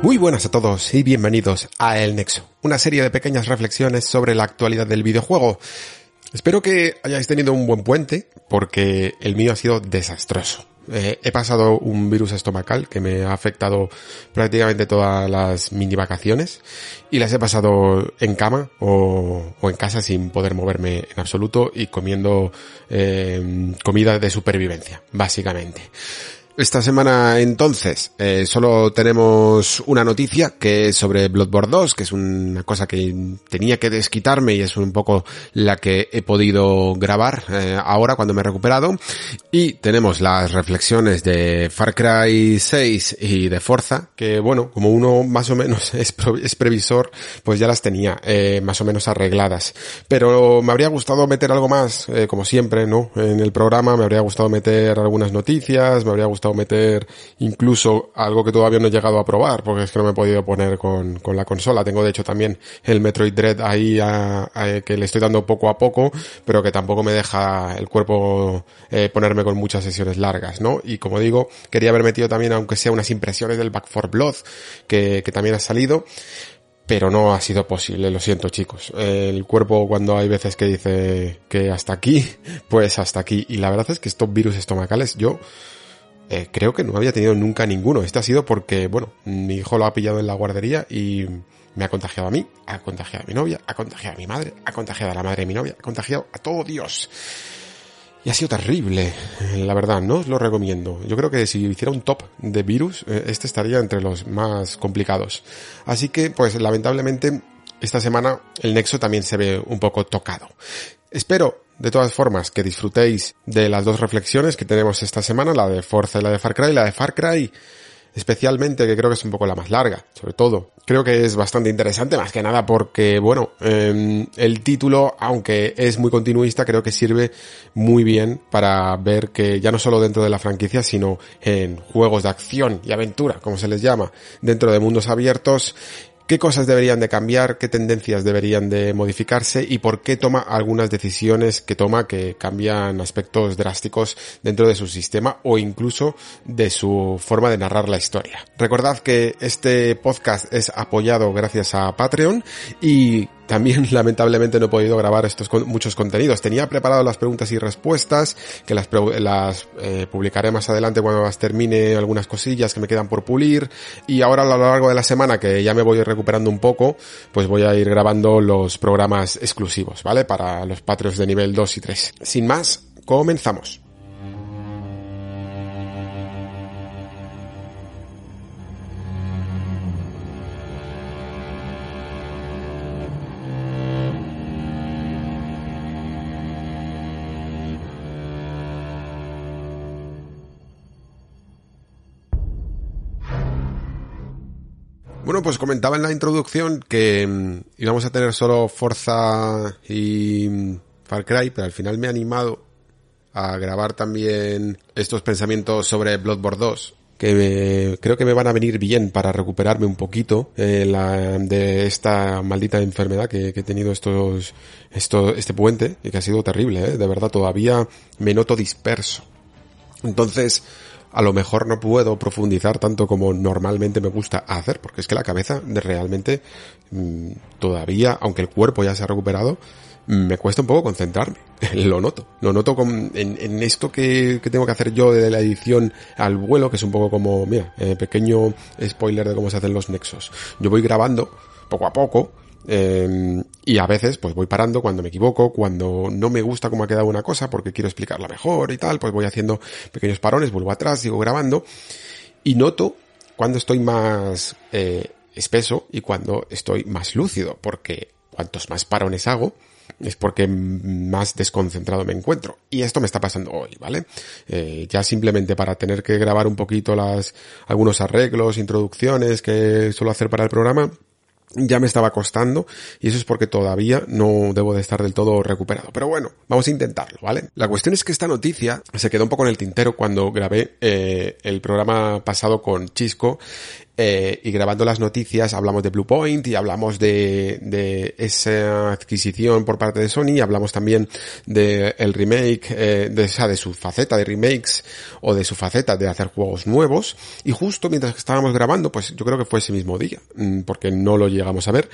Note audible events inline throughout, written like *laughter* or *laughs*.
Muy buenas a todos y bienvenidos a El Nexo, una serie de pequeñas reflexiones sobre la actualidad del videojuego. Espero que hayáis tenido un buen puente, porque el mío ha sido desastroso. Eh, he pasado un virus estomacal que me ha afectado prácticamente todas las mini vacaciones y las he pasado en cama o, en casa sin poder moverme en absoluto y comiendo eh, comida de supervivencia, básicamente. Esta semana entonces eh, solo tenemos una noticia que es sobre Bloodborne 2, que es una cosa que tenía que desquitarme y es un poco la que he podido grabar eh, ahora cuando me he recuperado. Y tenemos las reflexiones de Far Cry 6 y de Forza, que bueno, como uno más o menos *laughs* es, es previsor, pues ya las tenía eh, más o menos arregladas. Pero me habría gustado meter algo más, eh, como siempre, ¿no? En el programa me habría gustado meter algunas noticias, me habría gustado meter incluso algo que todavía no he llegado a probar, porque es que no me he podido poner con, con la consola. Tengo de hecho también el Metroid Dread ahí que le estoy dando poco a poco, pero que tampoco me deja el cuerpo eh, ponerme con muchas sesiones largas, ¿no? Y como digo, quería haber metido también, aunque sea unas impresiones del Back for Blood, que también ha salido, pero no ha sido posible, lo siento chicos. El cuerpo cuando hay veces que dice que hasta aquí, *laughs* pues hasta aquí. Y la verdad es que estos virus estomacales yo eh, creo que no había tenido nunca ninguno. Este ha sido porque, bueno, mi hijo lo ha pillado en la guardería y me ha contagiado a mí, ha contagiado a mi novia, ha contagiado a mi madre, ha contagiado a la madre de mi novia, ha contagiado a todo Dios. Y ha sido terrible, la verdad, no os lo recomiendo. Yo creo que si hiciera un top de virus, eh, este estaría entre los más complicados. Así que, pues lamentablemente, esta semana el nexo también se ve un poco tocado. Espero, de todas formas, que disfrutéis de las dos reflexiones que tenemos esta semana, la de Forza y la de Far Cry. La de Far Cry, especialmente, que creo que es un poco la más larga, sobre todo. Creo que es bastante interesante, más que nada porque, bueno, eh, el título, aunque es muy continuista, creo que sirve muy bien para ver que ya no solo dentro de la franquicia, sino en juegos de acción y aventura, como se les llama, dentro de mundos abiertos, qué cosas deberían de cambiar, qué tendencias deberían de modificarse y por qué toma algunas decisiones que toma que cambian aspectos drásticos dentro de su sistema o incluso de su forma de narrar la historia. Recordad que este podcast es apoyado gracias a Patreon y también *laughs* lamentablemente no he podido grabar estos muchos contenidos. Tenía preparado las preguntas y respuestas, que las, eh, publicaré más adelante cuando termine algunas cosillas que me quedan por pulir. Y ahora a lo largo de la semana, que ya me voy recuperando un poco, pues voy a ir grabando los programas exclusivos, ¿vale? Para los patrios de nivel 2 y 3. Sin más, comenzamos. Bueno, pues comentaba en la introducción que mmm, íbamos a tener solo Forza y mmm, Far Cry, pero al final me he animado a grabar también estos pensamientos sobre Bloodborne 2, que me, creo que me van a venir bien para recuperarme un poquito eh, la, de esta maldita enfermedad que, que, he tenido estos, esto, este puente y que ha sido terrible, ¿eh? de verdad todavía me noto disperso. Entonces, a lo mejor no puedo profundizar tanto como normalmente me gusta hacer, porque es que la cabeza realmente mmm, todavía, aunque el cuerpo ya se ha recuperado, me cuesta un poco concentrarme. *laughs* lo noto. Lo noto con, en, en, esto que, que, tengo que hacer yo de la edición al vuelo, que es un poco como, mira, eh, pequeño spoiler de cómo se hacen los nexos. Yo voy grabando poco a poco, eh, y a veces pues voy parando cuando me equivoco, cuando no me gusta cómo ha quedado una cosa porque quiero explicarla mejor y tal, pues voy haciendo pequeños parones, vuelvo atrás, sigo grabando y noto cuando estoy más eh, espeso y cuando estoy más lúcido, porque cuantos más parones hago, es porque más desconcentrado me encuentro. Y esto me está pasando hoy, ¿vale? Eh, ya simplemente para tener que grabar un poquito las, algunos arreglos, introducciones que suelo hacer para el programa, ya me estaba costando y eso es porque todavía no debo de estar del todo recuperado. Pero bueno, vamos a intentarlo, ¿vale? La cuestión es que esta noticia se quedó un poco en el tintero cuando grabé eh, el programa pasado con Chisco eh, y grabando las noticias hablamos de Bluepoint y hablamos de, de esa adquisición por parte de Sony y hablamos también de el remake, eh, de, esa de su faceta de remakes o de su faceta de hacer juegos nuevos y justo mientras estábamos grabando, pues yo creo que fue ese mismo día, mm, porque no lo llegamos a ver,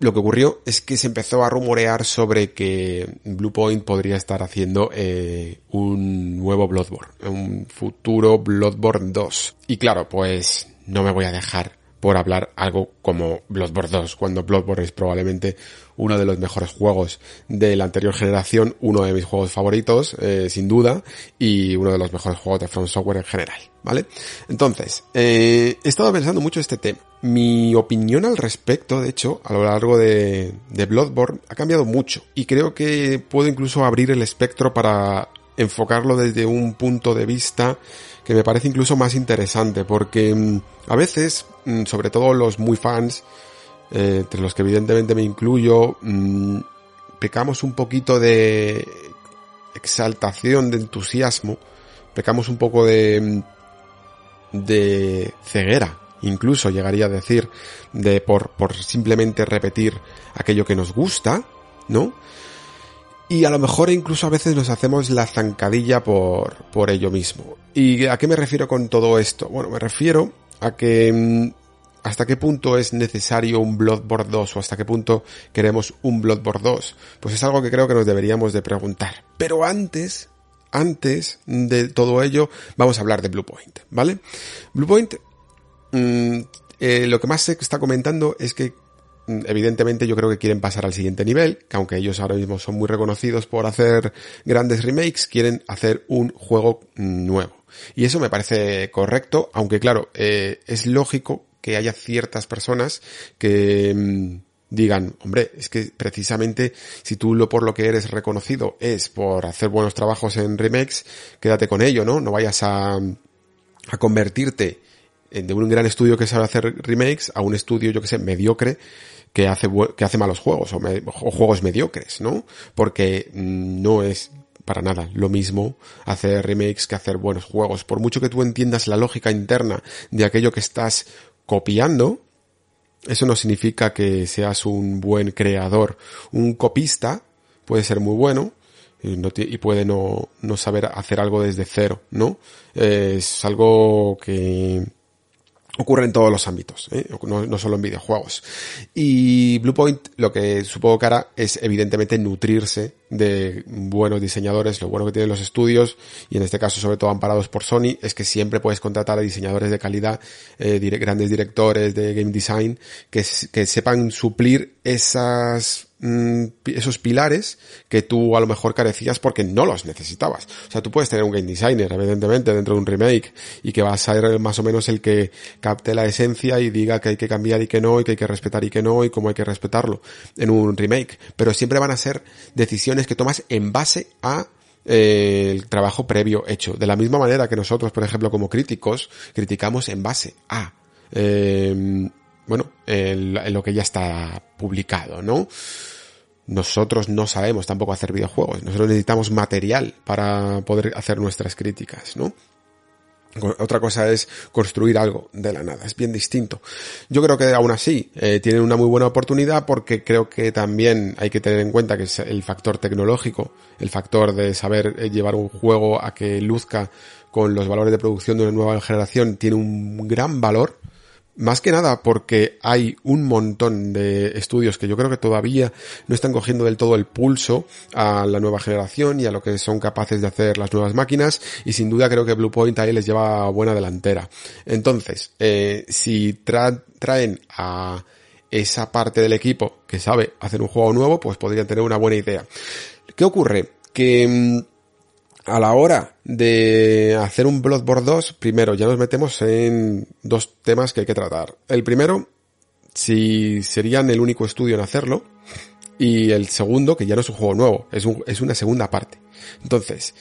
lo que ocurrió es que se empezó a rumorear sobre que Bluepoint podría estar haciendo eh, un nuevo Bloodborne, un futuro Bloodborne 2. Y claro, pues no me voy a dejar por hablar algo como Bloodborne 2, cuando Bloodborne es probablemente uno de los mejores juegos de la anterior generación, uno de mis juegos favoritos, eh, sin duda, y uno de los mejores juegos de From Software en general, ¿vale? Entonces, eh, he estado pensando mucho este tema. Mi opinión al respecto, de hecho, a lo largo de, de Bloodborne, ha cambiado mucho, y creo que puedo incluso abrir el espectro para enfocarlo desde un punto de vista que me parece incluso más interesante, porque mm, a veces, mm, sobre todo los muy fans, eh, entre los que evidentemente me incluyo, mm, pecamos un poquito de exaltación, de entusiasmo, pecamos un poco de, de ceguera, incluso llegaría a decir, de por, por simplemente repetir aquello que nos gusta, ¿no? Y a lo mejor incluso a veces nos hacemos la zancadilla por, por ello mismo. ¿Y a qué me refiero con todo esto? Bueno, me refiero a que mm, hasta qué punto es necesario un Bloodborne 2 o hasta qué punto queremos un Bloodborne 2. Pues es algo que creo que nos deberíamos de preguntar. Pero antes, antes de todo ello, vamos a hablar de Bluepoint, ¿vale? Bluepoint, mm, eh, lo que más se está comentando es que evidentemente yo creo que quieren pasar al siguiente nivel, que aunque ellos ahora mismo son muy reconocidos por hacer grandes remakes, quieren hacer un juego nuevo. Y eso me parece correcto, aunque claro, eh, es lógico que haya ciertas personas que mm, digan, hombre, es que precisamente si tú lo por lo que eres reconocido es por hacer buenos trabajos en remakes, quédate con ello, ¿no? No vayas a, a convertirte de un gran estudio que sabe hacer remakes a un estudio, yo que sé, mediocre que hace, que hace malos juegos o, juegos mediocres, ¿no? Porque no es para nada lo mismo hacer remakes que hacer buenos juegos. Por mucho que tú entiendas la lógica interna de aquello que estás copiando, eso no significa que seas un buen creador. Un copista puede ser muy bueno, y, puede no, no saber hacer algo desde cero, ¿no? Es algo que ocurre en todos los ámbitos, ¿eh? no, no, solo en videojuegos. Y Bluepoint lo que supongo que hará es evidentemente nutrirse de buenos diseñadores. Lo bueno que tienen los estudios, y en este caso sobre todo amparados por Sony, es que siempre puedes contratar a diseñadores de calidad, eh, grandes directores de game design, que, que sepan suplir esas Mm, esos pilares que tú a lo mejor carecías porque no los necesitabas. O sea, tú puedes tener un game designer, evidentemente, dentro de un remake y que va a ser más o menos el que capte la esencia y diga que hay que cambiar y que no, y que hay que respetar y que no, y cómo hay que respetarlo en un remake. Pero siempre van a ser decisiones que tomas en base a eh, el trabajo previo hecho. De la misma manera que nosotros, por ejemplo, como críticos, criticamos en base a, eh, bueno, lo que ya está publicado, ¿no? nosotros no sabemos tampoco hacer videojuegos. Nosotros necesitamos material para poder hacer nuestras críticas, ¿no? Otra cosa es construir algo de la nada, es bien distinto. Yo creo que aún así eh, tienen una muy buena oportunidad porque creo que también hay que tener en cuenta que el factor tecnológico, el factor de saber eh, llevar un juego a que luzca con los valores de producción de una nueva generación tiene un gran valor más que nada porque hay un montón de estudios que yo creo que todavía no están cogiendo del todo el pulso a la nueva generación y a lo que son capaces de hacer las nuevas máquinas y sin duda creo que Bluepoint ahí les lleva buena delantera. Entonces, eh, si traen a esa parte del equipo que sabe hacer un juego nuevo, pues podrían tener una buena idea. ¿Qué ocurre? Que mm, a la hora de hacer un Bloodborne 2, primero ya nos metemos en dos temas que hay que tratar. El primero, si serían el único estudio en hacerlo, y el segundo, que ya no es un juego nuevo, es, una segunda parte. Entonces,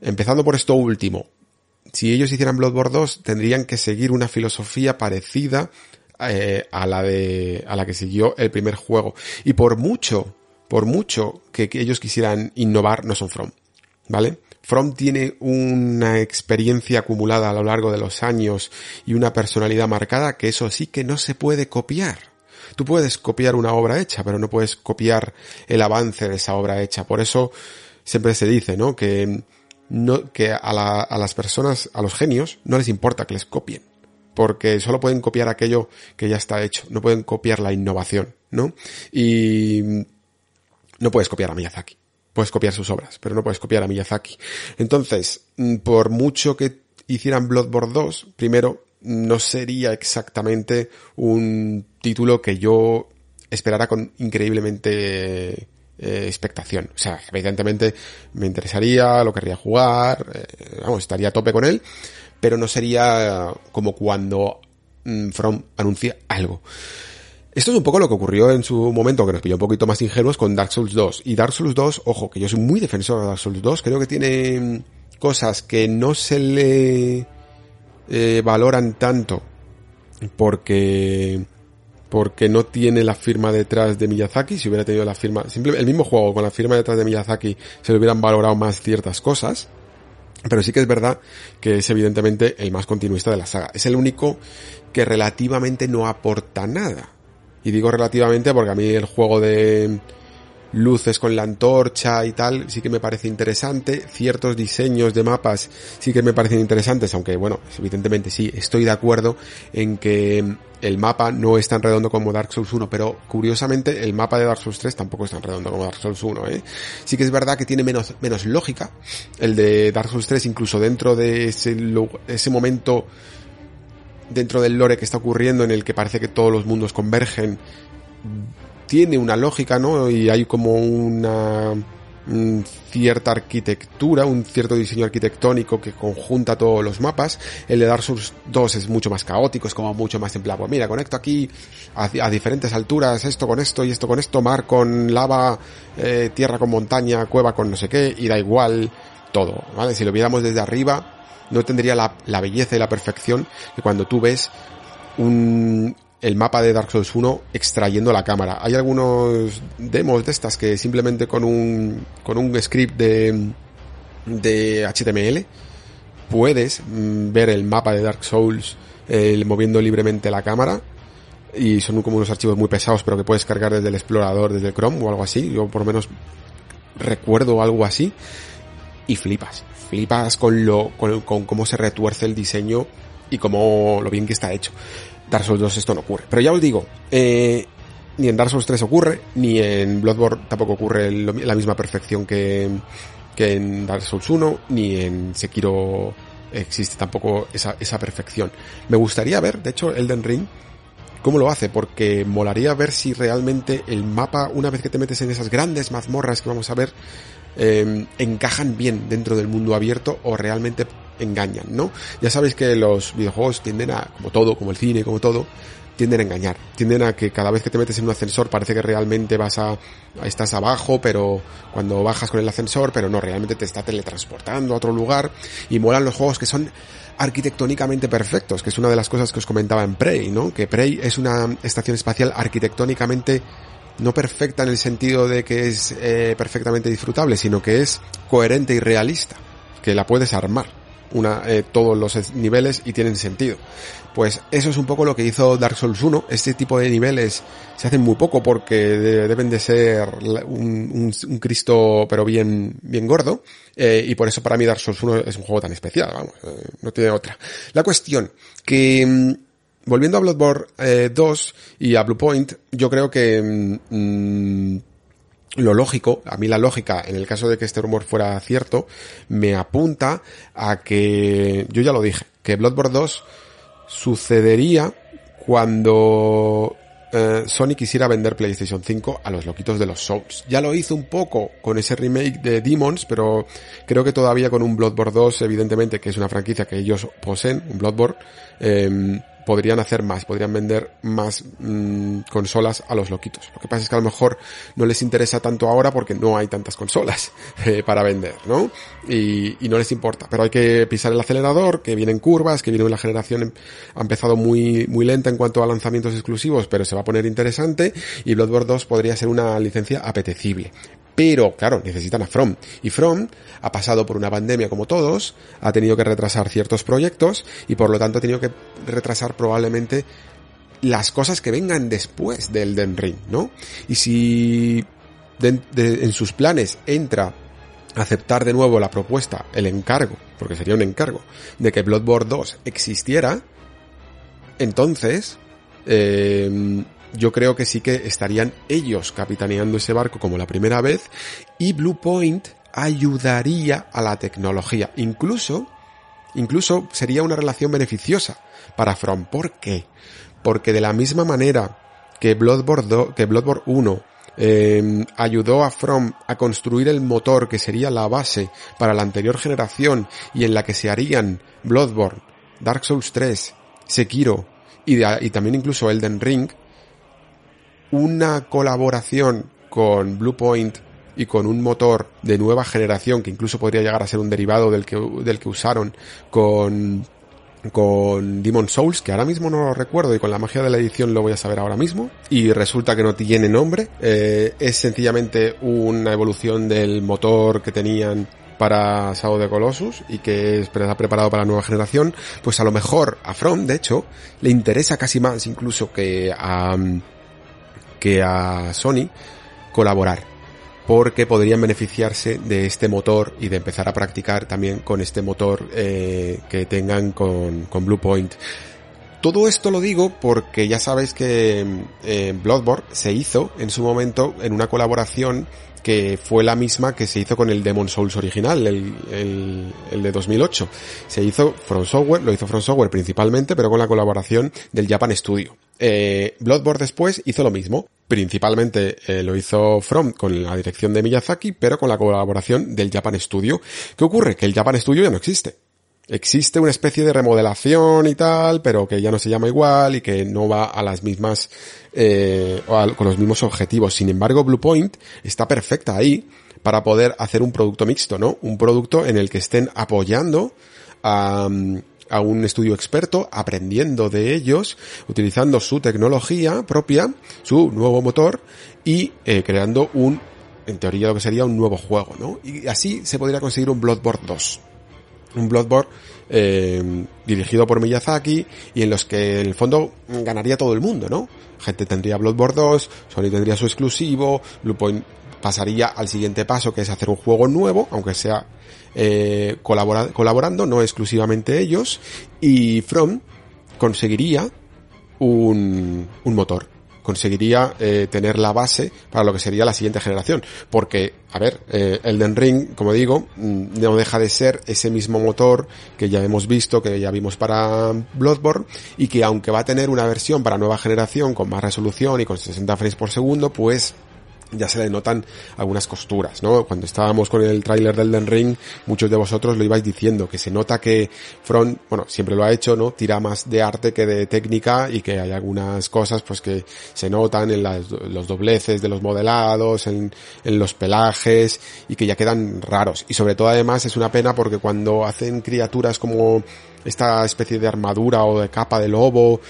empezando por esto último, si ellos hicieran Bloodborne 2, tendrían que seguir una filosofía parecida eh, a la de, a la que siguió el primer juego. Y por mucho, por mucho que, ellos quisieran innovar, no son From. ¿Vale? From tiene una experiencia acumulada a lo largo de los años y una personalidad marcada que eso sí que no se puede copiar. Tú puedes copiar una obra hecha, pero no puedes copiar el avance de esa obra hecha. Por eso siempre se dice, ¿no? Que que a, a las personas, a los genios, no les importa que les copien. Porque solo pueden copiar aquello que ya está hecho. No pueden copiar la innovación, ¿no? Y no puedes copiar a Miyazaki. Puedes copiar sus obras, pero no puedes copiar a Miyazaki. Entonces, mm, por mucho que hicieran Bloodborne 2, primero, no sería exactamente un título que yo esperara con increíblemente eh, expectación. O sea, evidentemente me interesaría, lo querría jugar, eh, vamos, estaría a tope con él, pero no sería como cuando mm, From anuncia algo. Esto es un poco lo que ocurrió en su momento, que nos pilló un poquito más ingenuos con Dark Souls 2. Y Dark Souls 2, ojo, que yo soy muy defensor de Dark Souls 2, creo que tiene mm, cosas que no se le eh, valoran tanto porque porque no tiene la firma detrás de Miyazaki. Si hubiera tenido la firma, simplemente el mismo juego con la firma detrás de Miyazaki, se le hubieran valorado más ciertas cosas. Pero sí que es verdad que es evidentemente el más continuista de la saga. Es el único que relativamente no aporta nada. Y digo relativamente porque a mí el juego de luces con la antorcha y tal, sí que me parece interesante. Ciertos diseños de mapas sí que me parecen interesantes, aunque bueno, evidentemente sí, estoy de acuerdo en que el mapa no es tan redondo como Dark Souls 1, pero curiosamente el mapa de Dark Souls 3 tampoco es tan redondo como Dark Souls 1, ¿eh? Sí que es verdad que tiene menos, menos lógica. El de Dark Souls 3, incluso dentro de ese, ese momento, dentro del lore que está ocurriendo en el que parece que todos los mundos convergen, tiene una lógica, ¿no? Y hay como una cierta arquitectura, un cierto diseño arquitectónico que conjunta todos los mapas. El de Dark Souls 2 es mucho más caótico, es como mucho más en plan, pues mira, conecto aquí a, diferentes alturas, esto con esto y esto con esto, mar con lava, eh, tierra con montaña, cueva con no sé qué, y da igual todo, ¿vale? Si lo viéramos desde arriba, no tendría la, la belleza y la perfección que cuando tú ves un, el mapa de Dark Souls 1 extrayendo la cámara. Hay algunos demos de estas que simplemente con un, con un script de, de HTML puedes mm, ver el mapa de Dark Souls moviendo libremente la cámara y son como unos archivos muy pesados pero que puedes cargar desde el explorador, desde el Chrome o algo así. Yo por lo menos recuerdo algo así y flipas. Flipas con lo, con, cómo se retuerce el diseño y cómo lo bien que está hecho. Dark Souls 2 esto no ocurre. Pero ya os digo, eh, ni en Dark Souls 3 ocurre, ni en Bloodborne tampoco ocurre la misma perfección que, que en Dark Souls 1, ni en Sekiro existe tampoco esa, esa perfección. Me gustaría ver, de hecho, Elden Ring, cómo lo hace, porque molaría ver si realmente el mapa, una vez que te metes en esas grandes mazmorras que vamos a ver, eh, encajan bien dentro del mundo abierto o realmente engañan, ¿no? Ya sabéis que los videojuegos tienden a, como todo, como el cine, como todo, tienden a engañar, tienden a que cada vez que te metes en un ascensor parece que realmente vas a, estás abajo, pero cuando bajas con el ascensor, pero no, realmente te está teletransportando a otro lugar, y molan los juegos que son arquitectónicamente perfectos, que es una de las cosas que os comentaba en Prey, ¿no? Que Prey es una estación espacial arquitectónicamente no perfecta en el sentido de que es eh, perfectamente disfrutable, sino que es coherente y realista, que la puedes armar una, eh, todos los niveles y tienen sentido. Pues eso es un poco lo que hizo Dark Souls 1. Este tipo de niveles se hacen muy poco porque deben de ser un, un, Cristo pero bien, bien gordo. Eh, y por eso para mí Dark Souls 1 es un juego tan especial, vamos, eh, no tiene otra. La cuestión, que mm, volviendo a Bloodborne 2 y a Bluepoint, yo creo que mm, lo lógico, a mí la lógica, en el caso de que este rumor fuera cierto, me apunta a que, yo ya lo dije, que Bloodborne 2 sucedería cuando eh, Sony quisiera vender PlayStation 5 a los loquitos de los Souls. Ya lo hizo un poco con ese remake de Demons, pero creo que todavía con un Bloodborne 2, evidentemente, que es una franquicia que ellos poseen, un Bloodborne, eh, podrían hacer más, podrían vender más mm, consolas a los loquitos. Lo que pasa es que a lo mejor no les interesa tanto ahora porque no hay tantas consolas *laughs* eh, para vender, ¿no? Y, no les importa. Pero hay que pisar el acelerador, que vienen curvas, que viene una generación ha empezado muy, muy lenta en cuanto a lanzamientos exclusivos, pero se va a poner interesante y Bloodborne 2 podría ser una licencia apetecible. Pero, claro, necesitan a From. Y From ha pasado por una pandemia como todos, ha tenido que retrasar ciertos proyectos y por lo tanto ha tenido que retrasar probablemente las cosas que vengan después del Den Ring, ¿no? Y si en sus planes entra aceptar de nuevo la propuesta, el encargo, porque sería un encargo, de que Bloodborne 2 existiera, entonces, eh, yo creo que sí que estarían ellos capitaneando ese barco como la primera vez y Blue Point ayudaría a la tecnología. Incluso, incluso sería una relación beneficiosa para From. ¿Por qué? Porque de la misma manera que Bloodborne, que Bloodborne 1 em, ayudó a From a construir el motor que sería la base para la anterior generación y en la que se harían Bloodborne, Dark Souls 3, Sekiro y, y también incluso Elden Ring, una colaboración con Bluepoint y con un motor de nueva generación que incluso podría llegar a ser un derivado del que, del que usaron con con Demon Souls, que ahora mismo no lo recuerdo y con la magia de la edición lo voy a saber ahora mismo. Y resulta que no tiene nombre. Eh, es sencillamente una evolución del motor que tenían para Sao de Colossus y que está preparado para la nueva generación. Pues a lo mejor a From, de hecho, le interesa casi más incluso que a que a Sony colaborar porque podrían beneficiarse de este motor y de empezar a practicar también con este motor eh, que tengan con, con Bluepoint. Todo esto lo digo porque ya sabéis que eh, Bloodborne se hizo en su momento en una colaboración que fue la misma que se hizo con el Demon Souls original, el, el, de 2008. Se hizo From Software, lo hizo From Software principalmente, pero con la colaboración del Japan Studio. Eh, Bloodborne después hizo lo mismo. Principalmente eh, lo hizo From con la dirección de Miyazaki, pero con la colaboración del Japan Studio. ¿Qué ocurre? Que el Japan Studio ya no existe existe una especie de remodelación y tal, pero que ya no se llama igual y que no va a las mismas, eh, con los mismos objetivos. Sin embargo, Bluepoint está perfecta ahí para poder hacer un producto mixto, ¿no? Un producto en el que estén apoyando a, a un estudio experto, aprendiendo de ellos, utilizando su tecnología propia, su nuevo motor y eh, creando un, en teoría lo que sería un nuevo juego, ¿no? Y así se podría conseguir un Bloodborne 2 un Bloodborne eh, dirigido por Miyazaki y en los que en el fondo ganaría todo el mundo, ¿no? Gente tendría Bloodborne 2, Sony tendría su exclusivo, Bluepoint pasaría al siguiente paso que es hacer un juego nuevo, aunque sea eh, colaborando, no exclusivamente ellos, y From conseguiría un, un motor conseguiría eh, tener la base para lo que sería la siguiente generación. Porque, a ver, eh, Elden Ring, como digo, mm, no deja de ser ese mismo motor que ya hemos visto, que ya vimos para Bloodborne, y que aunque va a tener una versión para nueva generación con más resolución y con 60 frames por segundo, pues ya se le notan algunas costuras, ¿no? Cuando estábamos con el tráiler del Den Ring, muchos de vosotros lo ibais diciendo, que se nota que Front, bueno, siempre lo ha hecho, ¿no? Tira más de arte que de técnica y que hay algunas cosas, pues que se notan en los dobleces de los modelados, en, en los pelajes y que ya quedan raros. Y sobre todo además es una pena porque cuando hacen criaturas como esta especie de armadura o de capa de lobo,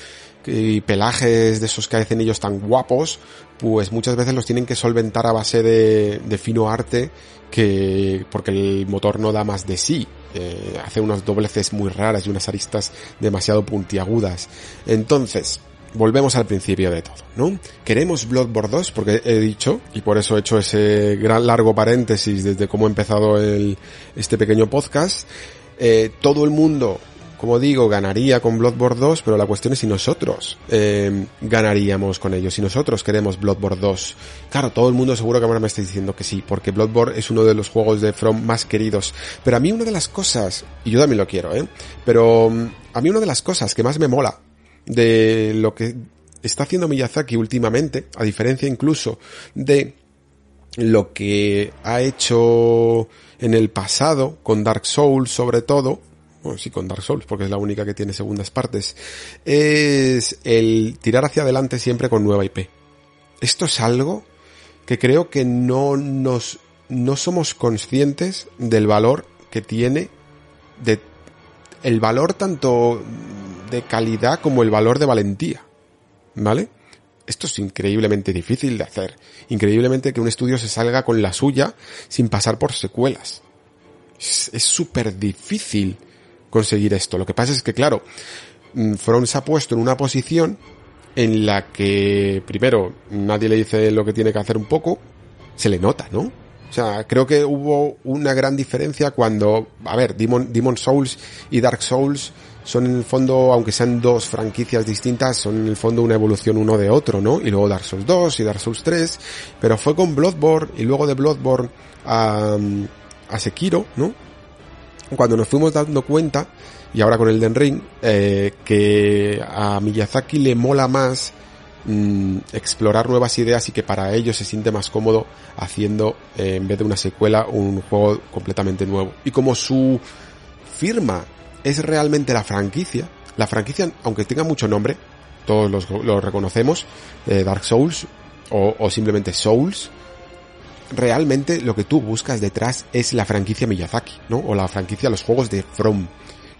y pelajes de esos que hacen ellos tan guapos, pues muchas veces los tienen que solventar a base de, de fino arte que porque el motor no da más de sí. Eh, hace unos dobleces muy raras y unas aristas demasiado puntiagudas. Entonces, volvemos al principio de todo, ¿no? Queremos Bloodborne 2 porque he dicho, y por eso he hecho ese gran largo paréntesis desde cómo he empezado el, este pequeño podcast, eh, todo el mundo como digo, ganaría con Bloodborne 2, pero la cuestión es si nosotros eh, ganaríamos con ellos, si nosotros queremos Bloodborne 2. Claro, todo el mundo seguro que ahora me está diciendo que sí, porque Bloodborne es uno de los juegos de From más queridos. Pero a mí una de las cosas, y yo también lo quiero, ¿eh? Pero mm, a mí una de las cosas que más me mola de lo que está haciendo Miyazaki últimamente, a diferencia incluso de lo que ha hecho en el pasado con Dark Souls sobre todo, bueno, sí, con Dark Souls, porque es la única que tiene segundas partes, es el tirar hacia adelante siempre con nueva IP. Esto es algo que creo que no nos, no somos conscientes del valor que tiene, de, el valor tanto de calidad como el valor de valentía. ¿Vale? Esto es increíblemente difícil de hacer. Increíblemente que un estudio se salga con la suya sin pasar por secuelas. Es súper difícil conseguir esto. Lo que pasa es que, claro, mm, From se ha puesto en una posición en la que, primero, nadie le dice lo que tiene que hacer un poco, se le nota, ¿no? O sea, creo que hubo una gran diferencia cuando, a ver, Demon, Demon Souls y Dark Souls son en el fondo, aunque sean dos franquicias distintas, son en el fondo una evolución uno de otro, ¿no? Y luego Dark Souls 2 y Dark Souls 3, pero fue con Bloodborne y luego de Bloodborne a, a Sekiro, ¿no? Cuando nos fuimos dando cuenta, y ahora con el Den Ring, eh, que a Miyazaki le mola más mm, explorar nuevas ideas y que para ellos se siente más cómodo haciendo, eh, en vez de una secuela, un juego completamente nuevo. Y como su firma es realmente la franquicia. La franquicia, aunque tenga mucho nombre, todos los, lo reconocemos, eh, Dark Souls o, o, simplemente Souls, realmente lo que tú buscas detrás es la franquicia Miyazaki, ¿no? O la franquicia, los juegos de From.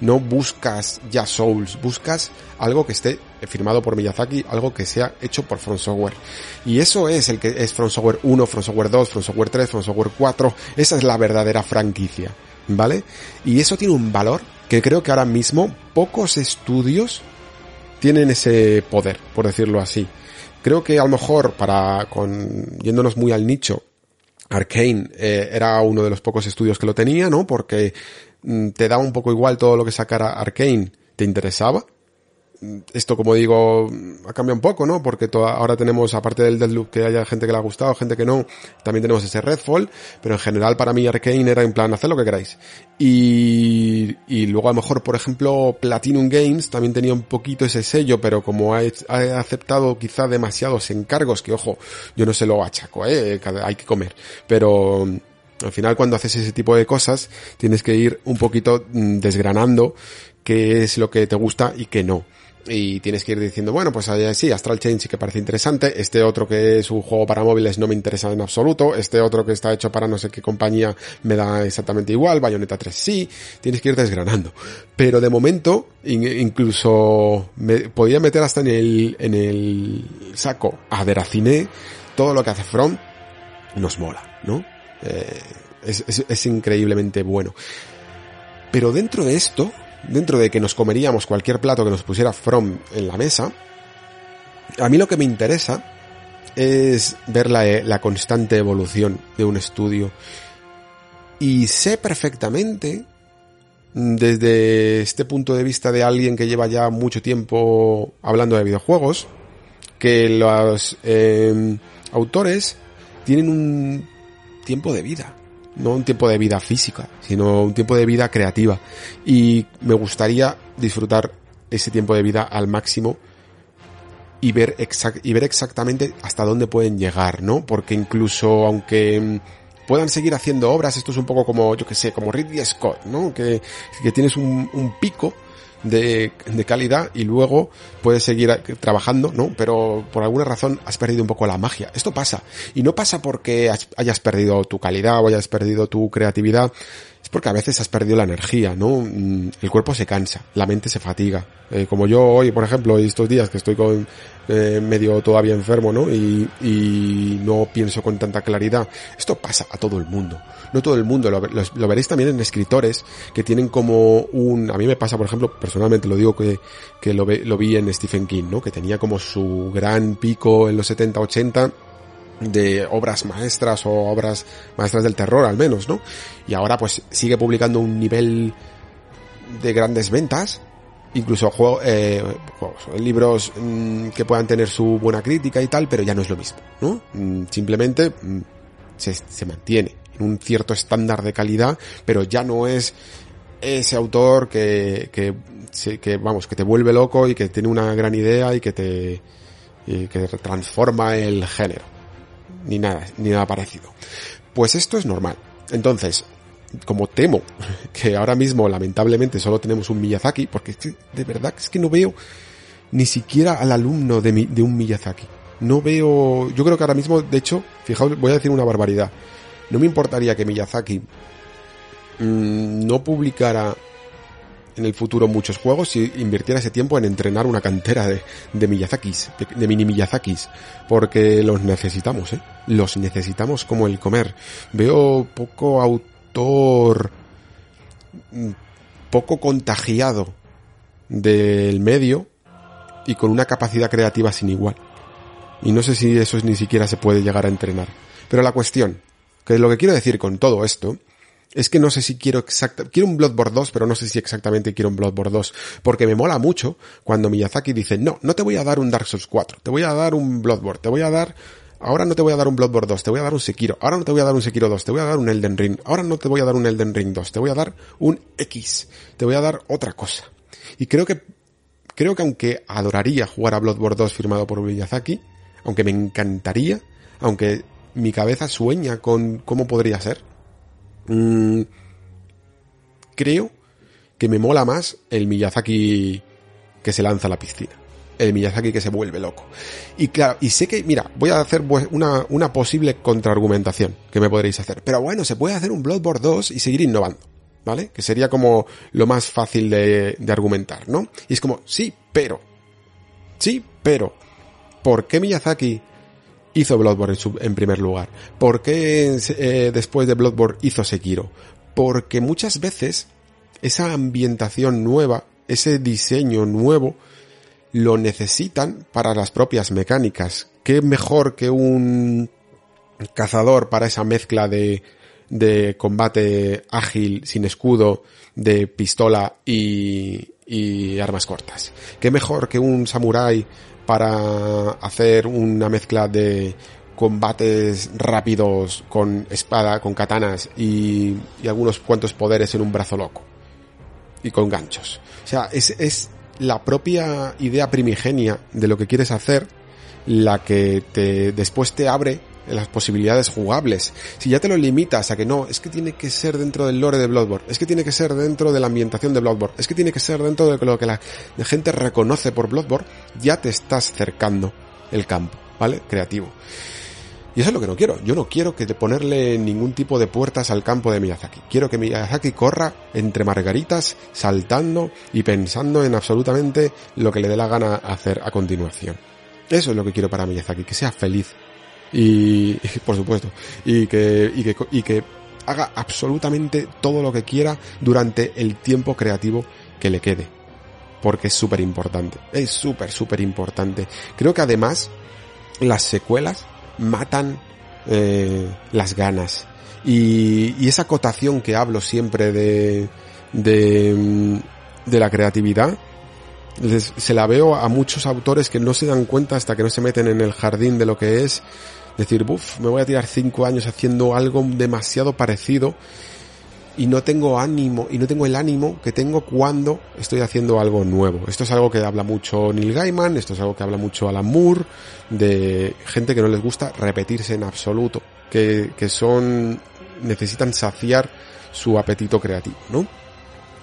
No buscas ya Souls, buscas algo que esté firmado por Miyazaki, algo que sea hecho por From Software. Y eso es el que es From Software 1, From Software 2, From Software 3, From Software 4. Esa es la verdadera franquicia, ¿vale? Y eso tiene un valor que creo que ahora mismo pocos estudios tienen ese poder, por decirlo así. Creo que a lo mejor para, con, yéndonos muy al nicho, Arkane eh, era uno de los pocos estudios que lo tenía, ¿no? Porque mm, te da un poco igual todo lo que sacara Arkane, te interesaba, esto, como digo, ha cambiado un poco, ¿no? Porque ahora tenemos, aparte del Deadloop, que haya gente que le ha gustado, gente que no, también tenemos ese Redfall, pero en general para mí Arkane era en plan, hacer lo que queráis. Y, luego a lo mejor, por ejemplo, Platinum Games también tenía un poquito ese sello, pero como ha, ha aceptado quizá demasiados encargos, que ojo, yo no se lo achaco, ¿eh? Hay que comer. Pero, al final cuando haces ese tipo de cosas, tienes que ir un poquito mm, desgranando qué es lo que te gusta y qué no y tienes que ir diciendo, bueno, pues sí, Astral Chain sí que parece interesante, este otro que es un juego para móviles no me interesa en absoluto, este otro que está hecho para no sé qué compañía me da exactamente igual, Bayonetta 3 sí, tienes que ir desgranando. Pero de momento, incluso me podía meter hasta en el, en el saco a todo lo que hace From nos mola, ¿no? Eh, es, es, es increíblemente bueno. Pero dentro de esto, dentro de que nos comeríamos cualquier plato que nos pusiera From en la mesa, a mí lo que me interesa es ver la, la constante evolución de un estudio. Y sé perfectamente, desde este punto de vista de alguien que lleva ya mucho tiempo hablando de videojuegos, que los eh, autores tienen un tiempo de vida no un tiempo de vida física, sino un tiempo de vida creativa. Y me gustaría disfrutar ese tiempo de vida al máximo y ver, y ver exactamente hasta dónde pueden llegar, ¿no? Porque incluso aunque mm, puedan seguir haciendo obras, esto es un poco como, yo que sé, como Ridley Scott, ¿no? Que, que tienes un, un pico de, de, calidad y luego puedes seguir trabajando, ¿no? Pero por alguna razón has perdido un poco la magia. Esto pasa. Y no pasa porque hayas perdido tu calidad o hayas perdido tu creatividad. Es porque a veces has perdido la energía, ¿no? Mm, el cuerpo se cansa, la mente se fatiga. Eh, como yo hoy, por ejemplo, estos días que estoy con eh, medio todavía enfermo, ¿no? Y, no pienso con tanta claridad. Esto pasa a todo el mundo no todo el mundo, lo, lo, veréis también en escritores que tienen como un, a mí me pasa por ejemplo, personalmente lo digo que, que lo, ve, lo vi en Stephen King, ¿no? Que tenía como su gran pico en los 70, 80 de obras maestras o obras maestras del terror al menos, ¿no? Y ahora pues sigue publicando un nivel de grandes ventas, incluso juego, eh, juegos, libros mmm, que puedan tener su buena crítica y tal, pero ya no es lo mismo, ¿no? Mm, simplemente mm, se, se mantiene un cierto estándar de calidad, pero ya no es ese autor que, que, que, vamos, que te vuelve loco y que tiene una gran idea y que te, y que transforma el género. Ni nada, ni nada parecido. Pues esto es normal. Entonces, como temo *laughs* que ahora mismo lamentablemente solo tenemos un Miyazaki, porque de verdad es que no veo ni siquiera al alumno de, de un Miyazaki. No veo, yo creo que ahora mismo, de hecho, fijaos, voy a decir una barbaridad. No me importaría que Miyazaki mmm, no publicara en el futuro muchos juegos si invirtiera ese tiempo en entrenar una cantera de, de Miyazakis, de, mini Miyazakis, porque los necesitamos, ¿eh? Los necesitamos como el comer. Veo poco autor, poco contagiado del medio y con una capacidad creativa sin igual. Y no sé si eso ni siquiera se puede llegar a entrenar. Pero la cuestión, que lo que quiero decir con todo esto, es que no sé si quiero exacta, quiero un Bloodborne 2, pero no sé si exactamente quiero un Bloodborne 2, porque me mola mucho cuando Miyazaki dice, no, no te voy a dar un Dark Souls 4, te voy a dar un Bloodborne, te voy a dar, ahora no te voy a dar un Bloodborne 2, te voy a dar un Sekiro, ahora no te voy a dar un Sekiro 2, te voy a dar un Elden Ring, ahora no te voy a dar un Elden Ring 2, te voy a dar un X, te voy a dar otra cosa. Y creo que, creo que aunque adoraría jugar a Bloodborne 2 firmado por Miyazaki, aunque me encantaría, aunque mi cabeza sueña con cómo podría ser, mmm, creo que me mola más el Miyazaki que se lanza a la piscina. El Miyazaki que se vuelve loco. Y claro, y sé que, mira, voy a hacer una, una posible contraargumentación que me podréis hacer. Pero bueno, se puede hacer un Bloodborne 2 y seguir innovando. ¿Vale? Que sería como lo más fácil de, de argumentar, ¿no? Y es como, sí, pero. Sí, pero. ¿Por qué Miyazaki hizo Bloodborne en, primer lugar? ¿Por qué eh, después de Bloodborne hizo Sekiro? Porque muchas veces esa ambientación nueva, ese diseño nuevo, lo necesitan para las propias mecánicas. ¿Qué mejor que un cazador para esa mezcla de, de combate ágil, sin escudo, de pistola y, y armas cortas? ¿Qué mejor que un samurái para hacer una mezcla de combates rápidos con espada, con katanas y, algunos cuantos poderes en un brazo loco. Y con ganchos. O sea, es, es la propia idea primigenia de lo que quieres hacer la que te, después te abre las posibilidades jugables. Si ya te lo limitas a que no, es que tiene que ser dentro del lore de Bloodborne, es que tiene que ser dentro de la ambientación de Bloodborne, es que tiene que ser dentro de lo que la gente reconoce por Bloodborne, ya te estás cercando el campo, ¿vale? Creativo. Y eso es lo que no quiero. Yo no quiero que ponerle ningún tipo de puertas al campo de Miyazaki. Quiero que Miyazaki corra entre margaritas, saltando y pensando en absolutamente lo que le dé la gana hacer a continuación. Eso es lo que quiero para Miyazaki, que sea feliz. Y, *laughs* por supuesto, y que, y que, y que haga absolutamente todo lo que quiera durante el tiempo creativo que le quede. Porque es súper importante. Es súper, súper importante. Creo que además, las secuelas matan eh, las ganas. Y, y, esa acotación que hablo siempre de, de, de la creatividad, les, se la veo a muchos autores que no se dan cuenta hasta que no se meten en el jardín de lo que es decir, buf, me voy a tirar cinco años haciendo algo demasiado parecido y no tengo ánimo, y no tengo el ánimo que tengo cuando estoy haciendo algo nuevo. Esto es algo que habla mucho Neil Gaiman, esto es algo que habla mucho Alan Moore, de gente que no les gusta repetirse en absoluto, que, que son, necesitan saciar su apetito creativo, ¿no?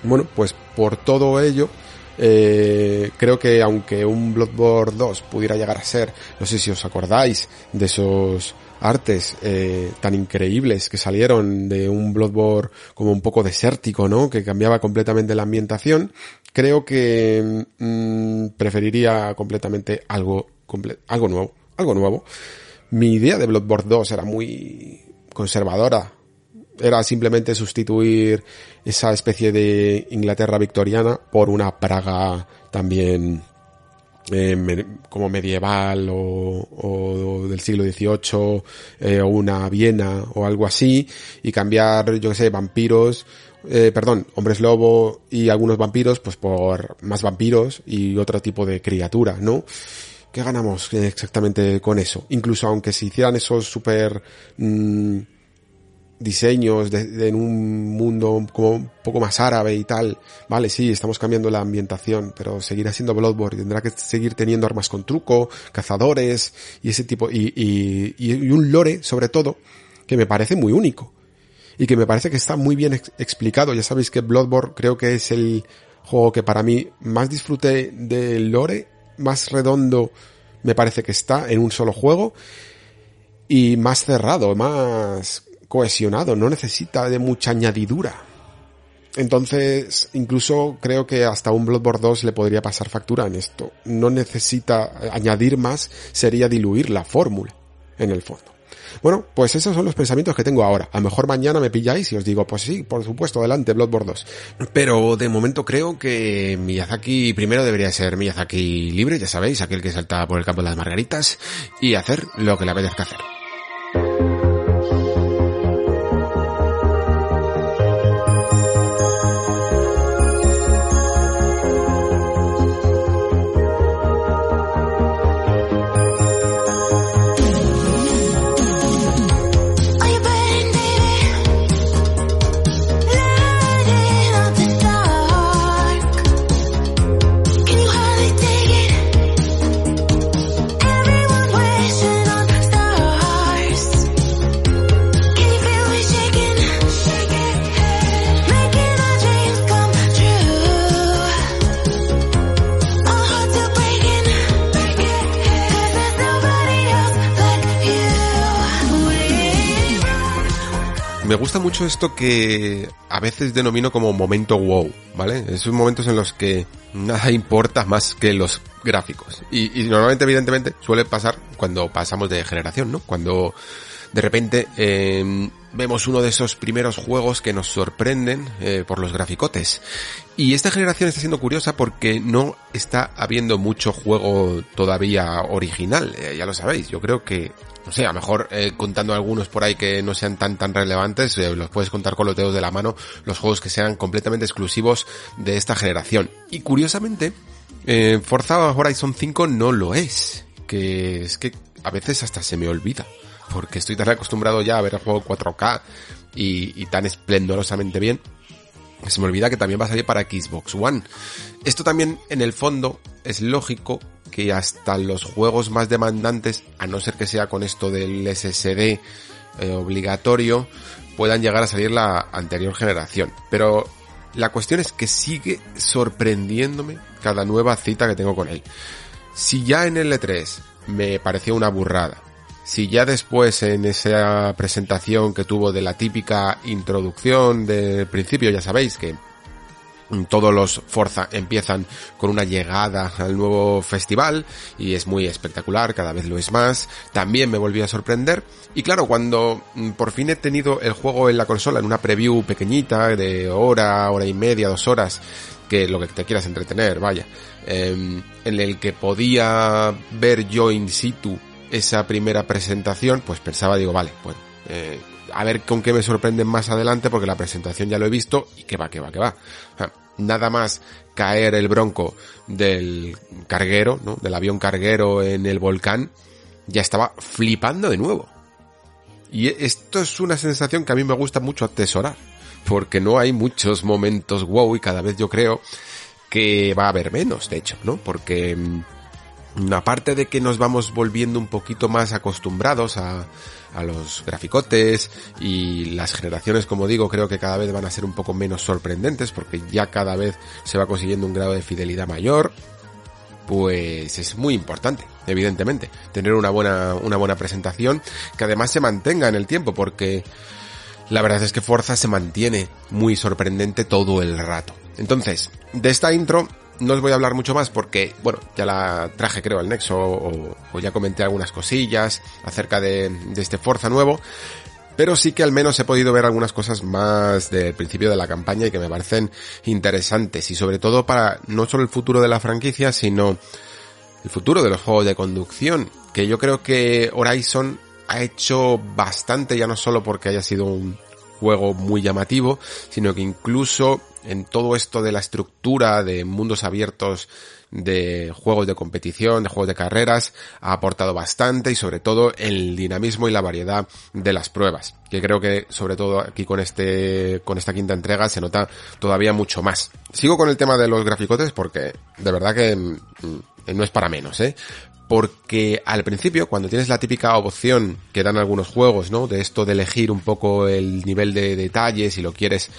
Bueno, pues por todo ello, eh, creo que aunque un Bloodborne 2 pudiera llegar a ser, no sé si os acordáis de esos artes eh, tan increíbles que salieron de un Bloodborne como un poco desértico, ¿no? Que cambiaba completamente la ambientación, creo que mmm, preferiría completamente algo, algo nuevo, algo nuevo. Mi idea de Bloodborne 2 era muy conservadora, era simplemente sustituir esa especie de Inglaterra victoriana por una Praga también eh, como medieval o, del siglo XVIII eh, o una Viena o algo así y cambiar, yo que sé, vampiros, eh, perdón, hombres lobo y algunos vampiros pues por más vampiros y otro tipo de criatura, ¿no? ¿Qué ganamos exactamente con eso? Incluso aunque se hicieran esos super... Mmm, diseños de, de, en un mundo como un poco más árabe y tal. Vale, sí, estamos cambiando la ambientación, pero seguirá siendo Bloodborne tendrá que seguir teniendo armas con truco, cazadores y ese tipo, y, y, y un lore, sobre todo, que me parece muy único. y que me parece que está muy bien explicado. Ya sabéis que Bloodborne creo que es el juego que para mí más disfruté del lore, más redondo me parece que está en un solo juego y más cerrado, más cohesionado, no necesita de mucha añadidura. Entonces, incluso creo que hasta un Bloodborne 2 le podría pasar factura en esto. No necesita añadir más, sería diluir la fórmula, en el fondo. Bueno, pues esos son los pensamientos que tengo ahora. A lo mejor mañana me pilláis y os digo, pues sí, por supuesto, adelante, Bloodborne 2. Pero de momento creo que Miyazaki primero debería ser Miyazaki libre, ya sabéis, aquel que salta por el campo de las margaritas y hacer lo que le apetezca hacer. Mucho esto que a veces denomino como momento wow, ¿vale? Esos momentos en los que nada importa más que los gráficos. Y, normalmente, evidentemente, suele pasar cuando pasamos de generación, ¿no? Cuando de repente em, vemos uno de esos primeros juegos que nos sorprenden eh, por los graficotes. Y esta generación está siendo curiosa porque no está habiendo mucho juego todavía original, eh, ya lo sabéis. Yo creo que no sé, a lo mejor eh, contando algunos por ahí que no sean tan tan relevantes, eh, los puedes contar con los dedos de la mano, los juegos que sean completamente exclusivos de esta generación. Y curiosamente, eh, Forza Horizon 5 no lo es, que es que a veces hasta se me olvida, porque estoy tan acostumbrado ya a ver el juego 4K y, y tan esplendorosamente bien, se me olvida que también va a salir para Xbox One. Esto también, en el fondo, es lógico que hasta los juegos más demandantes, a no ser que sea con esto del SSD eh, obligatorio, puedan llegar a salir la anterior generación. Pero la cuestión es que sigue sorprendiéndome cada nueva cita que tengo con él. Si ya en el E3 me pareció una burrada, si ya después en esa presentación que tuvo de la típica introducción del principio, ya sabéis que todos los Forza empiezan con una llegada al nuevo festival y es muy espectacular, cada vez lo es más. También me volvió a sorprender. Y claro, cuando mm, por fin he tenido el juego en la consola, en una preview pequeñita de hora, hora y media, dos horas, que lo que te quieras entretener, vaya, em, en el que podía ver yo in situ esa primera presentación, pues pensaba, digo, vale, pues eh, a ver con qué me sorprenden más adelante, porque la presentación ya lo he visto y que va, que va, que va. nada más caer el bronco del carguero, ¿no? Del avión carguero en el volcán, ya estaba flipando de nuevo. Y esto es una sensación que a mí me gusta mucho atesorar, porque no hay muchos momentos wow y cada vez yo creo que va a haber menos, de hecho, ¿no? Porque mm, aparte de que nos vamos volviendo un poquito más acostumbrados a, a los graficotes y las generaciones, como digo, creo que cada vez van a ser un poco menos sorprendentes porque ya cada vez se va consiguiendo un grado de fidelidad mayor, pues es muy importante, evidentemente, tener una buena, una buena presentación que además se mantenga en el tiempo porque la verdad es que Forza se mantiene muy sorprendente todo el rato. Entonces, de esta intro no os voy a hablar mucho más porque, bueno, ya la traje creo al Nexo o, ya comenté algunas cosillas acerca de, de, este Forza nuevo. Pero sí que al menos he podido ver algunas cosas más del principio de la campaña y que me parecen interesantes y sobre todo para no solo el futuro de la franquicia, sino el futuro de los juegos de conducción, que yo creo que Horizon ha hecho bastante ya no solo porque haya sido un juego muy llamativo, sino que incluso en todo esto de la estructura de mundos abiertos de juegos de competición, de juegos de carreras, ha aportado bastante y sobre todo el dinamismo y la variedad de las pruebas, que creo que sobre todo aquí con este, con esta quinta entrega se nota todavía mucho más. Sigo con el tema de los graficotes porque de verdad que mm, no es para menos, ¿eh? Porque al principio, cuando tienes la típica opción que dan algunos juegos, ¿no? De esto de elegir un poco el nivel de detalle, si lo quieres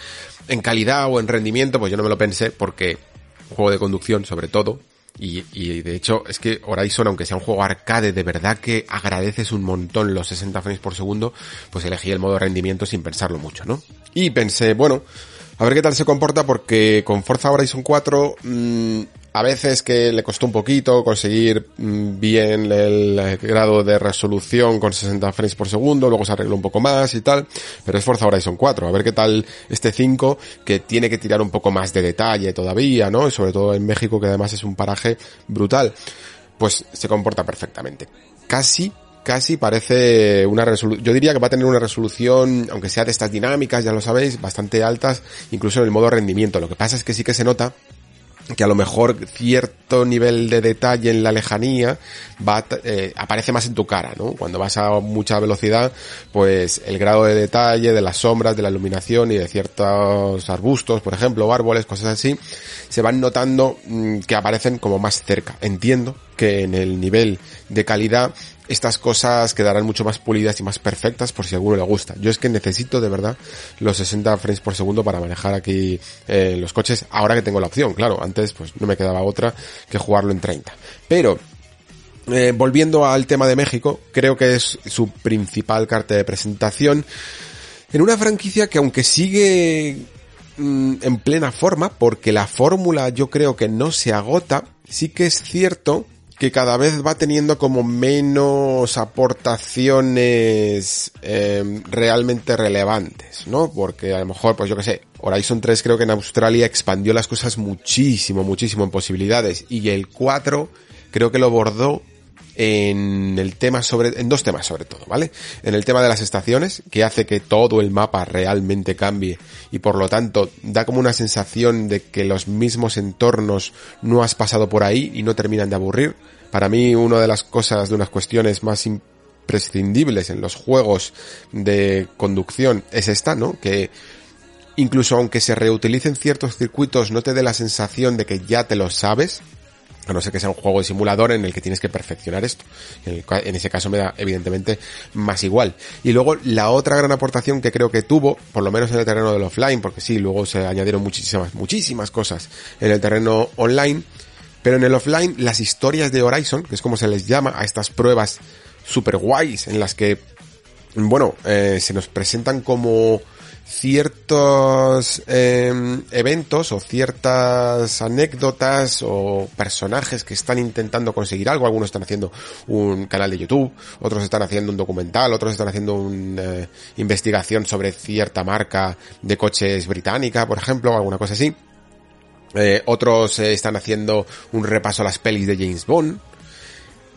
en calidad o en rendimiento, pues yo no me lo pensé porque juego de conducción sobre todo, y, y, de hecho es que Horizon, aunque sea un juego arcade, de verdad que agradeces un montón los 60 frames por segundo, pues elegí el modo rendimiento sin pensarlo mucho, ¿no? Y pensé, bueno, a ver qué tal se comporta porque con Forza Horizon 4 mmm, a veces que le costó un poquito conseguir mm, bien el grado de resolución con 60 frames por segundo, luego se arregló un poco más y tal, pero es Forza Horizon 4, a ver qué tal este 5 que tiene que tirar un poco más de detalle todavía, ¿no? Y sobre todo en México que además es un paraje brutal, pues se comporta perfectamente. Casi casi parece una resolución, yo diría que va a tener una resolución, aunque sea de estas dinámicas, ya lo sabéis, bastante altas, incluso en el modo rendimiento. Lo que pasa es que sí que se nota que a lo mejor cierto nivel de detalle en la lejanía va eh, aparece más en tu cara, ¿no? Cuando vas a mucha velocidad, pues el grado de detalle de las sombras, de la iluminación y de ciertos arbustos, por ejemplo, árboles, cosas así, se van notando mm, que aparecen como más cerca. Entiendo que en el nivel de calidad estas cosas quedarán mucho más pulidas y más perfectas por si alguno le gusta. Yo es que necesito de verdad los 60 frames por segundo para manejar aquí eh, los coches ahora que tengo la opción. Claro, antes pues no me quedaba otra que jugarlo en 30. Pero eh, volviendo al tema de México, creo que es su principal carta de presentación en una franquicia que aunque sigue mm, en plena forma, porque la fórmula yo creo que no se agota, sí que es cierto que cada vez va teniendo como menos aportaciones eh, realmente relevantes, ¿no? Porque a lo mejor, pues yo que sé, Horizon 3 creo que en Australia expandió las cosas muchísimo, muchísimo en posibilidades y el 4 creo que lo bordó en el tema sobre, en dos temas sobre todo, ¿vale? En el tema de las estaciones, que hace que todo el mapa realmente cambie y por lo tanto da como una sensación de que los mismos entornos no has pasado por ahí y no terminan de aburrir. Para mí una de las cosas, de unas cuestiones más imprescindibles en los juegos de conducción es esta, ¿no? Que incluso aunque se reutilicen ciertos circuitos no te dé la sensación de que ya te lo sabes, no ser que sea un juego de simulador en el que tienes que perfeccionar esto. En, ese caso me da evidentemente más igual. Y luego la otra gran aportación que creo que tuvo, por lo menos en el terreno del offline, porque sí, luego se añadieron muchísimas, muchísimas cosas en el terreno online, pero en el offline las historias de Horizon, que es como se les llama a estas pruebas super guays en las que, bueno, eh, se nos presentan como ciertos eh, eventos o ciertas anécdotas o personajes que están intentando conseguir algo. Algunos están haciendo un canal de YouTube, otros están haciendo un documental, otros están haciendo una eh, investigación sobre cierta marca de coches británica, por ejemplo, alguna cosa así. Eh, otros están haciendo un repaso a las pelis de James Bond.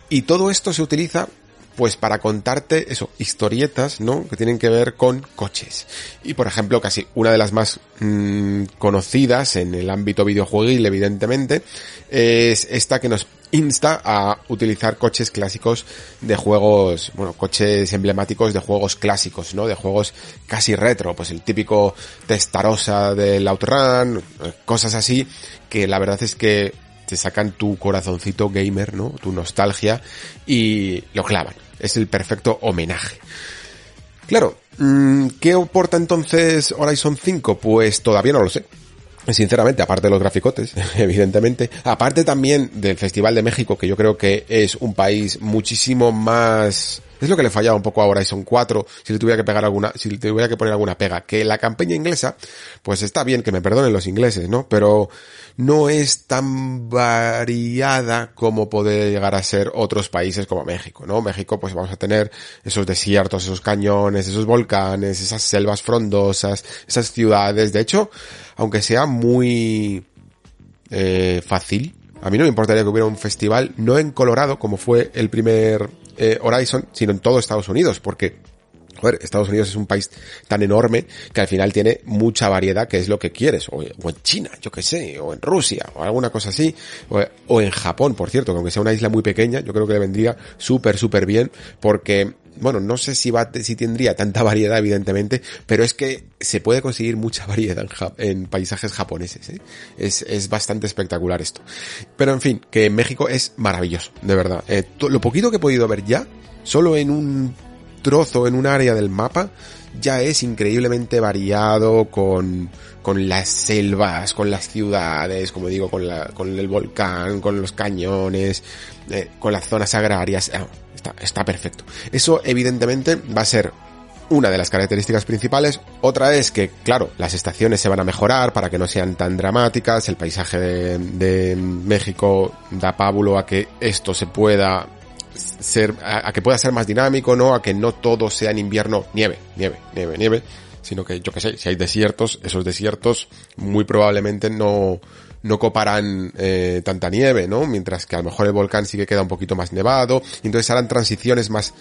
Y todo esto se utiliza pues para contarte eso, historietas, ¿no? Que tienen que ver con coches. Y por ejemplo, casi una de las más mmm, conocidas en el ámbito videojueguil, evidentemente, es esta que nos insta a utilizar coches clásicos de juegos, bueno, coches emblemáticos de juegos clásicos, ¿no? De juegos casi retro, pues el típico Testarossa del Outrun, cosas así, que la verdad es que te sacan tu corazoncito gamer, ¿no? Tu nostalgia y lo clavan. Es el perfecto homenaje. Claro, mm, ¿qué aporta entonces Horizon 5? Pues todavía no lo sé. Sinceramente, aparte de los graficotes, *laughs* evidentemente, aparte también del Festival de México, que yo creo que es un país muchísimo más es lo que le fallaba un poco a Horizon 4, si le tuviera que pegar alguna, si le tuviera que poner alguna pega. Que la campaña inglesa, pues está bien, que me perdonen los ingleses, ¿no? Pero no es tan variada como puede llegar a ser otros países como México, ¿no? México, pues vamos a tener esos desiertos, esos cañones, esos volcanes, esas selvas frondosas, esas ciudades. De hecho, aunque sea muy eh, fácil, a mí no me importaría que hubiera un festival, no en Colorado, como fue el primer eh, Horizon, sino en todo Estados Unidos, porque Joder, Estados Unidos es un país tan enorme que al final tiene mucha variedad que es lo que quieres. O, en China, yo que sé, o en Rusia, o alguna cosa así. O, en Japón, por cierto, que aunque sea una isla muy pequeña, yo creo que le vendría súper, súper bien porque bueno, no sé si va, si tendría tanta variedad, evidentemente, pero es que se puede conseguir mucha variedad en, paisajes japoneses, ¿eh? es, es bastante espectacular esto. Pero en fin, que México es maravilloso, de verdad. Eh, lo poquito que he podido ver ya, solo en un trozo, en un área del mapa, ya es increíblemente variado con, con las selvas, con las ciudades, como digo, con, el volcán, con los cañones, eh, con las zonas agrarias. Ah, está, está perfecto. Eso evidentemente va a ser una de las características principales. Otra es que, claro, las estaciones se van a mejorar para que no sean tan dramáticas. El paisaje de, de México da pábulo a que esto se pueda ser, a, que pueda ser más dinámico, ¿no? A que no todo sea en invierno nieve, nieve, nieve, nieve, sino que yo que sé, si hay desiertos, esos desiertos muy probablemente no, no coparán eh, tanta nieve, ¿no? Mientras que a lo mejor el volcán sí que queda un poquito más nevado, y entonces harán transiciones más,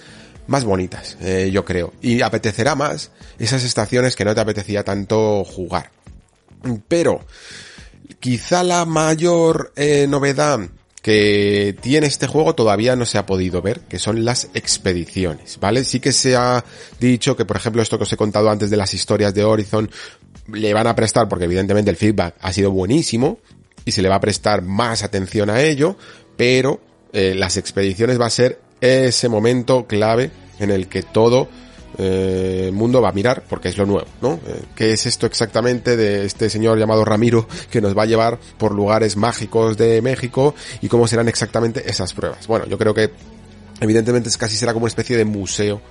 más bonitas, eh, yo creo. Y apetecerá más esas estaciones que no te apetecía tanto jugar. Pero, quizá la mayor eh, novedad que tiene este juego todavía no se ha podido ver, que son las expediciones, ¿vale? Sí que se ha dicho que, por ejemplo, esto que os he contado antes de las historias de Horizon, le van a prestar, porque evidentemente el feedback ha sido buenísimo, y se le va a prestar más atención a ello, pero eh, las expediciones va a ser ese momento clave en el que todo eh, mundo va a mirar porque es lo nuevo, ¿no? Eh, ¿Qué es esto exactamente de este señor llamado Ramiro que nos va a llevar por lugares mágicos de México y cómo serán exactamente esas pruebas? Bueno, yo creo que evidentemente casi será como una especie de museo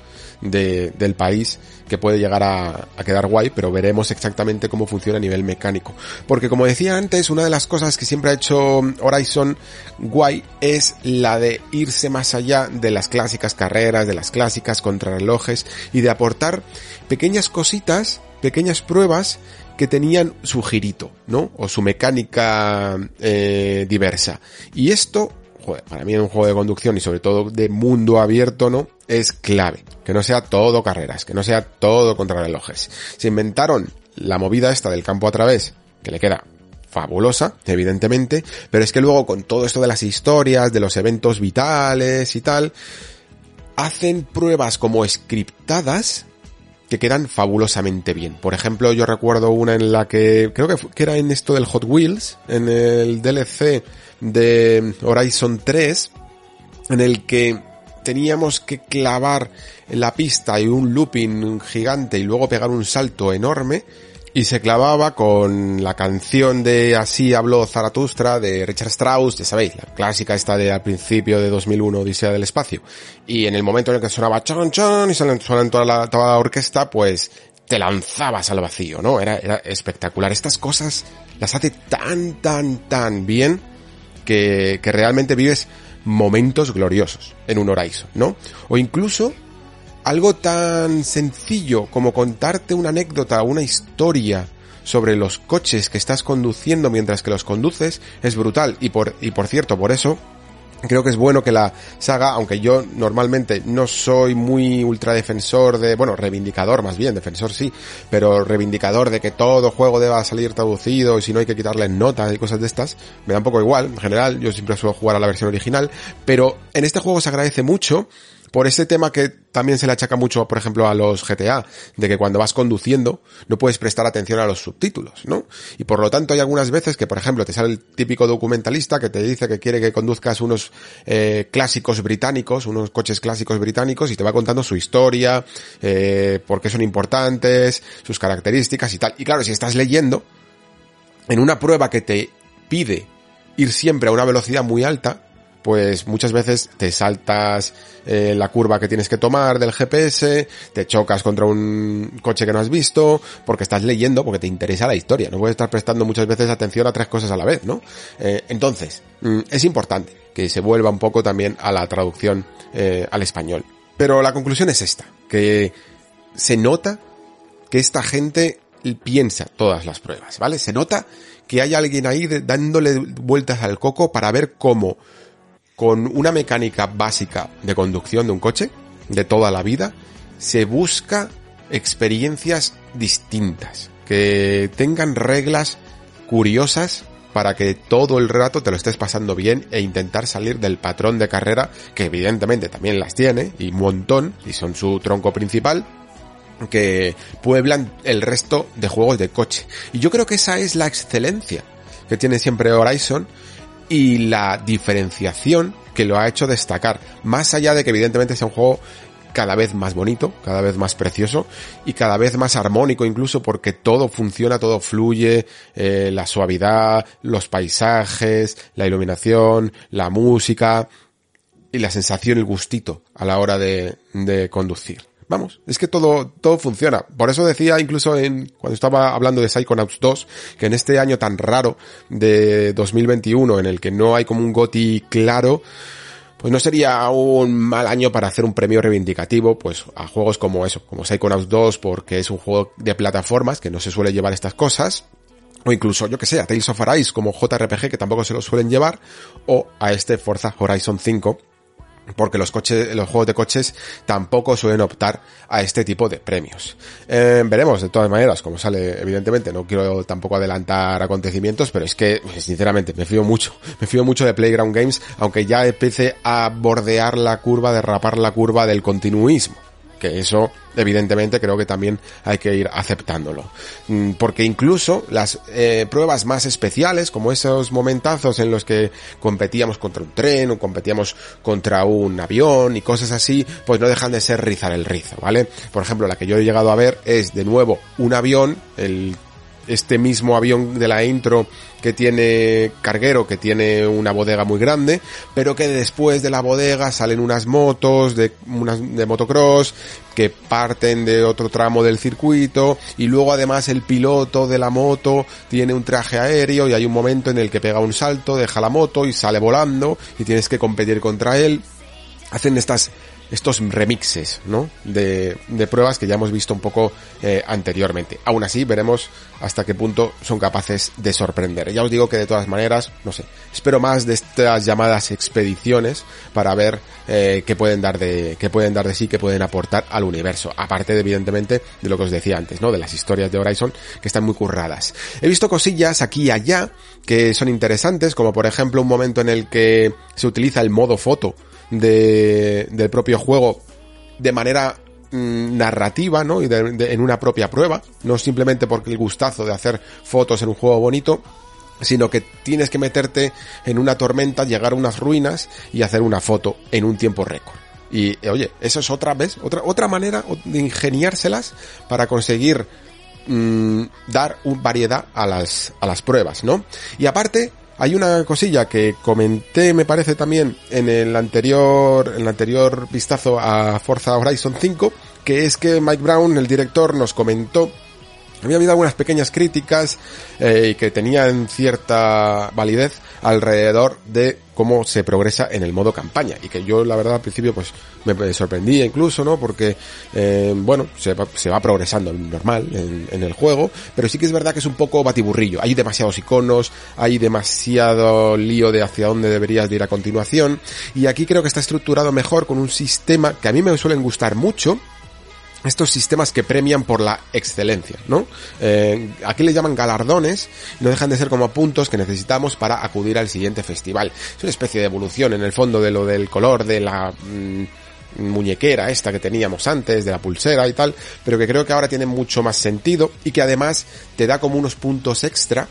de, del país que puede llegar a, quedar guay, pero veremos exactamente cómo funciona a nivel mecánico. Porque como decía antes, una de las cosas que siempre ha hecho Horizon guay es la de irse más allá de las clásicas carreras, de las clásicas contrarrelojes y de aportar pequeñas cositas, pequeñas pruebas que tenían su girito, ¿no? O su mecánica eh, diversa. Y esto joder, para mí un juego de conducción y sobre todo de mundo abierto, ¿no? Es clave. Que no sea todo carreras, que no sea todo contrarrelojes. Se inventaron la movida esta del campo a través, que le queda fabulosa, evidentemente, pero es que luego con todo esto de las historias, de los eventos vitales y tal, hacen pruebas como scriptadas que quedan fabulosamente bien. Por ejemplo, yo recuerdo una en la que, creo que, que era en esto del Hot Wheels, en el DLC de Horizon 3 en el que teníamos que clavar la pista y un looping gigante y luego pegar un salto enorme y se clavaba con la canción de Así habló Zaratustra de Richard Strauss, ya sabéis, la clásica esta de al principio de 2001 Odisea del Espacio. Y en el momento en el que sonaba chon chon y suena toda la, toda la orquesta, pues te lanzabas al vacío, ¿no? Era, era espectacular. Estas cosas las hace tan, tan, tan bien que, realmente vives momentos gloriosos en un Horizon, ¿no? O incluso algo tan sencillo como contarte una anécdota, una historia sobre los coches que estás conduciendo mientras que los conduces es brutal. Y por y por cierto, por eso Creo que es bueno que la saga, aunque yo normalmente no soy muy ultra defensor de, bueno, reivindicador más bien, defensor sí, pero reivindicador de que todo juego deba salir traducido y si no hay que quitarle notas y cosas de estas, me da un poco igual, en general, yo siempre suelo jugar a la versión original, pero en este juego se agradece mucho por ese tema que también se le achaca mucho, por ejemplo, a los GTA, de que cuando vas conduciendo no puedes prestar atención a los subtítulos, ¿no? Y por lo tanto hay algunas veces que, por ejemplo, te sale el típico documentalista que te dice que quiere que conduzcas unos eh, clásicos británicos, unos coches clásicos británicos y te va contando su historia, eh, por qué son importantes, sus características y tal. Y claro, si estás leyendo, en una prueba que te pide ir siempre a una velocidad muy alta, pues muchas veces te saltas eh, la curva que tienes que tomar del GPS, te chocas contra un coche que no has visto, porque estás leyendo, porque te interesa la historia, no puedes estar prestando muchas veces atención a tres cosas a la vez, ¿no? Eh, entonces, mm, es importante que se vuelva un poco también a la traducción eh, al español. Pero la conclusión es esta, que se nota que esta gente piensa todas las pruebas, ¿vale? Se nota que hay alguien ahí dándole vueltas al coco para ver cómo con una mecánica básica de conducción de un coche, de toda la vida, se busca experiencias distintas, que tengan reglas curiosas para que todo el rato te lo estés pasando bien e intentar salir del patrón de carrera que evidentemente también las tiene y un montón y son su tronco principal que pueblan el resto de juegos de coche. Y yo creo que esa es la excelencia que tiene siempre Horizon y la diferenciación que lo ha hecho destacar. Más allá de que evidentemente sea un juego cada vez más bonito, cada vez más precioso y cada vez más armónico incluso porque todo funciona, todo fluye, eh, la suavidad, los paisajes, la iluminación, la música y la sensación, el gustito a la hora de, de conducir. Vamos, es que todo, todo funciona. Por eso decía incluso en, cuando estaba hablando de Psychonauts 2, que en este año tan raro de 2021, en el que no hay como un GOTI claro, pues no sería un mal año para hacer un premio reivindicativo, pues a juegos como eso, como Psychonauts 2, porque es un juego de plataformas que no se suele llevar estas cosas, o incluso, yo que sé, a Tales of Arise como JRPG que tampoco se lo suelen llevar, o a este Forza Horizon 5, porque los coches, los juegos de coches tampoco suelen optar a este tipo de premios. Eh, veremos de todas maneras cómo sale, evidentemente, no quiero tampoco adelantar acontecimientos, pero es que, sinceramente, me fío mucho, *laughs* me fío mucho de Playground Games, aunque ya empiece a bordear la curva, derrapar la curva del continuismo que eso evidentemente creo que también hay que ir aceptándolo. Mm, porque incluso las eh, pruebas más especiales, como esos momentazos en los que competíamos contra un tren o competíamos contra un avión y cosas así, pues no dejan de ser rizar el rizo, ¿vale? Por ejemplo, la que yo he llegado a ver es de nuevo un avión, el este mismo avión de la intro que tiene carguero, que tiene una bodega muy grande, pero que después de la bodega salen unas motos de, motocross que parten de otro tramo del circuito y luego además el piloto de la moto tiene un traje aéreo y hay un momento en el que pega un salto, deja la moto y sale volando y tienes que competir contra él. Hacen estas estos remixes, ¿no? De, de pruebas que ya hemos visto un poco eh, anteriormente. Aún así, veremos hasta qué punto son capaces de sorprender. Ya os digo que de todas maneras, no sé, espero más de estas llamadas expediciones para ver eh, qué pueden dar de, qué pueden dar de sí, qué pueden aportar al universo. Aparte, de, evidentemente, de lo que os decía antes, ¿no? De las historias de Horizon que están muy curradas. He visto cosillas aquí y allá que son interesantes, como por ejemplo un momento en el que se utiliza el modo foto de, del propio juego de manera mm, narrativa, ¿no? Y en una propia prueba, no simplemente porque el gustazo de hacer fotos en un juego bonito, sino que tienes que meterte en una tormenta, llegar a unas ruinas y hacer una foto en un tiempo récord. Y oye, eso es otra vez, otra, otra manera de ingeniárselas para conseguir mm, dar variedad a las, a las pruebas, ¿no? Y aparte, hay una cosilla que comenté, me parece también en el anterior, en el anterior vistazo a Forza Horizon 5, que es que Mike Brown, el director, nos comentó había habido algunas pequeñas críticas eh, que tenían cierta validez alrededor de cómo se progresa en el modo campaña. Y que yo la verdad al principio pues me sorprendía incluso no porque eh, bueno se va, se va progresando normal en, en, el juego. Pero sí que es verdad que es un poco batiburrillo. Hay demasiados iconos hay demasiado lío de hacia dónde deberías de ir a continuación. Y aquí creo que está estructurado mejor con un sistema que a mí me suelen gustar mucho estos sistemas que premian por la excelencia, ¿no? Eh, aquí le llaman galardones, no dejan de ser como puntos que necesitamos para acudir al siguiente festival. Es una especie de evolución en el fondo de lo del color de la mmm, muñequera esta que teníamos antes, de la pulsera y tal, pero que creo que ahora tiene mucho más sentido y que además te da como unos puntos extra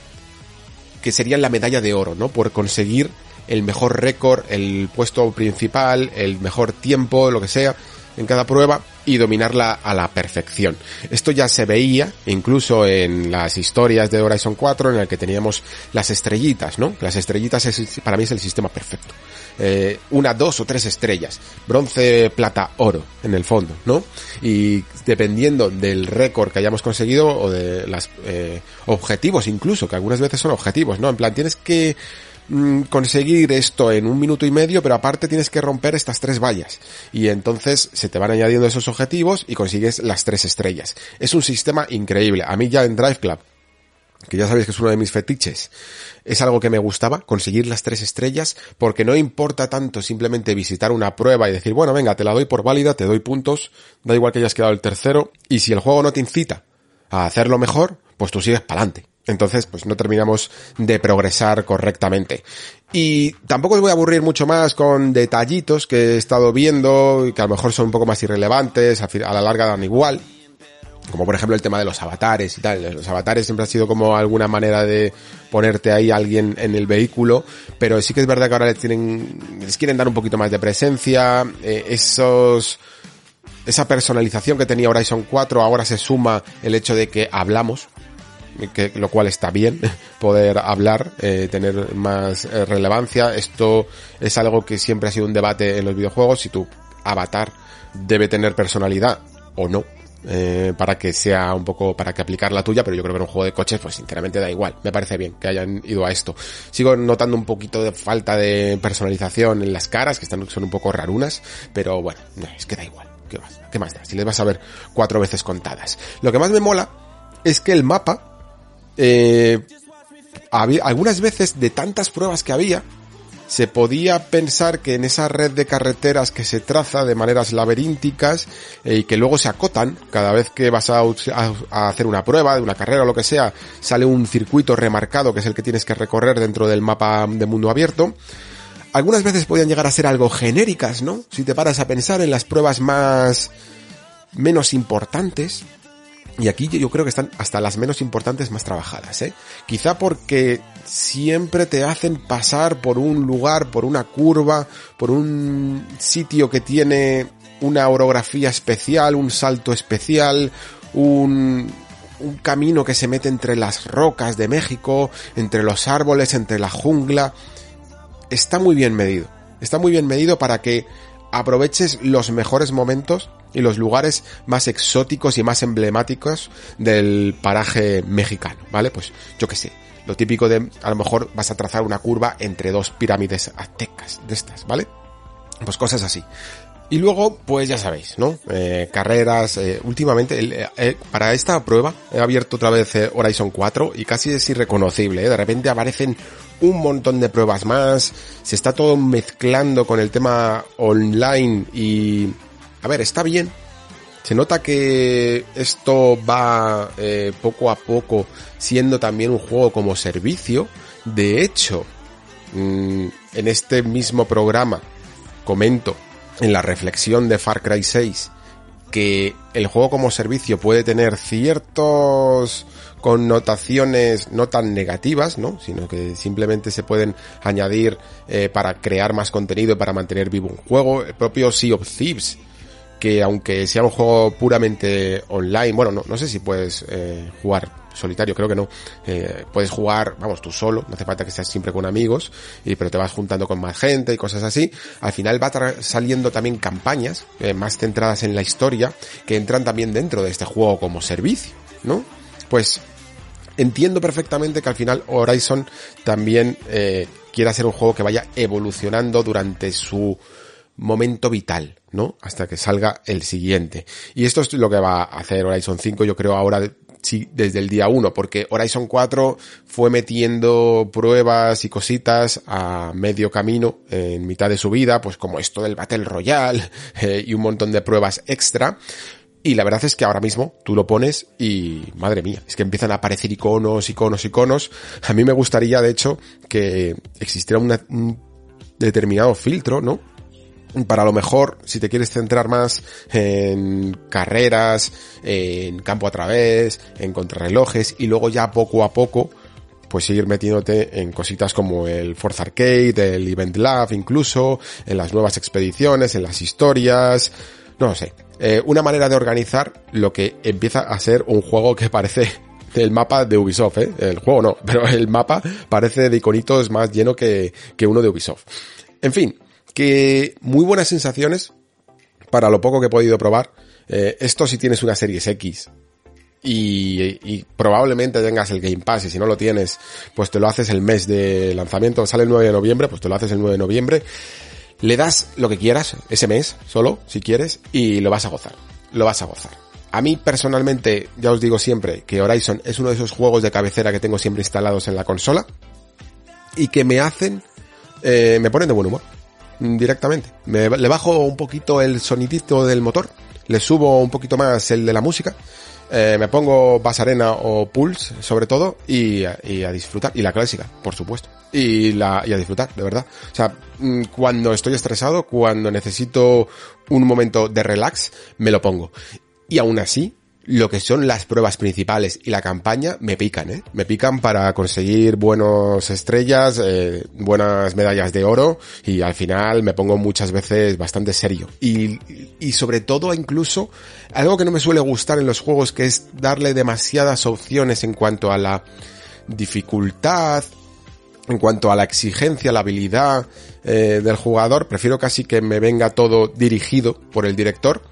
que serían la medalla de oro, ¿no? Por conseguir el mejor récord, el puesto principal, el mejor tiempo, lo que sea, en cada prueba y dominarla a la perfección. Esto ya se veía incluso en las historias de Horizon 4 en el que teníamos las estrellitas, ¿no? Las estrellitas es, para mí es el sistema perfecto. Eh, una, dos o tres estrellas. Bronce, plata, oro, en el fondo, ¿no? Y dependiendo del récord que hayamos conseguido o de los eh, objetivos incluso, que algunas veces son objetivos, ¿no? En plan, tienes que Mm, conseguir esto en un minuto y medio, pero aparte tienes que romper estas tres vallas. Y entonces se te van añadiendo esos objetivos y consigues las tres estrellas. Es un sistema increíble. A mí ya en Drive Club, que ya sabéis que es uno de mis fetiches, es algo que me gustaba, conseguir las tres estrellas, porque no importa tanto simplemente visitar una prueba y decir, bueno, venga, te la doy por válida, te doy puntos, da igual que hayas quedado el tercero, y si el juego no te incita a hacerlo mejor, pues tú sigues para adelante Entonces, pues no terminamos de progresar correctamente. Y tampoco os voy a aburrir mucho más con detallitos que he estado viendo y que a lo mejor son un poco más irrelevantes, a la larga dan igual. Como por ejemplo el tema de los avatares y tal. Los avatares siempre ha sido como alguna manera de ponerte ahí alguien en el vehículo, pero sí que es verdad que ahora les tienen, les quieren dar un poquito más de presencia, eh, esos, esa personalización que tenía Horizon 4 ahora se suma el hecho de que hablamos, que, lo cual está bien, *laughs* poder hablar, eh, tener más eh, relevancia. Esto es algo que siempre ha sido un debate en los videojuegos, si tu avatar debe tener personalidad o no. Eh, para que sea un poco, para que aplicar la tuya, pero yo creo que en un juego de coches, pues sinceramente da igual. Me parece bien que hayan ido a esto. Sigo notando un poquito de falta de personalización en las caras, que están, son un poco rarunas, pero bueno, es que da igual. ¿Qué más, ¿Qué más da? Si les vas a ver cuatro veces contadas. Lo que más me mola es que el mapa eh, algunas veces de tantas pruebas que había, se podía pensar que en esa red de carreteras que se traza de maneras laberínticas eh, y que luego se acotan, cada vez que vas a, a, hacer una prueba de una carrera o lo que sea, sale un circuito remarcado que es el que tienes que recorrer dentro del mapa de mundo abierto. Algunas veces podían llegar a ser algo genéricas, ¿no? Si te paras a pensar en las pruebas más menos importantes, y aquí yo creo que están hasta las menos importantes más trabajadas, ¿eh? Quizá porque siempre te hacen pasar por un lugar, por una curva, por un sitio que tiene una orografía especial, un salto especial, un, un camino que se mete entre las rocas de México, entre los árboles, entre la jungla. Está muy bien medido. Está muy bien medido para que aproveches los mejores momentos y los lugares más exóticos y más emblemáticos del paraje mexicano, ¿vale? Pues yo qué sé, lo típico de a lo mejor vas a trazar una curva entre dos pirámides aztecas de estas, ¿vale? Pues cosas así. Y luego, pues ya sabéis, ¿no? Eh, carreras, eh, últimamente, eh, para esta prueba he abierto otra vez Horizon 4 y casi es irreconocible, De repente aparecen un montón de pruebas más, se está todo mezclando con el tema online y a ver, está bien. Se nota que esto va eh, poco a poco siendo también un juego como servicio. De hecho, mm, en este mismo programa comento en la reflexión de Far Cry 6 que el juego como servicio puede tener ciertos connotaciones no tan negativas, ¿no? Sino que simplemente se pueden añadir eh, para crear más contenido y para mantener vivo un juego. El propio Sea of Thieves que aunque sea un juego puramente online, bueno, no, no sé si puedes eh, jugar solitario, creo que no. Eh, puedes jugar, vamos, tú solo, no hace falta que estés siempre con amigos, y, pero te vas juntando con más gente y cosas así. Al final va saliendo también campañas eh, más centradas en la historia que entran también dentro de este juego como servicio, ¿no? Pues entiendo perfectamente que al final Horizon también eh, quiera ser un juego que vaya evolucionando durante su momento vital, ¿no? Hasta que salga el siguiente. Y esto es lo que va a hacer Horizon 5, yo creo ahora sí, desde el día 1, porque Horizon 4 fue metiendo pruebas y cositas a medio camino, en mitad de su vida, pues como esto del Battle Royale *laughs* eh, y un montón de pruebas extra. Y la verdad es que ahora mismo tú lo pones y madre mía, es que empiezan a aparecer iconos, iconos, iconos. A mí me gustaría, de hecho, que existiera un determinado filtro, ¿no? Para lo mejor, si te quieres centrar más en carreras, en campo a través, en contrarrelojes y luego ya poco a poco pues seguir metiéndote en cositas como el Forza Arcade, el Event Lab incluso, en las nuevas expediciones, en las historias, no lo sé. Eh, una manera de organizar lo que empieza a ser un juego que parece el mapa de Ubisoft, ¿eh? El juego no, *laughs* pero el mapa parece de iconitos más lleno que, que uno de Ubisoft. En fin, que muy buenas sensaciones para lo poco que he podido probar. Eh, esto si tienes una Series X y, probablemente tengas el Game Pass y si no lo tienes, pues te lo haces el mes de lanzamiento, sale el 9 de noviembre, pues te lo haces el 9 de noviembre. Le das lo que quieras ese mes, solo, si quieres, y lo vas a gozar. Lo vas a gozar. A mí personalmente, ya os digo siempre, que Horizon es uno de esos juegos de cabecera que tengo siempre instalados en la consola y que me hacen, eh, me ponen de buen humor directamente. le bajo un poquito el sonidito del motor, le subo un poquito más el de la música eh, me pongo Basarena o Pulse, sobre todo, y, y, a disfrutar. Y la clásica, por supuesto. Y, la, y a disfrutar, de verdad. O sea, mm, cuando estoy estresado, cuando necesito un momento de relax, me lo pongo. Y aún así, lo que son las pruebas principales y la campaña me pican, ¿eh? Me pican para conseguir buenas estrellas, eh, buenas medallas de oro y al final me pongo muchas veces bastante serio. Y, y sobre todo incluso algo que no me suele gustar en los juegos que es darle demasiadas opciones en cuanto a la dificultad, en cuanto a la exigencia, la habilidad eh, del jugador, prefiero casi que me venga todo dirigido por el director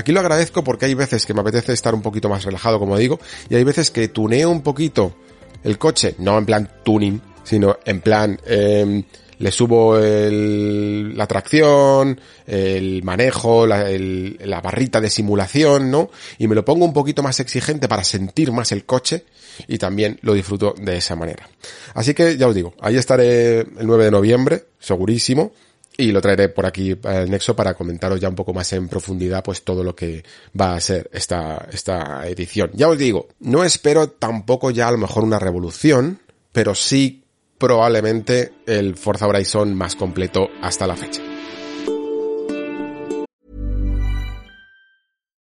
Aquí lo agradezco porque hay veces que me apetece estar un poquito más relajado, como digo, y hay veces que tuneo un poquito el coche, no en plan tuning, sino en plan, eh, le subo el, la tracción, el manejo, la, el, la barrita de simulación, ¿no? Y me lo pongo un poquito más exigente para sentir más el coche y también lo disfruto de esa manera. Así que ya os digo, ahí estaré el 9 de noviembre, segurísimo y lo traeré por aquí al Nexo para comentaros ya un poco más en profundidad pues todo lo que va a ser esta, esta edición. Ya os digo, no espero tampoco ya a lo mejor una revolución, pero sí probablemente el Forza Horizon más completo hasta la fecha.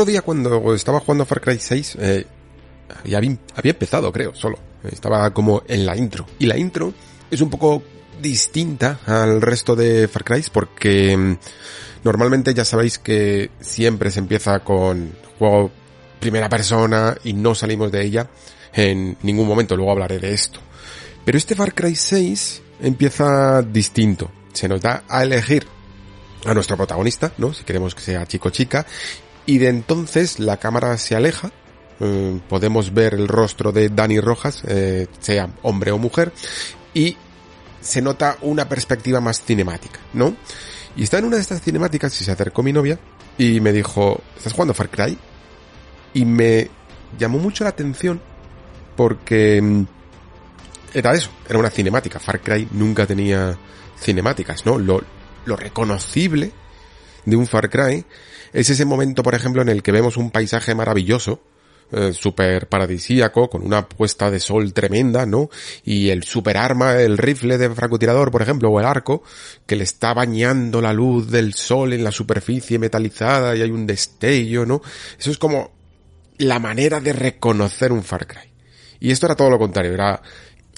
Otro día cuando estaba jugando Far Cry 6, eh, había, había empezado, creo, solo. Estaba como en la intro. Y la intro es un poco distinta al resto de Far Cry porque mm, normalmente ya sabéis que siempre se empieza con juego primera persona y no salimos de ella en ningún momento, luego hablaré de esto. Pero este Far Cry 6 empieza distinto. Se nos da a elegir a nuestro protagonista, ¿no? Si queremos que sea chico o chica, y de entonces la cámara se aleja, eh, podemos ver el rostro de Dani Rojas, eh, sea hombre o mujer, y se nota una perspectiva más cinemática, ¿no? Y está en una de estas cinemáticas y se acercó mi novia y me dijo, ¿estás jugando Far Cry? Y me llamó mucho la atención porque mm, era eso, era una cinemática. Far Cry nunca tenía cinemáticas, ¿no? Lo, lo reconocible de un Far Cry es ese momento, por ejemplo, en el que vemos un paisaje maravilloso, eh, súper paradisíaco, con una puesta de sol tremenda, ¿no? Y el super arma, el rifle de francotirador, por ejemplo, o el arco, que le está bañando la luz del sol en la superficie metalizada y hay un destello, ¿no? Eso es como la manera de reconocer un Far Cry. Y esto era todo lo contrario, era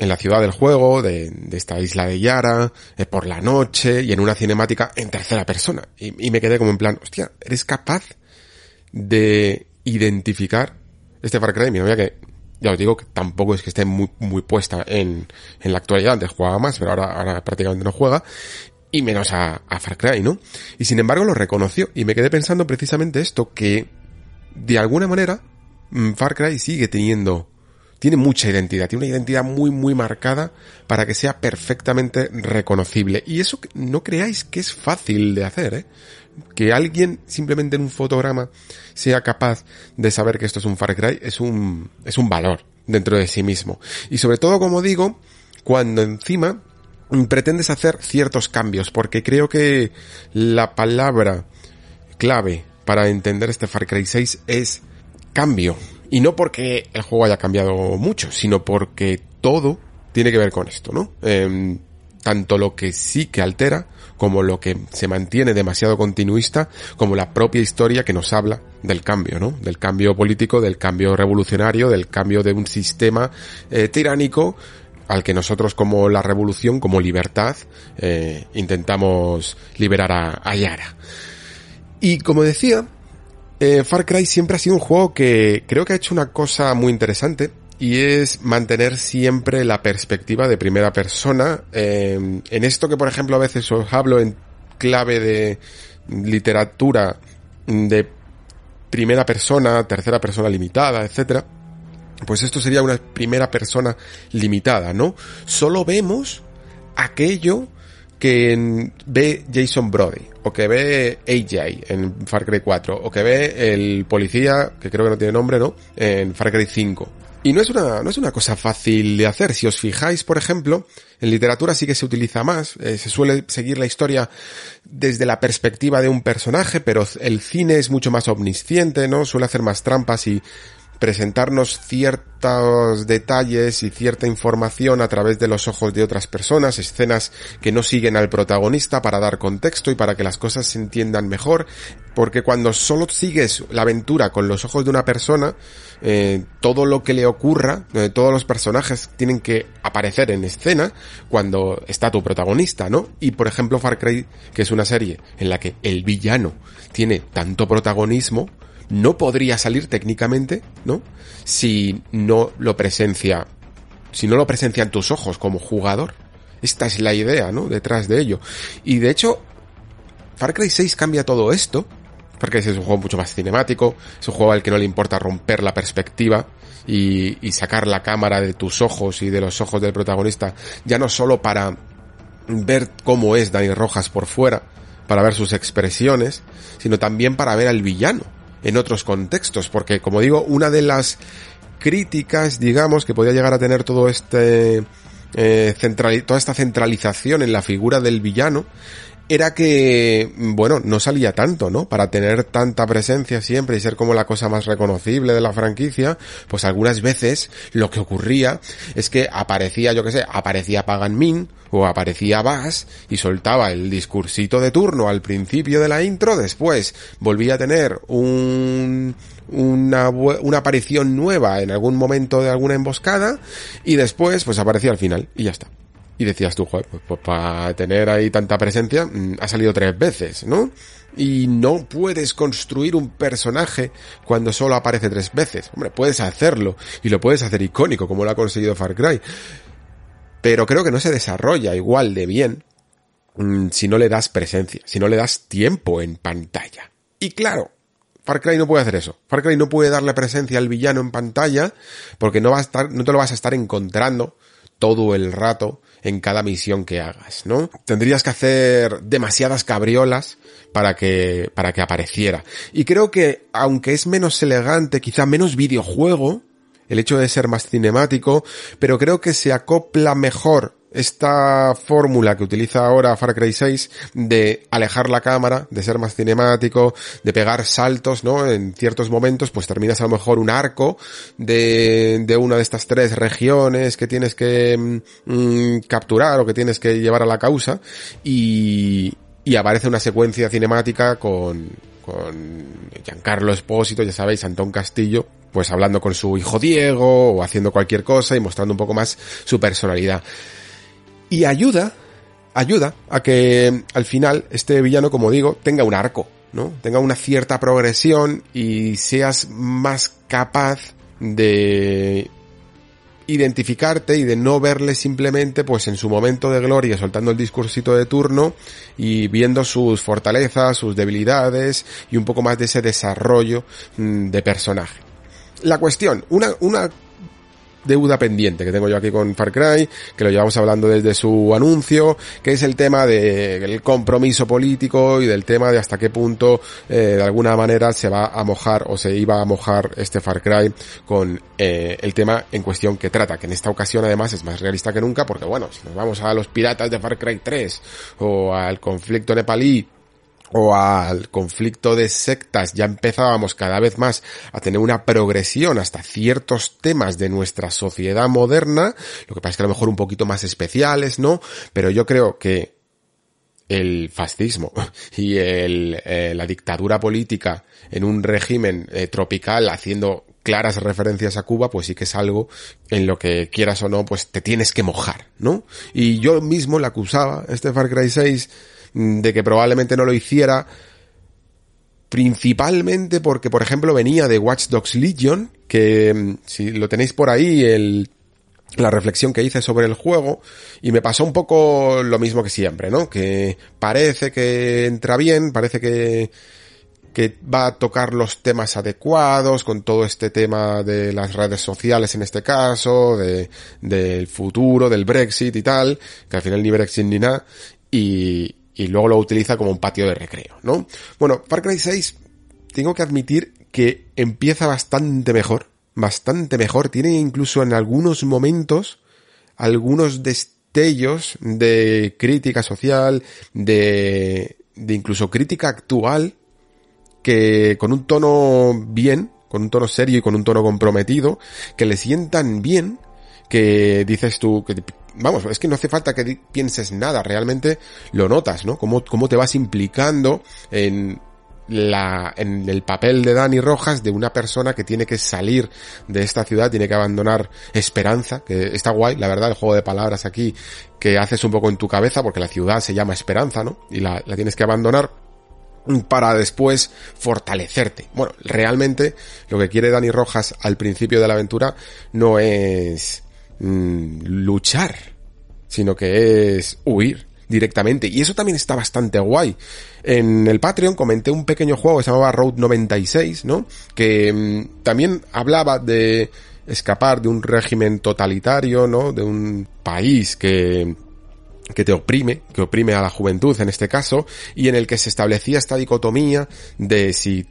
en la ciudad del juego, de, esta isla de Yara, eh, por la noche y en una cinemática en tercera persona. Y, me quedé como en plan, hostia, ¿eres capaz de identificar este Far Cry? Mi novia que, ya os digo que tampoco es que esté muy, muy puesta en, en la actualidad, antes jugaba más, pero ahora, prácticamente no juega. Y menos a, a Far Cry, ¿no? Y sin embargo lo reconoció y me quedé pensando precisamente esto, que de alguna manera mm, Far Cry sigue teniendo tiene mucha identidad, tiene una identidad muy muy marcada para que sea perfectamente reconocible. Y eso no creáis que es fácil de hacer, ¿eh? Que alguien simplemente en un fotograma sea capaz de saber que esto es un Far Cry es un, es un valor dentro de sí mismo. Y sobre todo, como digo, cuando encima pretendes hacer ciertos cambios, porque creo que la palabra clave para entender este Far Cry 6 es cambio. Y no porque el juego haya cambiado mucho, sino porque todo tiene que ver con esto, ¿no? Em, tanto lo que sí que altera, como lo que se mantiene demasiado continuista, como la propia historia que nos habla del cambio, ¿no? Del cambio político, del cambio revolucionario, del cambio de un sistema eh, tiránico al que nosotros como la revolución, como libertad, eh, intentamos liberar a, a Yara. Y como decía, eh, Far Cry siempre ha sido un juego que creo que ha hecho una cosa muy interesante y es mantener siempre la perspectiva de primera persona. Eh, en esto que por ejemplo a veces os hablo en clave de literatura de primera persona, tercera persona limitada, etcétera, pues esto sería una primera persona limitada, ¿no? Solo vemos aquello que ve Jason Brody, o que ve AJ en Far Cry 4, o que ve el policía, que creo que no tiene nombre, ¿no? En Far Cry 5. Y no es una, no es una cosa fácil de hacer. Si os fijáis, por ejemplo, en literatura sí que se utiliza más. Eh, se suele seguir la historia desde la perspectiva de un personaje, pero el cine es mucho más omnisciente, ¿no? Suele hacer más trampas y presentarnos ciertos detalles y cierta información a través de los ojos de otras personas, escenas que no siguen al protagonista para dar contexto y para que las cosas se entiendan mejor, porque cuando solo sigues la aventura con los ojos de una persona, eh, todo lo que le ocurra, eh, todos los personajes tienen que aparecer en escena cuando está tu protagonista, ¿no? Y por ejemplo Far Cry, que es una serie en la que el villano tiene tanto protagonismo, no podría salir técnicamente, ¿no? Si no lo presencia, si no lo presencian tus ojos como jugador. Esta es la idea, ¿no? Detrás de ello. Y de hecho, Far Cry 6 cambia todo esto. 6 es un juego mucho más cinemático, es un juego al que no le importa romper la perspectiva y, y sacar la cámara de tus ojos y de los ojos del protagonista, ya no solo para ver cómo es Dani Rojas por fuera, para ver sus expresiones, sino también para ver al villano en otros contextos, porque como digo, una de las críticas, digamos, que podía llegar a tener todo este eh, central, toda esta centralización en la figura del villano era que, bueno, no salía tanto, ¿no? Para tener tanta presencia siempre y ser como la cosa más reconocible de la franquicia, pues algunas veces lo que ocurría es que aparecía, yo que sé, aparecía Pagan Min o aparecía Bass y soltaba el discursito de turno al principio de la intro, después volvía a tener un, una, una aparición nueva en algún momento de alguna emboscada y después pues aparecía al final y ya está. Y decías tú, joder, pues, pues, para tener ahí tanta presencia, mm, ha salido tres veces, ¿no? Y no puedes construir un personaje cuando solo aparece tres veces. Hombre, puedes hacerlo, y lo puedes hacer icónico, como lo ha conseguido Far Cry. Pero creo que no se desarrolla igual de bien mm, si no le das presencia, si no le das tiempo en pantalla. Y claro, Far Cry no puede hacer eso. Far Cry no puede darle presencia al villano en pantalla porque no va a estar, no te lo vas a estar encontrando todo el rato en cada misión que hagas, ¿no? Tendrías que hacer demasiadas cabriolas para que, para que apareciera. Y creo que, aunque es menos elegante, quizá menos videojuego, el hecho de ser más cinemático, pero creo que se acopla mejor esta fórmula que utiliza ahora Far Cry 6 de alejar la cámara, de ser más cinemático, de pegar saltos, ¿no? En ciertos momentos, pues terminas a lo mejor un arco de, de una de estas tres regiones que tienes que mm, mm, capturar o que tienes que llevar a la causa y, y aparece una secuencia cinemática con, con Giancarlo Espósito, ya sabéis, Antón Castillo, pues hablando con su hijo Diego o haciendo cualquier cosa y mostrando un poco más su personalidad. Y ayuda, ayuda a que al final este villano, como digo, tenga un arco, ¿no? Tenga una cierta progresión y seas más capaz de identificarte y de no verle simplemente pues en su momento de gloria soltando el discursito de turno y viendo sus fortalezas, sus debilidades y un poco más de ese desarrollo mm, de personaje. La cuestión, una, una deuda pendiente que tengo yo aquí con Far Cry, que lo llevamos hablando desde su anuncio, que es el tema del compromiso político y del tema de hasta qué punto eh, de alguna manera se va a mojar o se iba a mojar este Far Cry con eh, el tema en cuestión que trata, que en esta ocasión además es más realista que nunca porque bueno, si nos vamos a los piratas de Far Cry 3 o al conflicto nepalí o al conflicto de sectas ya empezábamos cada vez más a tener una progresión hasta ciertos temas de nuestra sociedad moderna, lo que pasa es que a lo mejor un poquito más especiales, ¿no? Pero yo creo que el fascismo *laughs* y el, eh, la dictadura política en un régimen eh, tropical haciendo claras referencias a Cuba, pues sí que es algo en lo que quieras o no, pues te tienes que mojar, ¿no? Y yo mismo le acusaba, este Far Cry 6, mm, de que probablemente no lo hiciera, principalmente porque, por ejemplo, venía de Watch Dogs Legion, que mm, si lo tenéis por ahí, el, la reflexión que hice sobre el juego y me pasó un poco lo mismo que siempre, ¿no? Que parece que entra bien, parece que que va a tocar los temas adecuados con todo este tema de las redes sociales en este caso, de, del futuro, del Brexit y tal, que al final ni Brexit ni nada, y, y luego lo utiliza como un patio de recreo, ¿no? Bueno, Far Cry 6, tengo que admitir que empieza bastante mejor, bastante mejor, tiene incluso en algunos momentos algunos destellos de crítica social, de, de incluso crítica actual, que con un tono bien, con un tono serio y con un tono comprometido, que le sientan bien, que dices tú, que vamos, es que no hace falta que pienses nada, realmente lo notas, ¿no? Cómo, cómo te vas implicando en la, en el papel de Dani Rojas de una persona que tiene que salir de esta ciudad, tiene que abandonar Esperanza, que está guay, la verdad, el juego de palabras aquí que haces un poco en tu cabeza, porque la ciudad se llama Esperanza, ¿no? Y la, la tienes que abandonar para después fortalecerte. Bueno, realmente lo que quiere Dani Rojas al principio de la aventura no es mm, luchar, sino que es huir directamente. Y eso también está bastante guay. En el Patreon comenté un pequeño juego que se llamaba Road 96, ¿no? Que mm, también hablaba de escapar de un régimen totalitario, ¿no? De un país que que te oprime, que oprime a la juventud en este caso, y en el que se establecía esta dicotomía de si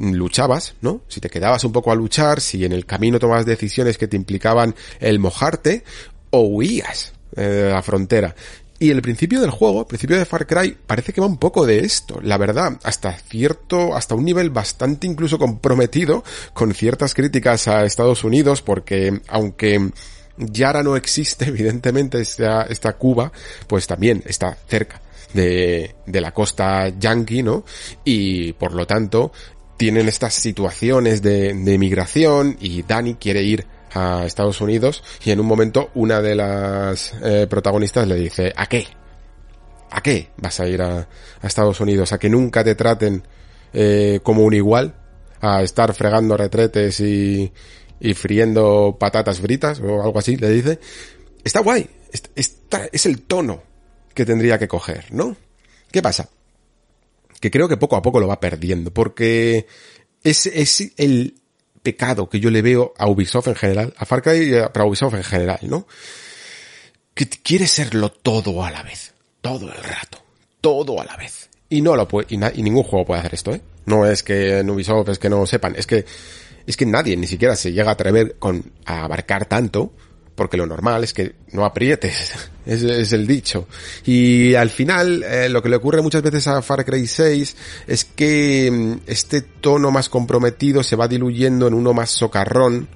luchabas, ¿no? Si te quedabas un poco a luchar, si en el camino tomabas decisiones que te implicaban el mojarte, o huías eh, de la frontera. Y el principio del juego, el principio de Far Cry, parece que va un poco de esto, la verdad, hasta cierto, hasta un nivel bastante incluso comprometido con ciertas críticas a Estados Unidos, porque aunque Yara no existe, *laughs* evidentemente, esta, esta Cuba, pues también está cerca de, de la costa yankee, ¿no? Y por lo tanto, tienen estas situaciones de, migración y Dani quiere ir a Estados Unidos y en un momento una de las eh, protagonistas le dice, ¿a qué? ¿A qué vas a ir a, a Estados Unidos? ¿A que nunca te traten eh, como un igual? ¿A estar fregando retretes y, y friendo patatas fritas o algo así, le dice. Está guay. Está, es el tono que tendría que coger, ¿no? ¿Qué pasa? Que creo que poco a poco lo va perdiendo, porque es, es el pecado que yo le veo a Ubisoft en general, a Far Cry y a Ubisoft en general, ¿no? Que quiere serlo todo a la vez, todo el rato, todo a la vez. Y no lo puede, y, y ningún juego puede hacer esto, ¿eh? No es que en Ubisoft es que no sepan, es que es que nadie ni siquiera se llega a atrever con, a abarcar tanto, porque lo normal es que no aprietes, *laughs* es, el dicho. Y al final, eh, lo que le ocurre muchas veces a Far Cry 6 es que mm, este tono más comprometido se va diluyendo en uno más socarrón,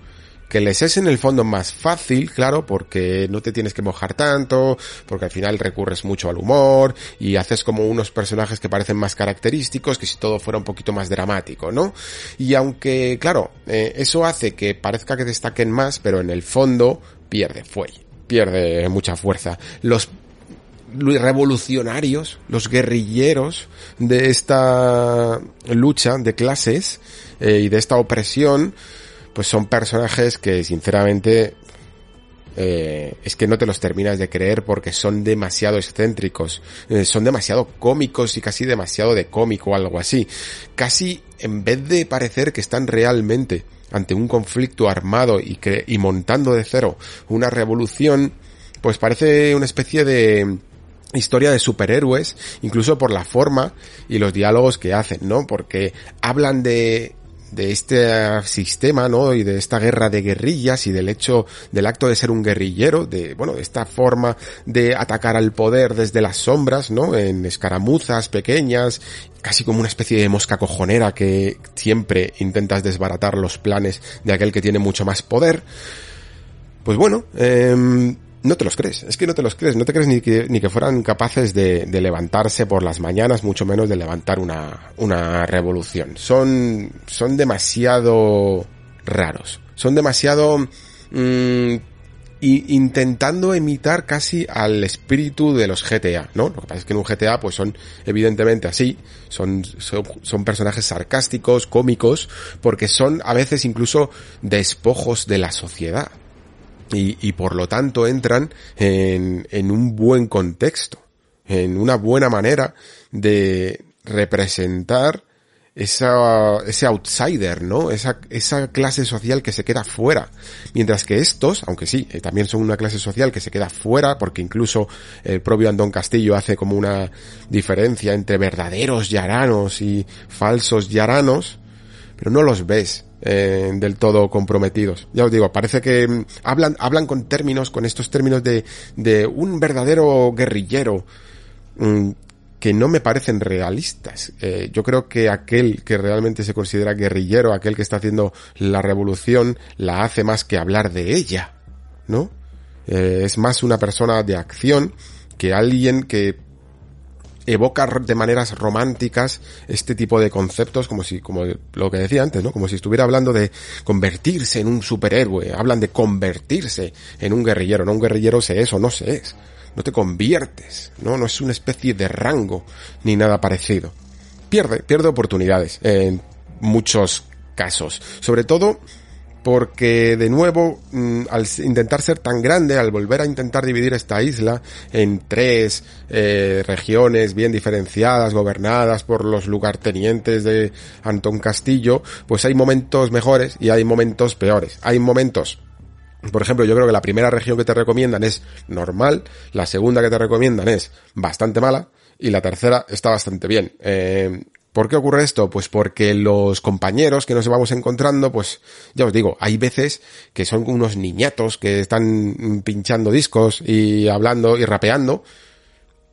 que les es en el fondo más fácil, claro, porque no te tienes que mojar tanto, porque al final recurres mucho al humor y haces como unos personajes que parecen más característicos que si todo fuera un poquito más dramático, ¿no? Y aunque, claro, eh, eso hace que parezca que destaquen más, pero en el fondo pierde fuelle, pierde mucha fuerza. Los revolucionarios, los guerrilleros de esta lucha de clases eh, y de esta opresión, pues son personajes que sinceramente eh, es que no te los terminas de creer porque son demasiado excéntricos, eh, son demasiado cómicos y casi demasiado de cómico o algo así. Casi en vez de parecer que están realmente ante un conflicto armado y, que, y montando de cero una revolución, pues parece una especie de historia de superhéroes, incluso por la forma y los diálogos que hacen, ¿no? Porque hablan de de este sistema, ¿no? Y de esta guerra de guerrillas y del hecho del acto de ser un guerrillero, de, bueno, de esta forma de atacar al poder desde las sombras, ¿no? En escaramuzas pequeñas, casi como una especie de mosca cojonera que siempre intentas desbaratar los planes de aquel que tiene mucho más poder. Pues bueno, eh, no te los crees, es que no te los crees, no te crees ni que, ni que fueran capaces de, levantarse por las mañanas, mucho menos de levantar una, una revolución. Son, son demasiado raros, son demasiado y intentando imitar casi al espíritu de los GTA, ¿no? Lo que pasa es que en un GTA pues son evidentemente así, son, son, personajes sarcásticos, cómicos, porque son a veces incluso despojos de la sociedad y, por lo tanto entran en, en un buen contexto, en una buena manera de representar esa, ese outsider, ¿no? Esa, esa clase social que se queda fuera. Mientras que estos, aunque sí, eh, también son una clase social que se queda fuera, porque incluso el propio Andón Castillo hace como una diferencia entre verdaderos yaranos y falsos yaranos, pero no los ves eh, del todo comprometidos. Ya os digo, parece que mm, hablan, hablan con términos, con estos términos de, de un verdadero guerrillero, mmm, que no me parecen realistas. Eh, yo creo que aquel que realmente se considera guerrillero, aquel que está haciendo la revolución, la hace más que hablar de ella, ¿no? Eh, es más una persona de acción que alguien que evoca de maneras románticas este tipo de conceptos como si, como lo que decía antes, ¿no? Como si estuviera hablando de convertirse en un superhéroe. Hablan de convertirse en un guerrillero. No un guerrillero se es o no se es. No te conviertes, ¿no? No es una especie de rango ni nada parecido. Pierde, pierde oportunidades en muchos casos. Sobre todo porque de nuevo, mm, al intentar ser tan grande, al volver a intentar dividir esta isla en tres eh, regiones bien diferenciadas, gobernadas por los lugartenientes de Antón Castillo, pues hay momentos mejores y hay momentos peores. Hay momentos por ejemplo, yo creo que la primera región que te recomiendan es normal, la segunda que te recomiendan es bastante mala y la tercera está bastante bien. Eh, ¿Por qué ocurre esto? Pues porque los compañeros que nos vamos encontrando, pues ya os digo, hay veces que son unos niñatos que están pinchando discos y hablando y rapeando,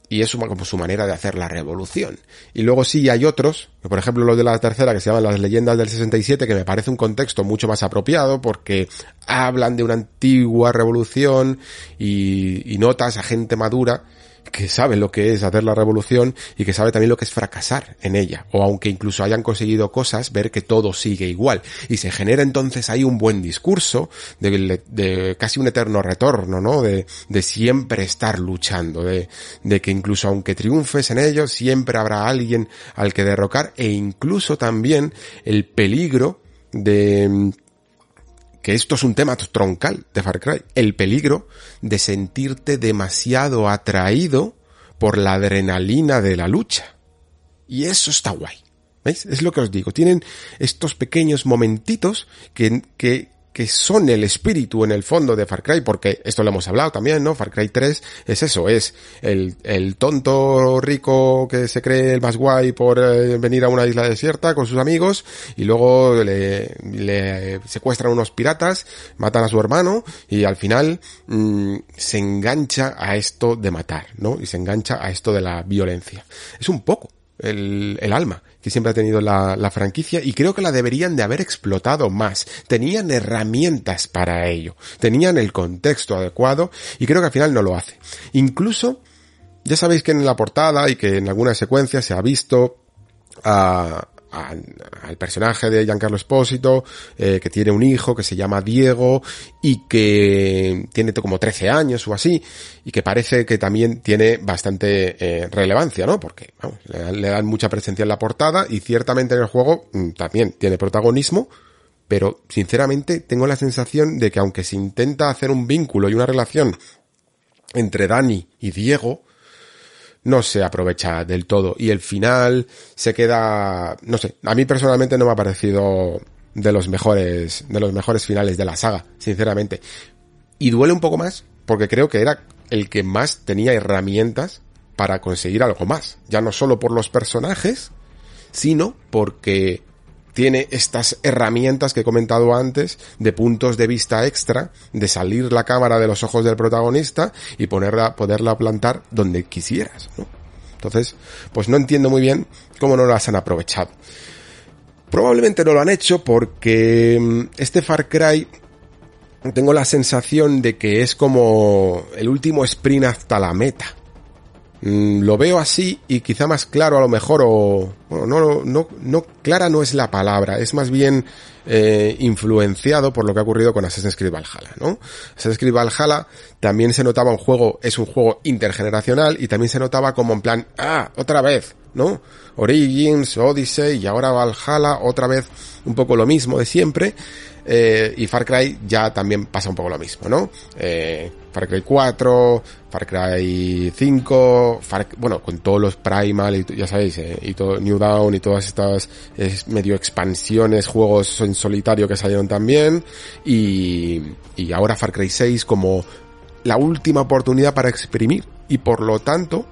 y es como su manera de hacer la revolución. Y luego sí hay otros, por ejemplo los de la tercera que se llaman las leyendas del 67, que me parece un contexto mucho más apropiado porque hablan de una antigua revolución y, y notas a gente madura que sabe lo que es hacer la revolución y que sabe también lo que es fracasar en ella. O aunque incluso hayan conseguido cosas, ver que todo sigue igual. Y se genera entonces ahí un buen discurso de, casi un eterno retorno, ¿no? De, de siempre estar luchando, de, de que incluso aunque triunfes en ello, siempre habrá alguien al que derrocar e incluso también el peligro de que esto es un tema troncal de Far Cry, el peligro de sentirte demasiado atraído por la adrenalina de la lucha. Y eso está guay. ¿Veis? Es lo que os digo. Tienen estos pequeños momentitos que, que, que son el espíritu en el fondo de Far Cry, porque esto lo hemos hablado también, ¿no? Far Cry 3 es eso, es el, el tonto rico que se cree el más guay por eh, venir a una isla desierta con sus amigos y luego le, le secuestran unos piratas, matan a su hermano y al final mmm, se engancha a esto de matar, ¿no? Y se engancha a esto de la violencia. Es un poco el, el alma que siempre ha tenido la, la, franquicia y creo que la deberían de haber explotado más. Tenían herramientas para ello, tenían el contexto adecuado y creo que al final no lo hace. Incluso, ya sabéis que en la portada y que en algunas secuencias se ha visto a, al personaje de Giancarlo Espósito, eh, que tiene un hijo que se llama Diego y que tiene como 13 años o así, y que parece que también tiene bastante eh, relevancia, ¿no? Porque vamos, le, dan, le, dan, mucha presencia en la portada y ciertamente en el juego mm, también tiene protagonismo, pero sinceramente tengo la sensación de que aunque se intenta hacer un vínculo y una relación entre Dani y Diego, no se aprovecha del todo y el final se queda, no sé, a mí personalmente no me ha parecido de los mejores, de los mejores finales de la saga, sinceramente. Y duele un poco más porque creo que era el que más tenía herramientas para conseguir algo más. Ya no solo por los personajes, sino porque tiene estas herramientas que he comentado antes de puntos de vista extra, de salir la cámara de los ojos del protagonista y ponerla, poderla plantar donde quisieras, ¿no? Entonces, pues no entiendo muy bien cómo no las han aprovechado. Probablemente no lo han hecho porque mm, este Far Cry tengo la sensación de que es como el último sprint hasta la meta. Mm, lo veo así y quizá más claro a lo mejor o bueno no no no clara no es la palabra es más bien eh, influenciado por lo que ha ocurrido con Assassin's Creed Valhalla no Assassin's Creed Valhalla también se notaba un juego es un juego intergeneracional y también se notaba como en plan ah otra vez no Origins Odyssey y ahora Valhalla otra vez un poco lo mismo de siempre eh, y Far Cry ya también pasa un poco lo mismo, ¿no? Eh, Far Cry 4, Far Cry 5, Far, bueno, con todos los Primal y ya sabéis, eh, y todo New Dawn y todas estas medio expansiones, juegos en solitario que salieron también, y, y ahora Far Cry 6 como la última oportunidad para exprimir, y por lo tanto,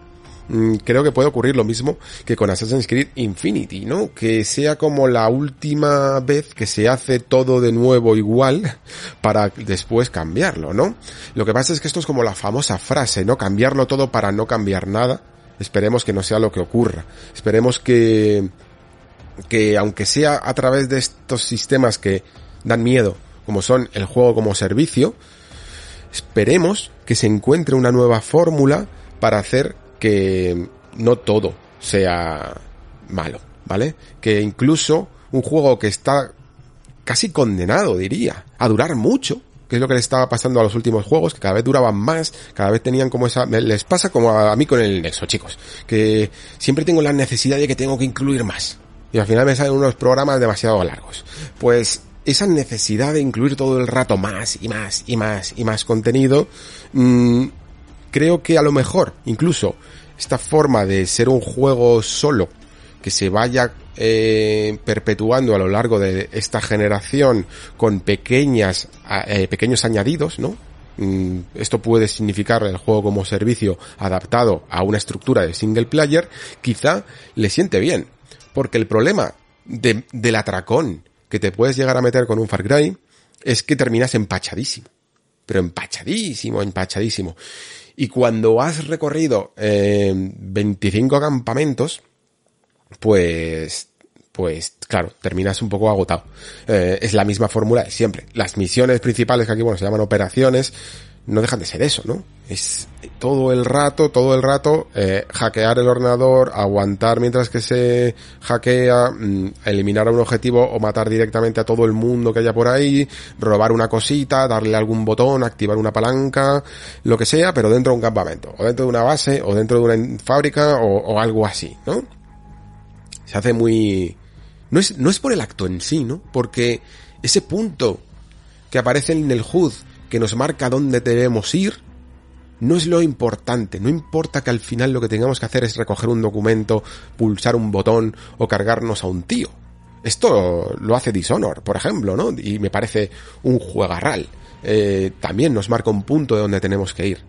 creo que puede ocurrir lo mismo que con Assassin's Creed Infinity, ¿no? Que sea como la última vez que se hace todo de nuevo igual para después cambiarlo, ¿no? Lo que pasa es que esto es como la famosa frase, ¿no? Cambiarlo todo para no cambiar nada. Esperemos que no sea lo que ocurra. Esperemos que, que aunque sea a través de estos sistemas que dan miedo, como son el juego como servicio, esperemos que se encuentre una nueva fórmula para hacer que no todo sea malo, ¿vale? Que incluso un juego que está casi condenado, diría, a durar mucho, que es lo que le estaba pasando a los últimos juegos, que cada vez duraban más, cada vez tenían como esa, les pasa como a, mí con el Nexo, chicos, que siempre tengo la necesidad de que tengo que incluir más. Y al final me salen unos programas demasiado largos. Pues esa necesidad de incluir todo el rato más y más y más y más contenido, mmm, creo que a lo mejor incluso esta forma de ser un juego solo que se vaya eh, perpetuando a lo largo de esta generación con pequeñas eh, pequeños añadidos, ¿no? Mm, esto puede significar el juego como servicio adaptado a una estructura de single player, quizá le siente bien, porque el problema de, del atracón que te puedes llegar a meter con un Far Cry es que terminas empachadísimo, pero empachadísimo, empachadísimo. Y cuando has recorrido eh, 25 campamentos, pues, pues claro, terminas un poco agotado. Eh, es la misma fórmula de siempre. Las misiones principales que aquí, bueno, se llaman operaciones, no dejan de ser eso, ¿no? Es todo el rato, todo el rato, eh, hackear el ordenador, aguantar mientras que se hackea, mm, eliminar a un objetivo o matar directamente a todo el mundo que haya por ahí, robar una cosita, darle algún botón, activar una palanca, lo que sea, pero dentro de un campamento, o dentro de una base, o dentro de una fábrica, o, o algo así, ¿no? Se hace muy... No es, no es por el acto en sí, ¿no? Porque ese punto que aparece en el HUD que nos marca dónde debemos ir, no es lo importante, no importa que al final lo que tengamos que hacer es recoger un documento, pulsar un botón o cargarnos a un tío. Esto lo hace Dishonor, por ejemplo, ¿no? Y me parece un juegarral. Eh, también nos marca un punto de donde tenemos que ir.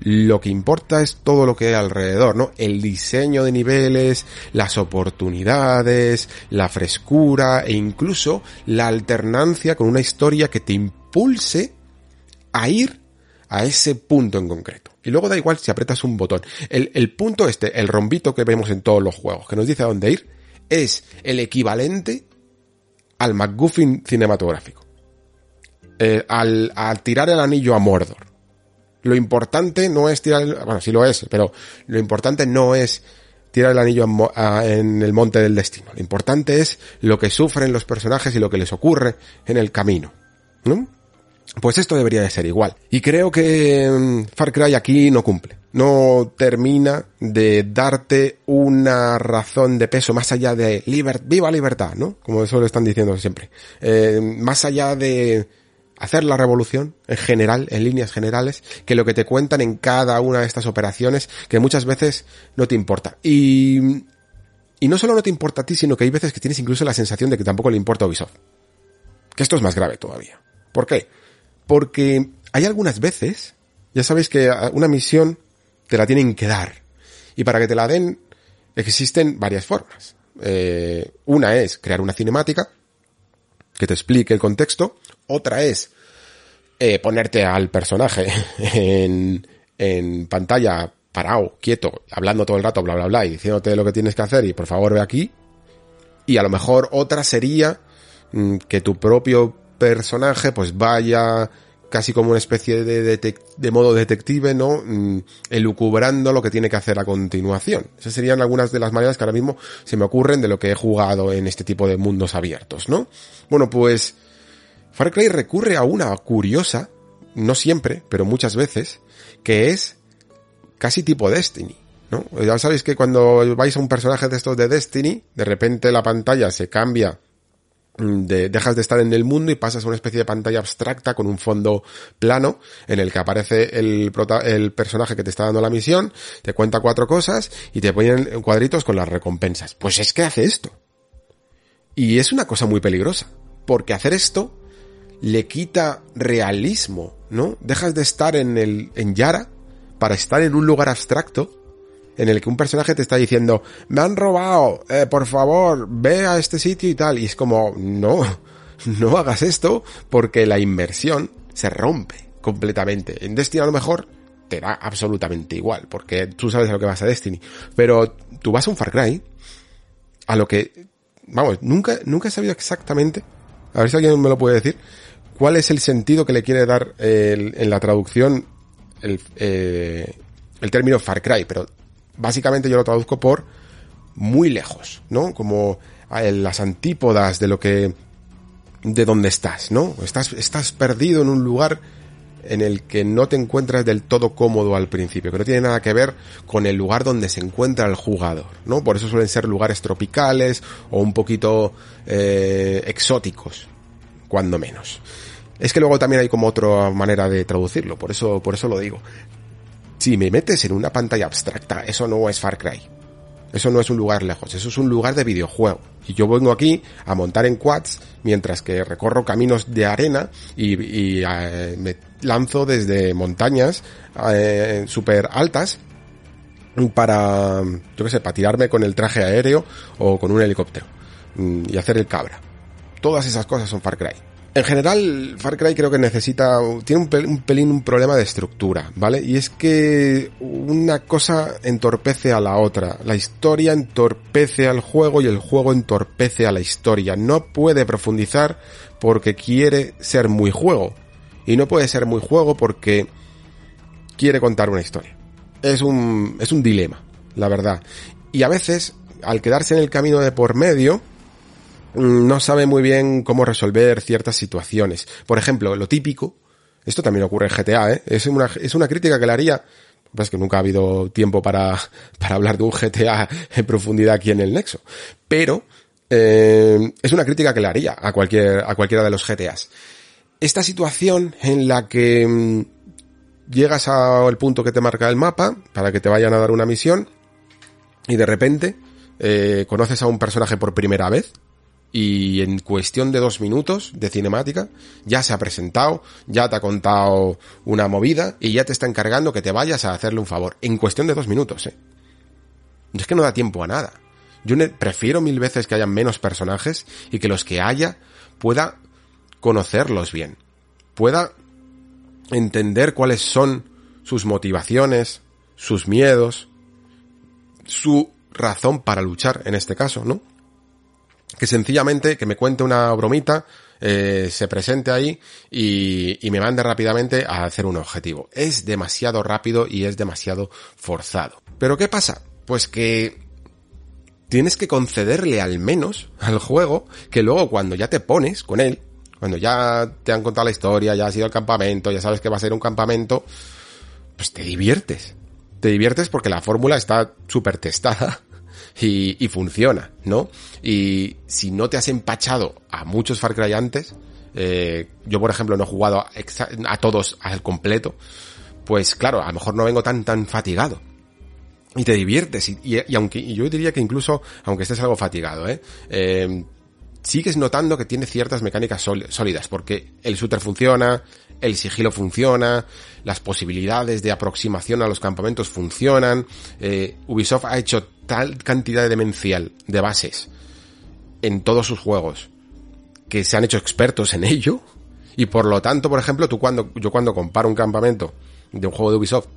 Lo que importa es todo lo que hay alrededor, ¿no? El diseño de niveles, las oportunidades, la frescura e incluso la alternancia con una historia que te impulse a ir a ese punto en concreto. Y luego da igual si apretas un botón. El, el, punto este, el rombito que vemos en todos los juegos, que nos dice a dónde ir, es el equivalente al McGuffin cinematográfico. Eh, al, al, tirar el anillo a Mordor. Lo importante no es tirar, el, bueno, sí lo es, pero lo importante no es tirar el anillo en el monte del destino. Lo importante es lo que sufren los personajes y lo que les ocurre en el camino. ¿no? Pues esto debería de ser igual. Y creo que mm, Far Cry aquí no cumple. No termina de darte una razón de peso más allá de liber viva libertad, ¿no? Como eso lo están diciendo siempre. Eh, más allá de hacer la revolución en general, en líneas generales, que lo que te cuentan en cada una de estas operaciones, que muchas veces no te importa. Y, y no solo no te importa a ti, sino que hay veces que tienes incluso la sensación de que tampoco le importa a Ubisoft. Que esto es más grave todavía. ¿Por qué? Porque hay algunas veces, ya sabéis que una misión te la tienen que dar. Y para que te la den, existen varias formas. Eh, una es crear una cinemática que te explique el contexto. Otra es eh, ponerte al personaje *laughs* en, en pantalla parado, quieto, hablando todo el rato, bla, bla, bla, y diciéndote lo que tienes que hacer y por favor ve aquí. Y a lo mejor otra sería mm, que tu propio personaje pues vaya casi como una especie de, modo detective, ¿no? Mm, elucubrando lo que tiene que hacer a continuación. Esas serían algunas de las maneras que ahora mismo se me ocurren de lo que he jugado en este tipo de mundos abiertos, ¿no? Bueno, pues Far Cry recurre a una curiosa, no siempre, pero muchas veces, que es casi tipo Destiny. ¿no? Ya sabéis que cuando vais a un personaje de estos de Destiny, de repente la pantalla se cambia de, dejas de estar en el mundo y pasas a una especie de pantalla abstracta con un fondo plano en el que aparece el, el personaje que te está dando la misión, te cuenta cuatro cosas y te ponen cuadritos con las recompensas. Pues es que hace esto. Y es una cosa muy peligrosa, porque hacer esto le quita realismo, ¿no? Dejas de estar en el, en Yara para estar en un lugar abstracto en el que un personaje te está diciendo, me han robado, eh, por favor, ve a este sitio y tal. Y es como, no, *laughs* no hagas esto porque la inversión se rompe completamente. En Destiny a lo mejor te da absolutamente igual, porque tú sabes a lo que vas a Destiny. Pero tú vas a un Far Cry, a lo que, vamos, nunca, nunca he sabido exactamente, a ver si alguien me lo puede decir, cuál es el sentido que le quiere dar en la traducción el, eh, el término Far Cry, pero básicamente yo lo traduzco por muy lejos, ¿no? Como las antípodas de lo que, de donde estás, ¿no? Estás, estás perdido en un lugar en el que no te encuentras del todo cómodo al principio, que no tiene nada que ver con el lugar donde se encuentra el jugador, ¿no? Por eso suelen ser lugares tropicales o un poquito eh, exóticos, cuando menos. Es que luego también hay como otra manera de traducirlo, por eso, por eso lo digo. Si me metes en una pantalla abstracta, eso no es Far Cry. Eso no es un lugar lejos, eso es un lugar de videojuego. Y yo vengo aquí a montar en quads mientras que recorro caminos de arena y, eh, me lanzo desde montañas eh, súper altas para, yo qué sé, para tirarme con el traje aéreo o con un helicóptero mm, y hacer el cabra. Todas esas cosas son Far Cry. En general, Far Cry creo que necesita, tiene un, pelín un problema de estructura, ¿vale? Y es que una cosa entorpece a la otra. La historia entorpece al juego y el juego entorpece a la historia. No puede profundizar porque quiere ser muy juego. Y no puede ser muy juego porque quiere contar una historia. Es un, es un dilema, la verdad. Y a veces, al quedarse en el camino de por medio, no sabe muy bien cómo resolver ciertas situaciones. Por ejemplo, lo típico, esto también ocurre en GTA, ¿eh? es, una, es una crítica que le haría, es que nunca ha habido tiempo para, *laughs* para hablar de un GTA en profundidad aquí en el Nexo, pero eh, es una crítica que le haría a, cualquier, a cualquiera de los GTAs. Esta situación en la que mm, llegas al punto que te marca el mapa para que te vayan a dar una misión y de repente eh, conoces a un personaje por primera vez, y en cuestión de dos minutos de cinemática ya se ha presentado, ya te ha contado una movida y ya te está encargando que te vayas a hacerle un favor. En cuestión de dos minutos, eh. Es que no da tiempo a nada. Yo prefiero mil veces que haya menos personajes y que los que haya pueda conocerlos bien. Pueda entender cuáles son sus motivaciones, sus miedos, su razón para luchar en este caso, ¿no? Que sencillamente que me cuente una bromita, eh, se presente ahí y, y, me mande rápidamente a hacer un objetivo. Es demasiado rápido y es demasiado forzado. Pero ¿qué pasa? Pues que tienes que concederle al menos al juego que luego cuando ya te pones con él, cuando ya te han contado la historia, ya has ido al campamento, ya sabes que va a ser un campamento, pues te diviertes. Te diviertes porque la fórmula está súper testada y, funciona, ¿no? Y si no te has empachado a muchos Far Cry antes, eh, yo por ejemplo no he jugado a, todos al completo, pues claro, a lo mejor no vengo tan tan fatigado. Y te diviertes, y, y, aunque y yo diría que incluso, aunque estés algo fatigado, ¿eh? eh sigues notando que tiene ciertas mecánicas sólidas, porque el shooter funciona, el sigilo funciona, las posibilidades de aproximación a los campamentos funcionan, eh, Ubisoft ha hecho tal cantidad de demencial de bases en todos sus juegos que se han hecho expertos en ello y por lo tanto, por ejemplo, tú cuando yo cuando comparo un campamento de un juego de Ubisoft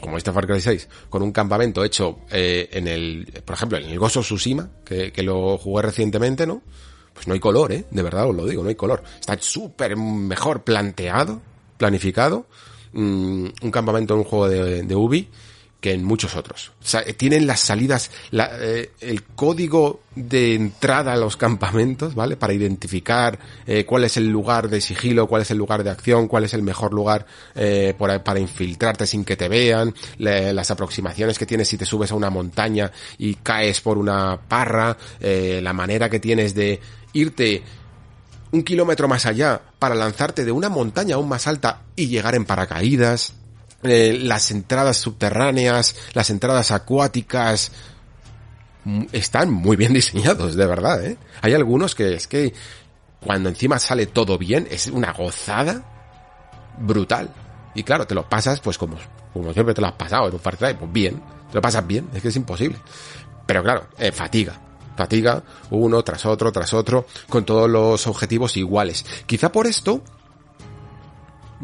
como este Far Cry 6, con un campamento hecho eh, en el, por ejemplo, en el Gozo Tsushima, que, que lo jugué recientemente, ¿no? Pues no hay color, ¿eh? De verdad os lo digo, no hay color. Está súper mejor planteado, planificado, mm, un campamento en un juego de, de Ubi que en muchos otros. Sea, tienen las salidas, eh, el código de entrada a los campamentos, ¿vale? Para identificar eh, cuál es el lugar de sigilo, cuál es el lugar de acción, cuál es el mejor lugar eh, para, infiltrarte sin que te vean, las aproximaciones que tienes si te subes a una montaña y caes por una parra, la manera que tienes de irte un kilómetro más allá para lanzarte de una montaña aún más alta y llegar en paracaídas, eh, las entradas subterráneas, las entradas acuáticas, mm, están muy bien *laughs* diseñados, de verdad, ¿eh? Hay algunos que es que cuando encima sale todo bien, es una gozada brutal. Y claro, te lo pasas pues como, como siempre te lo has pasado en un Far Cry, pues bien, te lo pasas bien, es que es imposible. Pero claro, eh, fatiga, fatiga uno tras otro, tras otro, con todos los objetivos iguales. Quizá por esto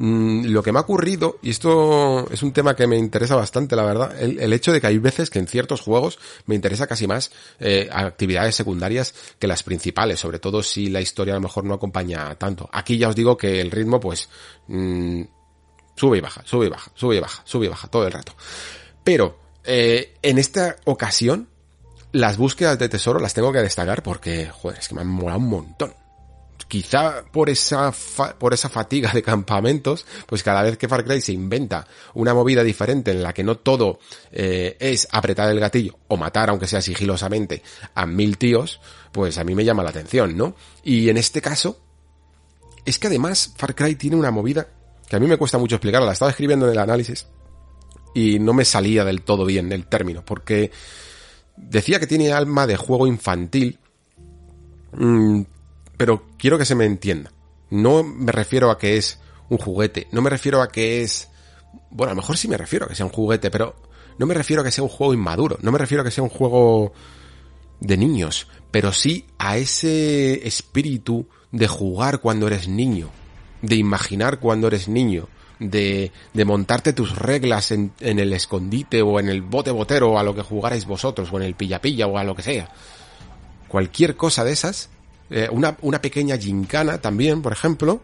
Mm, lo que me ha ocurrido, y esto es un tema que me interesa bastante, la verdad, el, hecho de que hay veces que en ciertos juegos me interesa casi más eh, actividades secundarias que las principales, sobre todo si la historia a lo mejor no acompaña tanto. Aquí ya os digo que el ritmo, pues, mm, sube y baja, sube y baja, sube y baja, sube y baja, todo el rato. Pero, eh, en esta ocasión, las búsquedas de tesoro las tengo que destacar porque, joder, es que me han molado un montón quizá por esa, por esa fatiga de campamentos, pues cada vez que Far Cry se inventa una movida diferente en la que no todo eh, es apretar el gatillo o matar, aunque sea sigilosamente, a mil tíos, pues a mí me llama la atención, ¿no? Y en este caso, es que además Far Cry tiene una movida que a mí me cuesta mucho explicarla, la estaba escribiendo en el análisis y no me salía del todo bien el término, porque decía que tiene alma de juego infantil, mm, pero quiero que se me entienda. No me refiero a que es un juguete, no me refiero a que es... Bueno, a lo mejor sí me refiero a que sea un juguete, pero no me refiero a que sea un juego inmaduro, no me refiero a que sea un juego de niños, pero sí a ese espíritu de jugar cuando eres niño, de imaginar cuando eres niño, de, de montarte tus reglas en, en, el escondite o en el bote botero o a lo que jugarais vosotros o en el pilla pilla o a lo que sea. Cualquier cosa de esas eh, una, una pequeña gincana también, por ejemplo,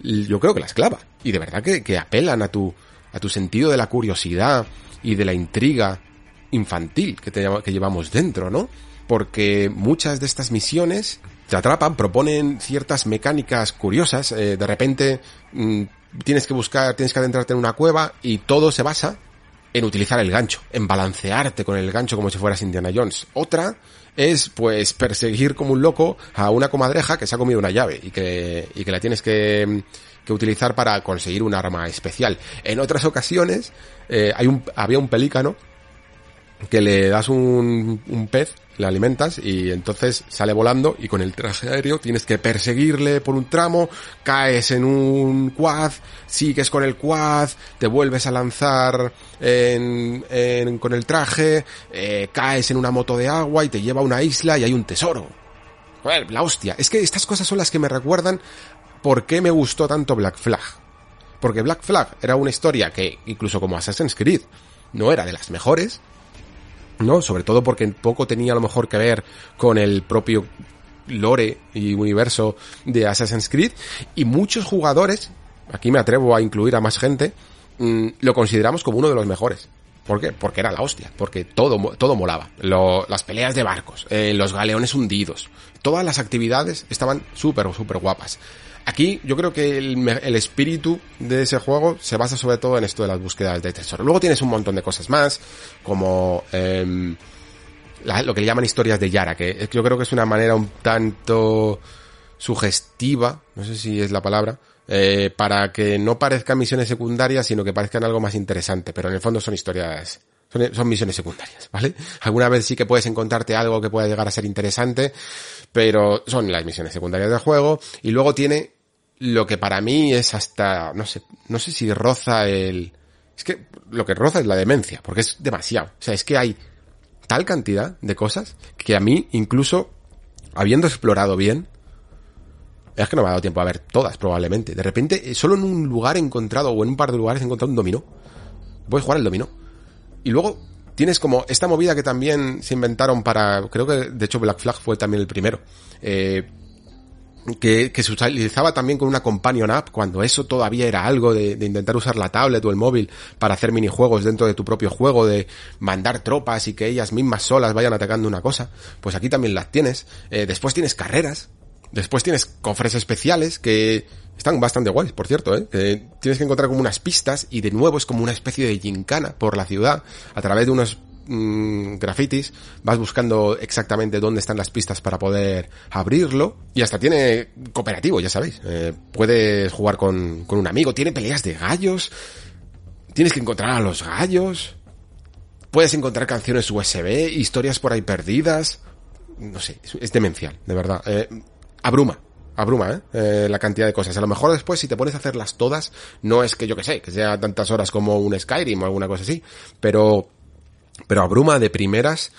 yo creo que la esclava. Y de verdad que, que apelan a tu, a tu sentido de la curiosidad y de la intriga infantil que, te, que llevamos dentro, ¿no? Porque muchas de estas misiones te atrapan, proponen ciertas mecánicas curiosas, eh, de repente mm, tienes que buscar, tienes que adentrarte en una cueva y todo se basa en utilizar el gancho, en balancearte con el gancho como si fueras Indiana Jones. Otra es pues perseguir como un loco a una comadreja que se ha comido una llave y que, y que la tienes que, que utilizar para conseguir un arma especial. En otras ocasiones eh, hay un, había un pelícano que le das un, un pez le alimentas y entonces sale volando y con el traje aéreo tienes que perseguirle por un tramo, caes en un quad, sigues con el quad, te vuelves a lanzar en, en, con el traje, eh, caes en una moto de agua y te lleva a una isla y hay un tesoro. Joder, la hostia. Es que estas cosas son las que me recuerdan por qué me gustó tanto Black Flag. Porque Black Flag era una historia que, incluso como Assassin's Creed, no era de las mejores, ¿no? Sobre todo porque poco tenía a lo mejor que ver con el propio lore y universo de Assassin's Creed y muchos jugadores, aquí me atrevo a incluir a más gente, mm, lo consideramos como uno de los mejores. ¿Por qué? Porque era la hostia, porque todo, todo molaba. las peleas de barcos, eh, los galeones hundidos, todas las actividades estaban súper, súper guapas. Aquí yo creo que el, espíritu de ese juego se basa sobre todo en esto de las búsquedas de tesoro. Luego tienes un montón de cosas más, como em, lo que le llaman historias de Yara, que yo creo que es una manera un tanto sugestiva, no sé si es la palabra, eh, para que no parezcan misiones secundarias, sino que parezcan algo más interesante, pero en el fondo son historias Son, son misiones secundarias, ¿vale? Alguna vez sí que puedes encontrarte algo que pueda llegar a ser interesante, pero son las misiones secundarias del juego. Y luego tiene lo que para mí es hasta, no sé, no sé si roza el, es que lo que roza es la demencia, porque es demasiado. O sea, es que hay tal cantidad de cosas que a mí, incluso habiendo explorado bien, es que no me ha dado tiempo a ver todas, probablemente. De repente, eh, solo en un lugar encontrado, o en un par de lugares he encontrado un dominó. Puedes jugar el dominó. Y luego tienes como esta movida que también se inventaron para, creo que de hecho Black Flag fue también el primero. Eh, que, se utilizaba también con una companion app cuando eso todavía era algo de, de, intentar usar la tablet o el móvil para hacer minijuegos dentro de tu propio juego, de mandar tropas y que ellas mismas solas vayan atacando una cosa, pues aquí también las tienes. Eh, después tienes carreras, después tienes cofres especiales que están bastante guays, por cierto, ¿eh? Tienes que encontrar como unas pistas y de nuevo es como una especie de gincana por la ciudad a través de unos mmm, grafitis, vas buscando exactamente dónde están las pistas para poder abrirlo y hasta tiene cooperativo, ya sabéis. Eh, puedes jugar con, con un amigo, tiene peleas de gallos, tienes que encontrar a los gallos, puedes encontrar canciones USB, historias por ahí perdidas, no sé, es, es demencial, de verdad. Eh, abruma, abruma, ¿eh? ¿eh? La cantidad de cosas. A lo mejor después, si te pones a hacerlas todas, no es que yo que sé, que sea tantas horas como un Skyrim o alguna cosa así, pero pero abruma de primeras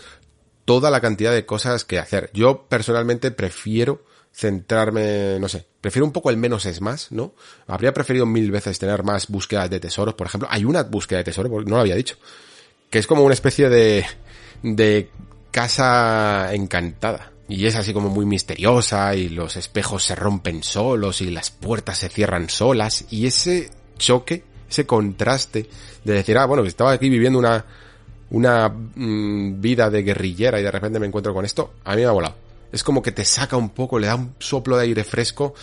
toda la cantidad de cosas que hacer. Yo personalmente prefiero centrarme, no sé, prefiero un poco el menos es más, ¿no? Habría preferido mil veces tener más búsquedas de tesoros, por ejemplo. Hay una búsqueda de tesoros, no lo había dicho, que es como una especie de, de casa encantada. Y es así como muy misteriosa y los espejos se rompen solos y las puertas se cierran solas y ese choque, ese contraste de decir, ah, bueno, estaba aquí viviendo una, una mmm, vida de guerrillera y de repente me encuentro con esto, a mí me ha volado. Es como que te saca un poco, le da un soplo de aire fresco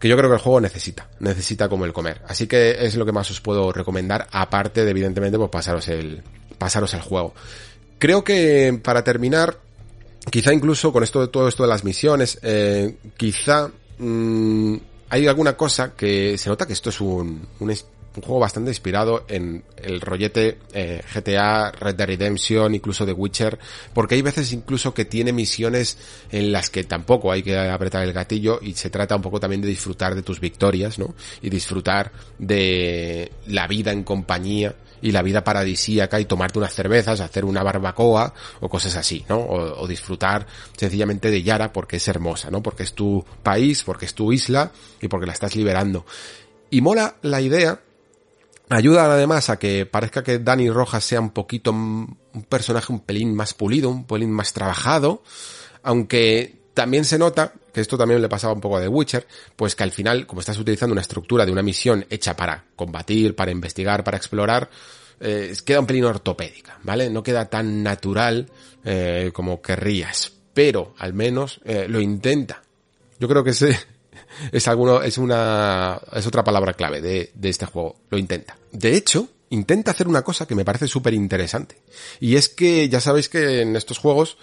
que yo creo que el juego necesita, necesita como el comer. Así que es lo que más os puedo recomendar, aparte de evidentemente pues pasaros el, pasaros el juego. Creo que para terminar, quizá incluso con esto de todo esto de las misiones, eh, quizá mmm, hay alguna cosa que se nota que esto es un, un un juego bastante inspirado en el rollete eh, GTA, Red Dead Redemption, incluso The Witcher, porque hay veces incluso que tiene misiones en las que tampoco hay que apretar el gatillo y se trata un poco también de disfrutar de tus victorias, ¿no? Y disfrutar de la vida en compañía y la vida paradisíaca y tomarte unas cervezas, hacer una barbacoa o cosas así, ¿no? O, o, disfrutar sencillamente de Yara porque es hermosa, ¿no? Porque es tu país, porque es tu isla y porque la estás liberando. Y mola la idea Ayuda además a que parezca que Dani Rojas sea un poquito un personaje un pelín más pulido, un pelín más trabajado, aunque también se nota, que esto también le pasaba un poco a The Witcher, pues que al final, como estás utilizando una estructura de una misión hecha para combatir, para investigar, para explorar, eh, queda un pelín ortopédica, ¿vale? No queda tan natural eh, como querrías, pero al menos eh, lo intenta. Yo creo que ese, *laughs* es alguno, es una, es otra palabra clave de, de este juego. Lo intenta. De hecho, intenta hacer una cosa que me parece súper interesante. Y es que ya sabéis que en estos juegos,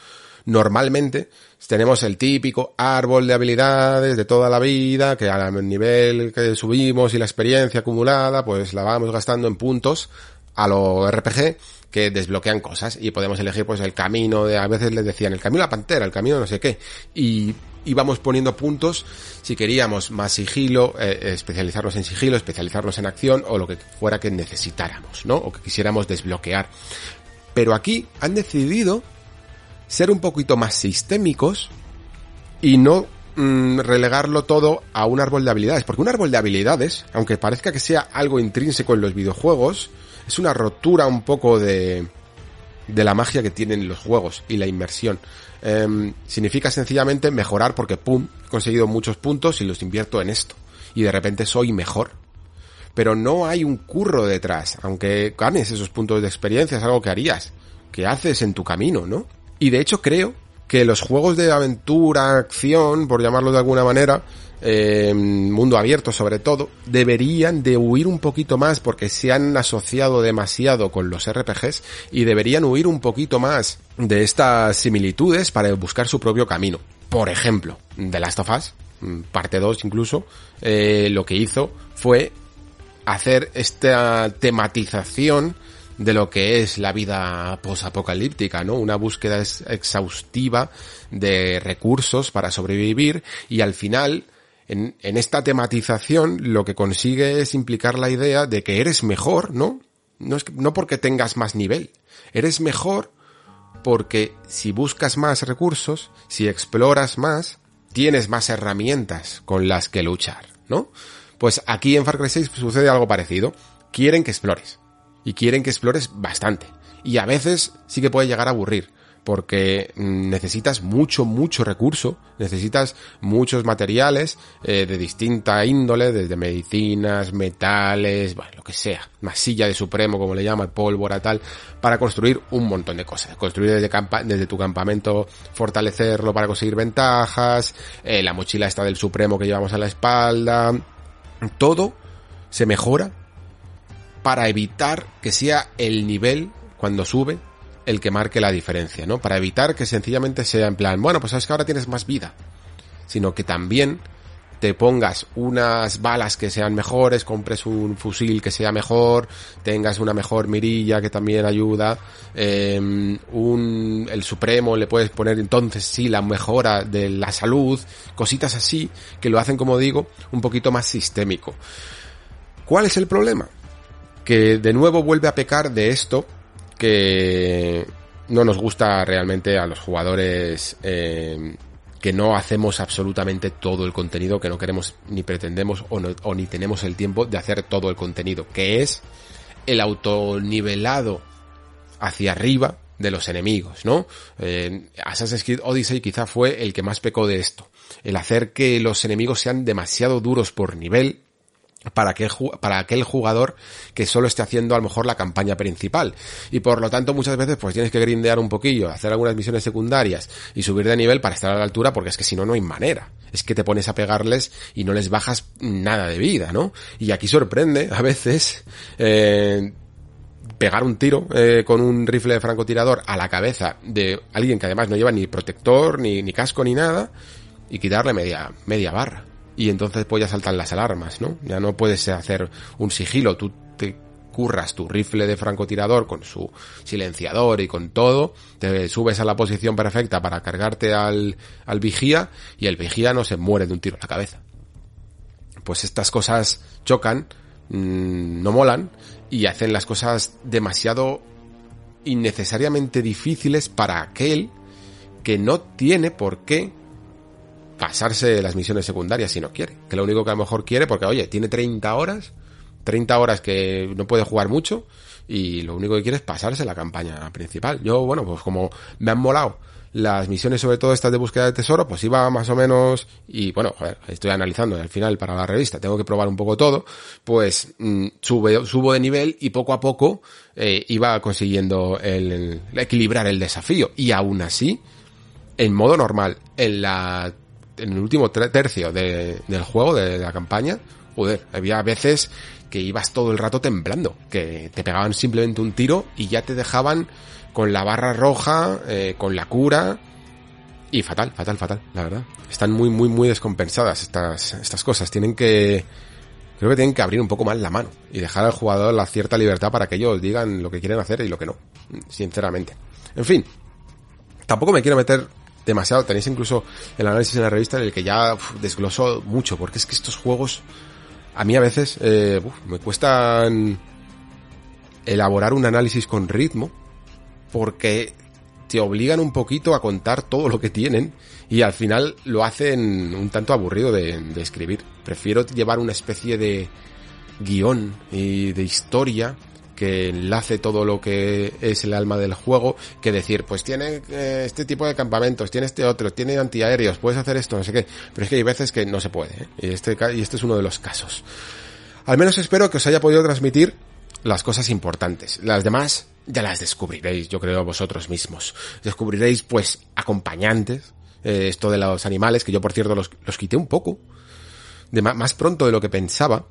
normalmente, tenemos el típico árbol de habilidades de toda la vida, que al nivel que subimos y la experiencia acumulada, pues la vamos gastando en puntos a lo RPG que desbloquean cosas y podemos elegir pues el camino de, a veces les decían el camino de la pantera, el camino no sé qué y íbamos poniendo puntos si queríamos más sigilo, eh, especializarnos en sigilo, especializarnos en acción o lo que fuera que necesitáramos, ¿no? O que quisiéramos desbloquear. Pero aquí han decidido ser un poquito más sistémicos y no mmm, relegarlo todo a un árbol de habilidades. Porque un árbol de habilidades, aunque parezca que sea algo intrínseco en los videojuegos, es una rotura un poco de, de la magia que tienen los juegos y la inmersión. Eh, significa sencillamente mejorar porque, pum, he conseguido muchos puntos y los invierto en esto. Y de repente soy mejor. Pero no hay un curro detrás. Aunque ganes esos puntos de experiencia, es algo que harías. Que haces en tu camino, ¿no? Y de hecho creo que los juegos de aventura, acción, por llamarlo de alguna manera, eh, mundo abierto sobre todo, deberían de huir un poquito más porque se han asociado demasiado con los RPGs y deberían huir un poquito más de estas similitudes para buscar su propio camino. Por ejemplo, The Last of Us, parte 2 incluso, eh, lo que hizo fue hacer esta tematización de lo que es la vida posapocalíptica, ¿no? Una búsqueda exhaustiva de recursos para sobrevivir y al final, en, en esta tematización, lo que consigue es implicar la idea de que eres mejor, ¿no? No, es no porque tengas más nivel, eres mejor porque si buscas más recursos, si exploras más, tienes más herramientas con las que luchar, ¿no? Pues aquí en Far Cry 6 sucede algo parecido. Quieren que explores. Y quieren que explores bastante. Y a veces sí que puede llegar a aburrir porque mm, necesitas mucho, mucho recurso, necesitas muchos materiales eh, de distinta índole, desde medicinas, metales, bueno, lo que sea, masilla de supremo, como le llaman, pólvora, tal, para construir un montón de cosas. Construir desde, desde tu campamento, fortalecerlo para conseguir ventajas, eh, la mochila esta del supremo que llevamos a la espalda, todo se mejora para evitar que sea el nivel cuando sube el que marque la diferencia, ¿no? Para evitar que sencillamente sea en plan, bueno, pues sabes que ahora tienes más vida, sino que también te pongas unas balas que sean mejores, compres un fusil que sea mejor, tengas una mejor mirilla que también ayuda, eh, un, el supremo le puedes poner entonces sí la mejora de la salud, cositas así que lo hacen, como digo, un poquito más sistémico. ¿Cuál es el problema? Que de nuevo vuelve a pecar de esto que no nos gusta realmente a los jugadores eh, que no hacemos absolutamente todo el contenido, que no queremos ni pretendemos o, o ni tenemos el tiempo de hacer todo el contenido, que es el autonivelado hacia arriba de los enemigos, ¿no? Eh, Assassin's Creed Odyssey quizá fue el que más pecó de esto. El hacer que los enemigos sean demasiado duros por nivel para aquel, para aquel jugador que solo esté haciendo a lo mejor la campaña principal. Y por lo tanto muchas veces pues tienes que grindear un poquillo, hacer algunas misiones secundarias y subir de nivel para estar a la altura porque es que si no, no hay manera. Es que te pones a pegarles y no les bajas nada de vida, ¿no? Y aquí sorprende a veces eh, pegar un tiro eh, con un rifle de francotirador a la cabeza de alguien que además no lleva ni protector, ni, ni casco, ni nada y quitarle media, media barra y entonces pues ya saltan las alarmas, ¿no? Ya no puedes hacer un sigilo, tú te curras tu rifle de francotirador con su silenciador y con todo, te subes a la posición perfecta para cargarte al, al vigía y el vigía no se muere de un tiro en la cabeza. Pues estas cosas chocan, mmm, no molan y hacen las cosas demasiado innecesariamente difíciles para aquel que no tiene por qué pasarse las misiones secundarias si no quiere. Que lo único que a lo mejor quiere, porque oye, tiene 30 horas, 30 horas que no puede jugar mucho, y lo único que quiere es pasarse la campaña principal. Yo, bueno, pues como me han molado las misiones, sobre todo estas de búsqueda de tesoro, pues iba más o menos, y bueno, joder, estoy analizando al final para la revista, tengo que probar un poco todo, pues mm, sube, subo de nivel y poco a poco eh, iba consiguiendo el, el, equilibrar el desafío. Y aún así, en modo normal, en la en el último tercio de, del juego, de, la campaña, joder, había veces que ibas todo el rato temblando, que te pegaban simplemente un tiro y ya te dejaban con la barra roja, eh, con la cura, y fatal, fatal, fatal, la verdad. Están muy, muy, muy descompensadas estas, estas cosas. Tienen que, creo que tienen que abrir un poco más la mano y dejar al jugador la cierta libertad para que ellos digan lo que quieren hacer y lo que no, sinceramente. En fin, tampoco me quiero meter demasiado. Tenéis incluso el análisis en la revista en el que ya desglosó mucho, porque es que estos juegos a mí a veces eh, me cuestan elaborar un análisis con ritmo, porque te obligan un poquito a contar todo lo que tienen y al final lo hacen un tanto aburrido de, de escribir. Prefiero llevar una especie de guion y de historia que enlace todo lo que es el alma del juego, que decir, pues tiene eh, este tipo de campamentos, tiene este otro, tiene antiaéreos, puedes hacer esto, no sé qué. Pero es que hay veces que no se puede, ¿eh? y, este, y este es uno de los casos. Al menos espero que os haya podido transmitir las cosas importantes. Las demás ya las descubriréis, yo creo, vosotros mismos. Descubriréis, pues, acompañantes, eh, esto de los animales, que yo, por cierto, los, los quité un poco, de más pronto de lo que pensaba,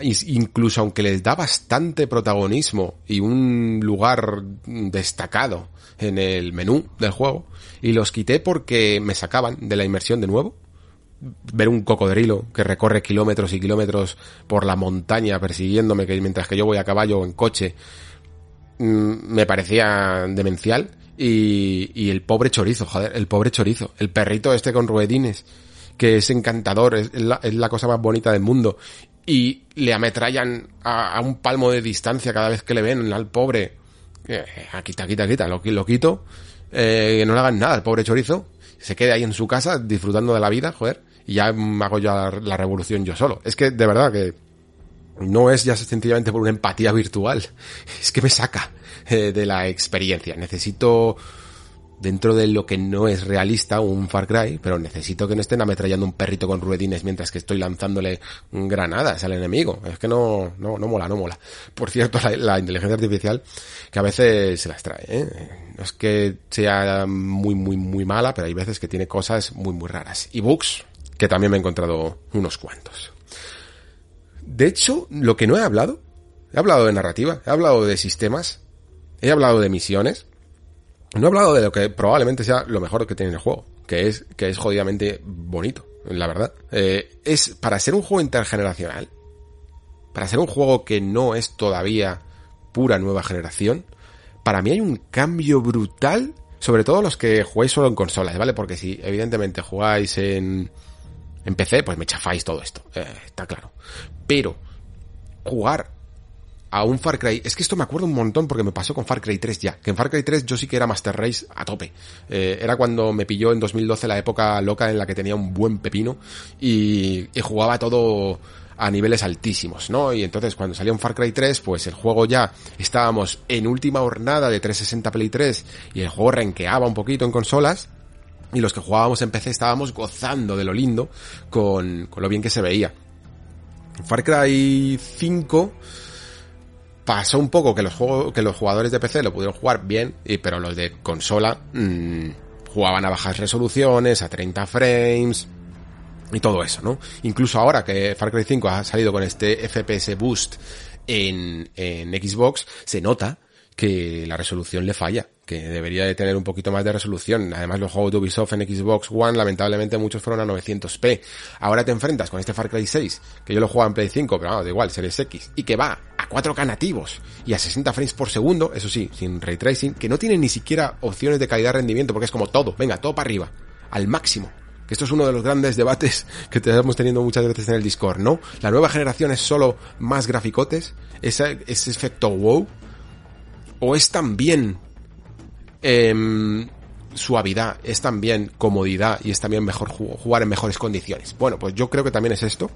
incluso aunque les da bastante protagonismo y un lugar destacado en el menú del juego, y los quité porque me sacaban de la inmersión de nuevo. Ver un cocodrilo que recorre kilómetros y kilómetros por la montaña persiguiéndome, que mientras que yo voy a caballo o en coche, mm, me parecía demencial. Y, y el pobre chorizo, joder, el pobre chorizo. El perrito este con ruedines, que es encantador, es la, es la cosa más bonita del mundo. Y le ametrallan a, a, un palmo de distancia cada vez que le ven al pobre. Eh, quita, quita, quita, lo, lo quito. Eh, que no le hagan nada al pobre chorizo. Se quede ahí en su casa disfrutando de la vida, joder. Y ya hago yo la, la revolución yo solo. Es que de verdad que no es ya sencillamente por una empatía virtual, *laughs* es que me saca eh, de la experiencia. Necesito, dentro de lo que no es realista, un Far Cry, pero necesito que no estén ametrallando un perrito con ruedines mientras que estoy lanzándole granadas al enemigo. Es que no, no, no mola, no mola. Por cierto, la, inteligencia artificial, que a veces se las trae, ¿eh? No es que sea muy, muy, muy mala, pero hay veces que tiene cosas muy, muy raras. Y bugs, que también me he encontrado unos cuantos. De hecho, lo que no he hablado, he hablado de narrativa, he hablado de sistemas, he hablado de misiones, no he hablado de lo que probablemente sea lo mejor que tiene el juego, que es, que es jodidamente bonito, la verdad. Eh, es, para ser un juego intergeneracional, para ser un juego que no es todavía pura nueva generación, para mí hay un cambio brutal, sobre todo los que jugáis solo en consolas, ¿vale? Porque si evidentemente jugáis en, en PC, pues me chafáis todo esto, eh, está claro. Pero jugar a un Far Cry, es que esto me acuerdo un montón porque me pasó con Far Cry 3 ya, que en Far Cry 3 yo sí que era Master Race a tope. Eh, era cuando me pilló en 2012 la época loca en la que tenía un buen pepino y, jugaba todo a niveles altísimos, ¿no? Y entonces cuando salió un Far Cry 3, pues el juego ya estábamos en última hornada de 360 Play 3 y el juego renqueaba un poquito en consolas y los que jugábamos en PC estábamos gozando de lo lindo con, con lo bien que se veía. Far Cry 5 pasó un poco que los que los jugadores de PC lo pudieron jugar bien, y, pero los de consola mmm, jugaban a bajas resoluciones, a 30 frames y todo eso, ¿no? Incluso ahora que Far Cry 5 ha salido con este FPS boost en, en Xbox, se nota que la resolución le falla, que debería de tener un poquito más de resolución. Además, los juegos de Ubisoft en Xbox One, lamentablemente muchos fueron a 900p. Ahora te enfrentas con este Far Cry 6, que yo lo juego en Play 5, pero vamos, da igual, Series X, y que va a 4K nativos y a 60 frames por segundo, eso sí, sin ray tracing, que no tiene ni siquiera opciones de calidad de rendimiento, porque es como todo, venga, todo para arriba, al máximo. Que esto es uno de los grandes debates *laughs* que estamos teniendo muchas veces en el Discord, ¿no? La nueva generación es solo más graficotes, ese, ese efecto wow, o es también eh, suavidad, es también comodidad y es también mejor jugar en mejores condiciones. Bueno, pues yo creo que también es esto.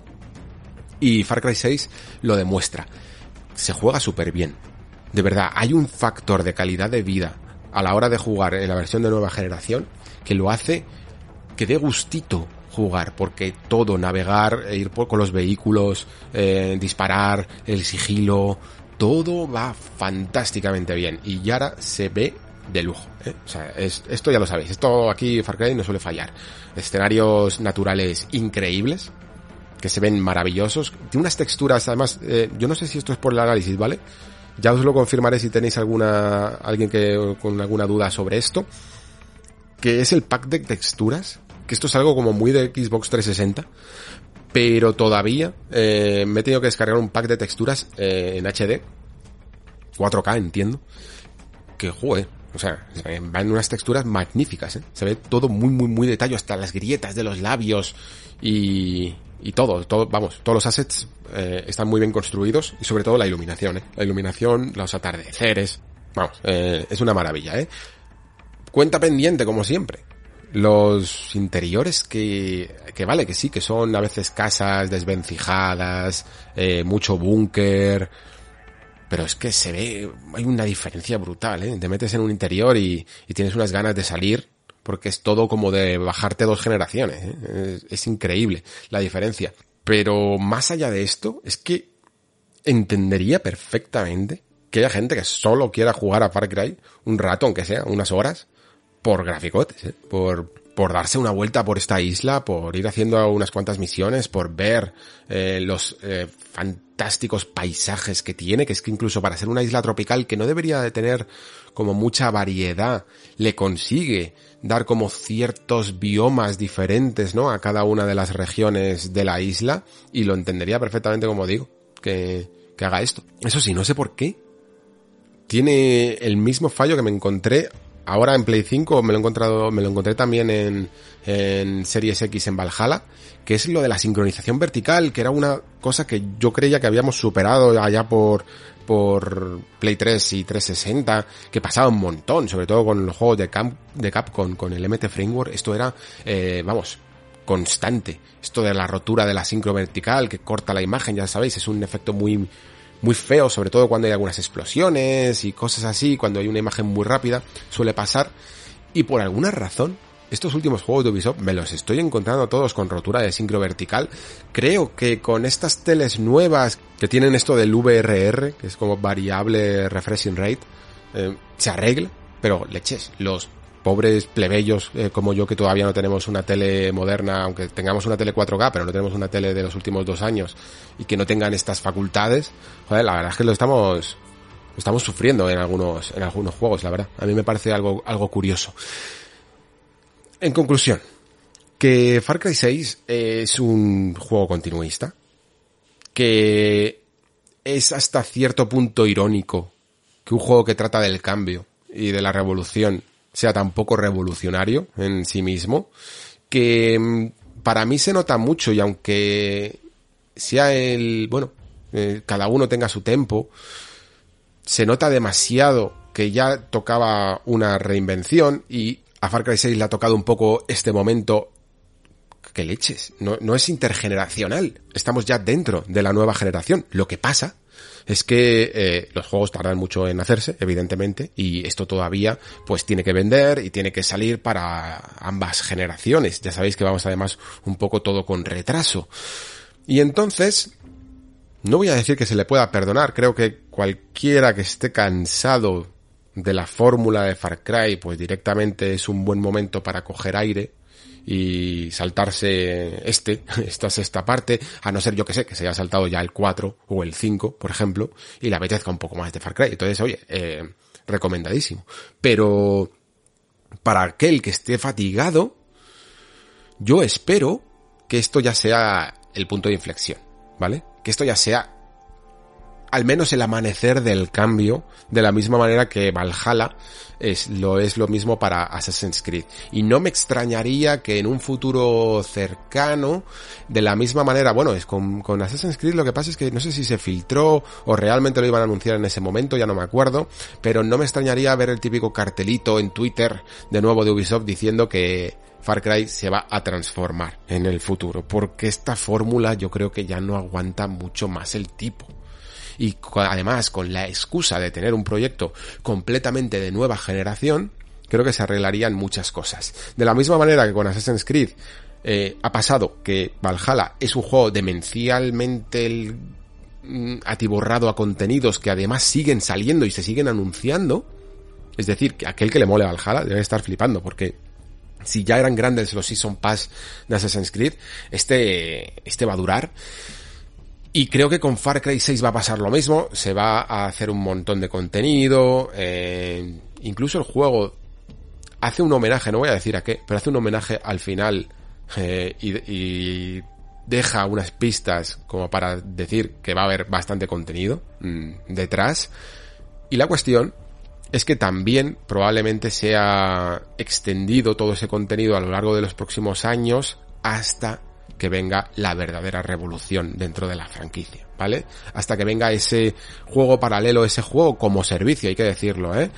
Y Far Cry 6 lo demuestra. Se juega súper bien. De verdad, hay un factor de calidad de vida a la hora de jugar en la versión de nueva generación que lo hace que dé gustito jugar, porque todo, navegar, ir por, con los vehículos, eh, disparar, el sigilo, todo va fantásticamente bien. Y Yara se ve de lujo. ¿eh? O sea, es, esto ya lo sabéis. Esto aquí Far Cry no suele fallar. Escenarios naturales increíbles, que se ven maravillosos. Tiene unas texturas, además, eh, yo no sé si esto es por el análisis, ¿vale? Ya os lo confirmaré si tenéis alguna, alguien que, con alguna duda sobre esto. Que es el pack de texturas. Que esto es algo como muy de Xbox 360 pero todavía eh, me he tenido que descargar un pack de texturas eh, en HD 4K entiendo que juegue o sea, van unas texturas magníficas, ¿eh? Se ve todo muy, muy, muy detalle, hasta las grietas de los labios y, y todo, todo, vamos, todos los assets eh, están muy bien construidos y sobre todo la iluminación, ¿eh? La iluminación, los atardeceres, vamos, eh, es una maravilla, ¿eh? Cuenta pendiente, como siempre. Los interiores que, que vale, que sí, que son a veces casas desvencijadas, eh, mucho búnker, pero es que se ve, hay una diferencia brutal, ¿eh? Te metes en un interior y, tienes unas ganas de salir porque es todo como de bajarte dos generaciones, ¿eh? es, es increíble la diferencia. Pero más allá de esto, es que entendería perfectamente que haya gente que solo quiera jugar a Far Cry un rato, aunque sea, unas horas, por graficotes, ¿eh? por, por darse una vuelta por esta isla, por ir haciendo unas cuantas misiones, por ver eh, los eh, fantásticos paisajes que tiene, que es que incluso para ser una isla tropical que no debería de tener como mucha variedad, le consigue dar como ciertos biomas diferentes, ¿no? A cada una de las regiones de la isla y lo entendería perfectamente como digo, que, que haga esto. Eso sí, no sé por qué, tiene el mismo fallo que me encontré ahora en Play 5, me lo he encontrado, me lo encontré también en, en Series X en Valhalla, que es lo de la sincronización vertical, que era una cosa que yo creía que habíamos superado allá por, por Play 3 y 360, que pasaba un montón, sobre todo con los juegos de, de Capcom, con el MT Framework, esto era, eh, vamos, constante. Esto de la rotura de la sincro vertical, que corta la imagen, ya sabéis, es un efecto muy, muy feo, sobre todo cuando hay algunas explosiones y cosas así, cuando hay una imagen muy rápida, suele pasar. Y por alguna razón, estos últimos juegos de Ubisoft me los estoy encontrando todos con rotura de sincro vertical. Creo que con estas teles nuevas que tienen esto del VRR, que es como variable refreshing rate, eh, se arregla, pero leches, los pobres plebeyos eh, como yo que todavía no tenemos una tele moderna, aunque tengamos una tele 4K, pero no tenemos una tele de los últimos dos años y que no tengan estas facultades, joder, la verdad es que lo estamos, lo estamos sufriendo en algunos, en algunos juegos, la verdad. A mí me parece algo, algo curioso. En conclusión, que Far Cry 6 es un juego continuista, que es hasta cierto punto irónico que un juego que trata del cambio y de la revolución sea tan poco revolucionario en sí mismo, que mm, para mí se nota mucho y aunque sea el, bueno, eh, cada uno tenga su tempo, se nota demasiado que ya tocaba una reinvención y a Far Cry 6 le ha tocado un poco este momento que leches, no, no es intergeneracional, estamos ya dentro de la nueva generación. Lo que pasa es que eh, los juegos tardan mucho en hacerse, evidentemente, y esto todavía pues tiene que vender y tiene que salir para ambas generaciones. Ya sabéis que vamos además un poco todo con retraso. Y entonces, no voy a decir que se le pueda perdonar, creo que cualquiera que esté cansado de la fórmula de Far Cry, pues directamente es un buen momento para coger aire y saltarse este, *laughs* esta sexta parte, a no ser yo que sé, que se haya saltado ya el 4 o el 5, por ejemplo, y le apetezca un poco más de Far Cry. Entonces, oye, eh, recomendadísimo. Pero para aquel que esté fatigado, yo espero que esto ya sea el punto de inflexión, ¿vale? Que esto ya sea al menos el amanecer del cambio, de la misma manera que Valhalla es lo, es lo mismo para Assassin's Creed. Y no me extrañaría que en un futuro cercano, de la misma manera, bueno, es con, con Assassin's Creed lo que pasa es que no sé si se filtró o realmente lo iban a anunciar en ese momento, ya no me acuerdo, pero no me extrañaría ver el típico cartelito en Twitter de nuevo de Ubisoft diciendo que Far Cry se va a transformar en el futuro, porque esta fórmula yo creo que ya no aguanta mucho más el tipo y además con la excusa de tener un proyecto completamente de nueva generación, creo que se arreglarían muchas cosas. De la misma manera que con Assassin's Creed eh, ha pasado que Valhalla es un juego demencialmente mm, atiborrado a contenidos que además siguen saliendo y se siguen anunciando. Es decir, que aquel que le mole Valhalla debe estar flipando porque si ya eran grandes los Season Pass de Assassin's Creed, este, este va a durar. Y creo que con Far Cry 6 va a pasar lo mismo, se va a hacer un montón de contenido, eh, incluso el juego hace un homenaje, no voy a decir a qué, pero hace un homenaje al final eh, y, deja unas pistas como para decir que va a haber bastante contenido mm, detrás. Y la cuestión es que también probablemente sea extendido todo ese contenido a lo largo de los próximos años hasta que venga la verdadera revolución dentro de la franquicia, ¿vale? Hasta que venga ese juego paralelo, ese juego como servicio, hay que decirlo, ¿eh?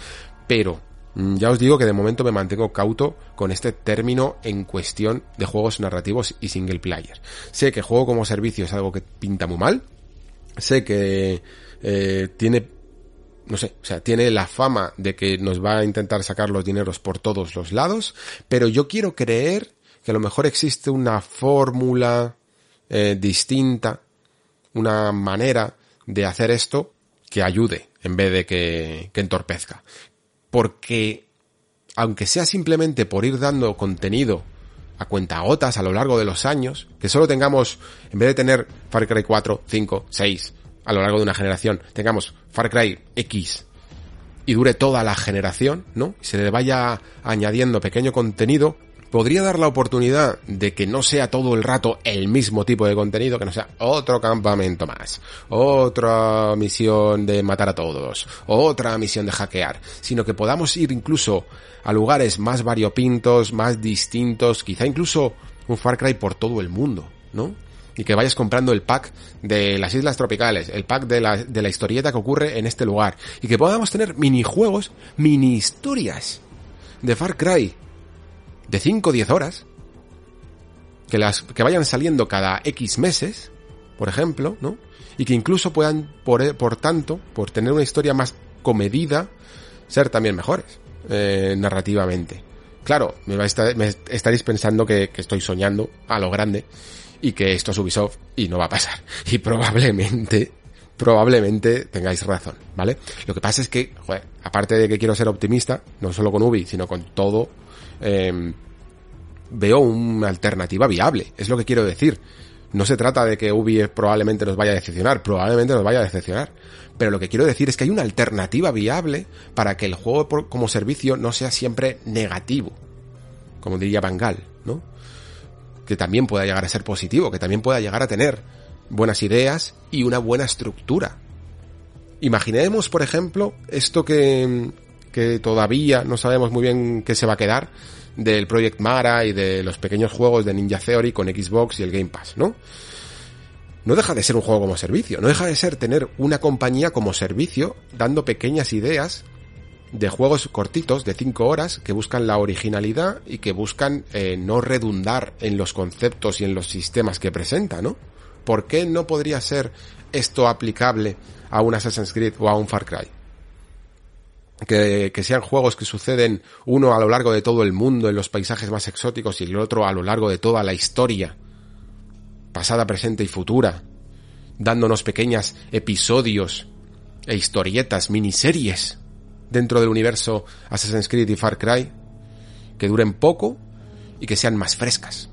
Pero mm, ya os digo que de momento me mantengo cauto con este término en cuestión de juegos narrativos y single player. Sé que juego como servicio es algo que pinta muy mal. Sé que eh, tiene no sé, o sea, tiene la fama de que nos va a intentar sacar los dineros por todos los lados, pero yo quiero creer que a lo mejor existe una fórmula eh, distinta, una manera de hacer esto que ayude en vez de que, que entorpezca. Porque, aunque sea simplemente por ir dando contenido a cuentagotas a lo largo de los años, que solo tengamos, en vez de tener Far Cry 4, 5, 6 a lo largo de una generación, tengamos Far Cry X y dure toda la generación, ¿no? Y se le vaya añadiendo pequeño contenido, podría dar la oportunidad de que no sea todo el rato el mismo tipo de contenido, que no sea otro campamento más, otra misión de matar a todos, otra misión de hackear, sino que podamos ir incluso a lugares más variopintos, más distintos, quizá incluso un Far Cry por todo el mundo, ¿no? Y que vayas comprando el pack de las islas tropicales, el pack de la, de la historieta que ocurre en este lugar, y que podamos tener minijuegos, mini historias de Far Cry de 5 o 10 horas, que, las, que vayan saliendo cada X meses, por ejemplo, ¿no? Y que incluso puedan, por, por tanto, por tener una historia más comedida, ser también mejores eh, narrativamente. Claro, me, va a estar, me estaréis pensando que, que estoy soñando a lo grande y que esto es Ubisoft y no va a pasar. *laughs* Y probablemente, probablemente tengáis razón, ¿vale? Lo que pasa es que, joder, aparte de que quiero ser optimista, no solo con Ubi, sino con todo, eh, veo una alternativa viable, es lo que quiero decir. No se trata de que Ubi probablemente nos vaya a decepcionar, probablemente nos vaya a decepcionar. Pero lo que quiero decir es que hay una alternativa viable para que el juego como servicio no sea siempre negativo. Como diría Bangal, ¿no? Que también pueda llegar a ser positivo, que también pueda llegar a tener buenas ideas y una buena estructura. Imaginemos, por ejemplo, esto que, que todavía no sabemos muy bien qué se va a quedar, del Project Mara y de los pequeños juegos de Ninja Theory con Xbox y el Game Pass, ¿no? No deja de ser un juego como servicio, no deja de ser tener una compañía como servicio dando pequeñas ideas de juegos cortitos de 5 horas que buscan la originalidad y que buscan eh, no redundar en los conceptos y en los sistemas que presenta, ¿no? ¿Por qué no podría ser esto aplicable a un Assassin's Creed o a un Far Cry? que, sean juegos que suceden uno a lo largo de todo el mundo en los paisajes más exóticos y el otro a lo largo de toda la historia, pasada, presente y futura, dándonos pequeñas episodios e historietas, miniseries dentro del universo Assassin's Creed y Far Cry, que duren poco y que sean más frescas.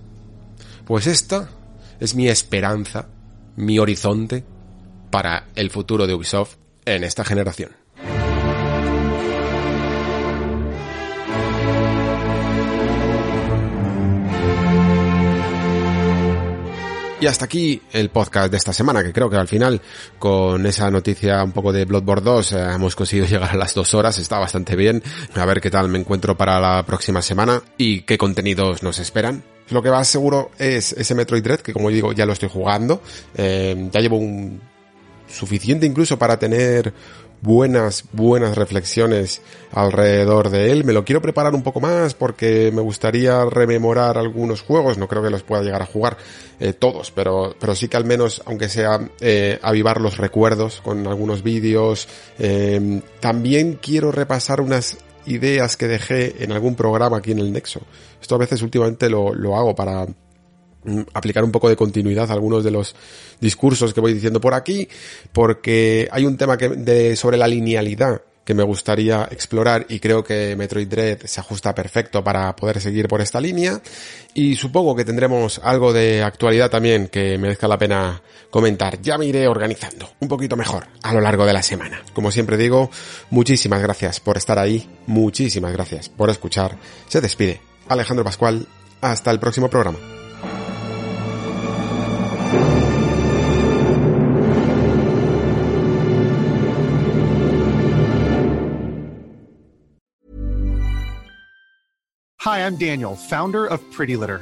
Pues esta es mi esperanza, mi horizonte para el futuro de Ubisoft en esta generación. Y hasta aquí el podcast de esta semana, que creo que al final, con esa noticia un poco de Bloodborne 2, eh, hemos conseguido *laughs* llegar a las dos horas, está bastante bien. A ver qué tal me encuentro para la próxima semana y qué contenidos nos esperan. Lo que va seguro es ese Metroid Dread, que como digo, ya lo estoy jugando. Eh, ya llevo un suficiente incluso para tener buenas, buenas reflexiones alrededor de él. Me lo quiero preparar un poco más porque me gustaría rememorar algunos juegos. No creo que los pueda llegar a jugar eh, todos, pero, pero sí que al menos, aunque sea eh, avivar los recuerdos con algunos vídeos. También quiero repasar unas ideas que dejé en algún programa aquí en el Nexo. Esto a veces últimamente lo, lo hago para aplicar un poco de continuidad a algunos de los discursos que voy diciendo por aquí, porque hay un tema que, de, sobre la linealidad que me gustaría explorar y creo que Metroid Dread se ajusta perfecto para poder seguir por esta línea y supongo que tendremos algo de actualidad también que merezca la pena comentar. Ya me iré organizando un poquito mejor a lo largo de la semana. Como siempre digo, muchísimas gracias por estar ahí, muchísimas gracias por escuchar. Se despide Alejandro Pascual. Hasta el próximo programa. Hi, I'm Daniel, founder of Pretty Litter.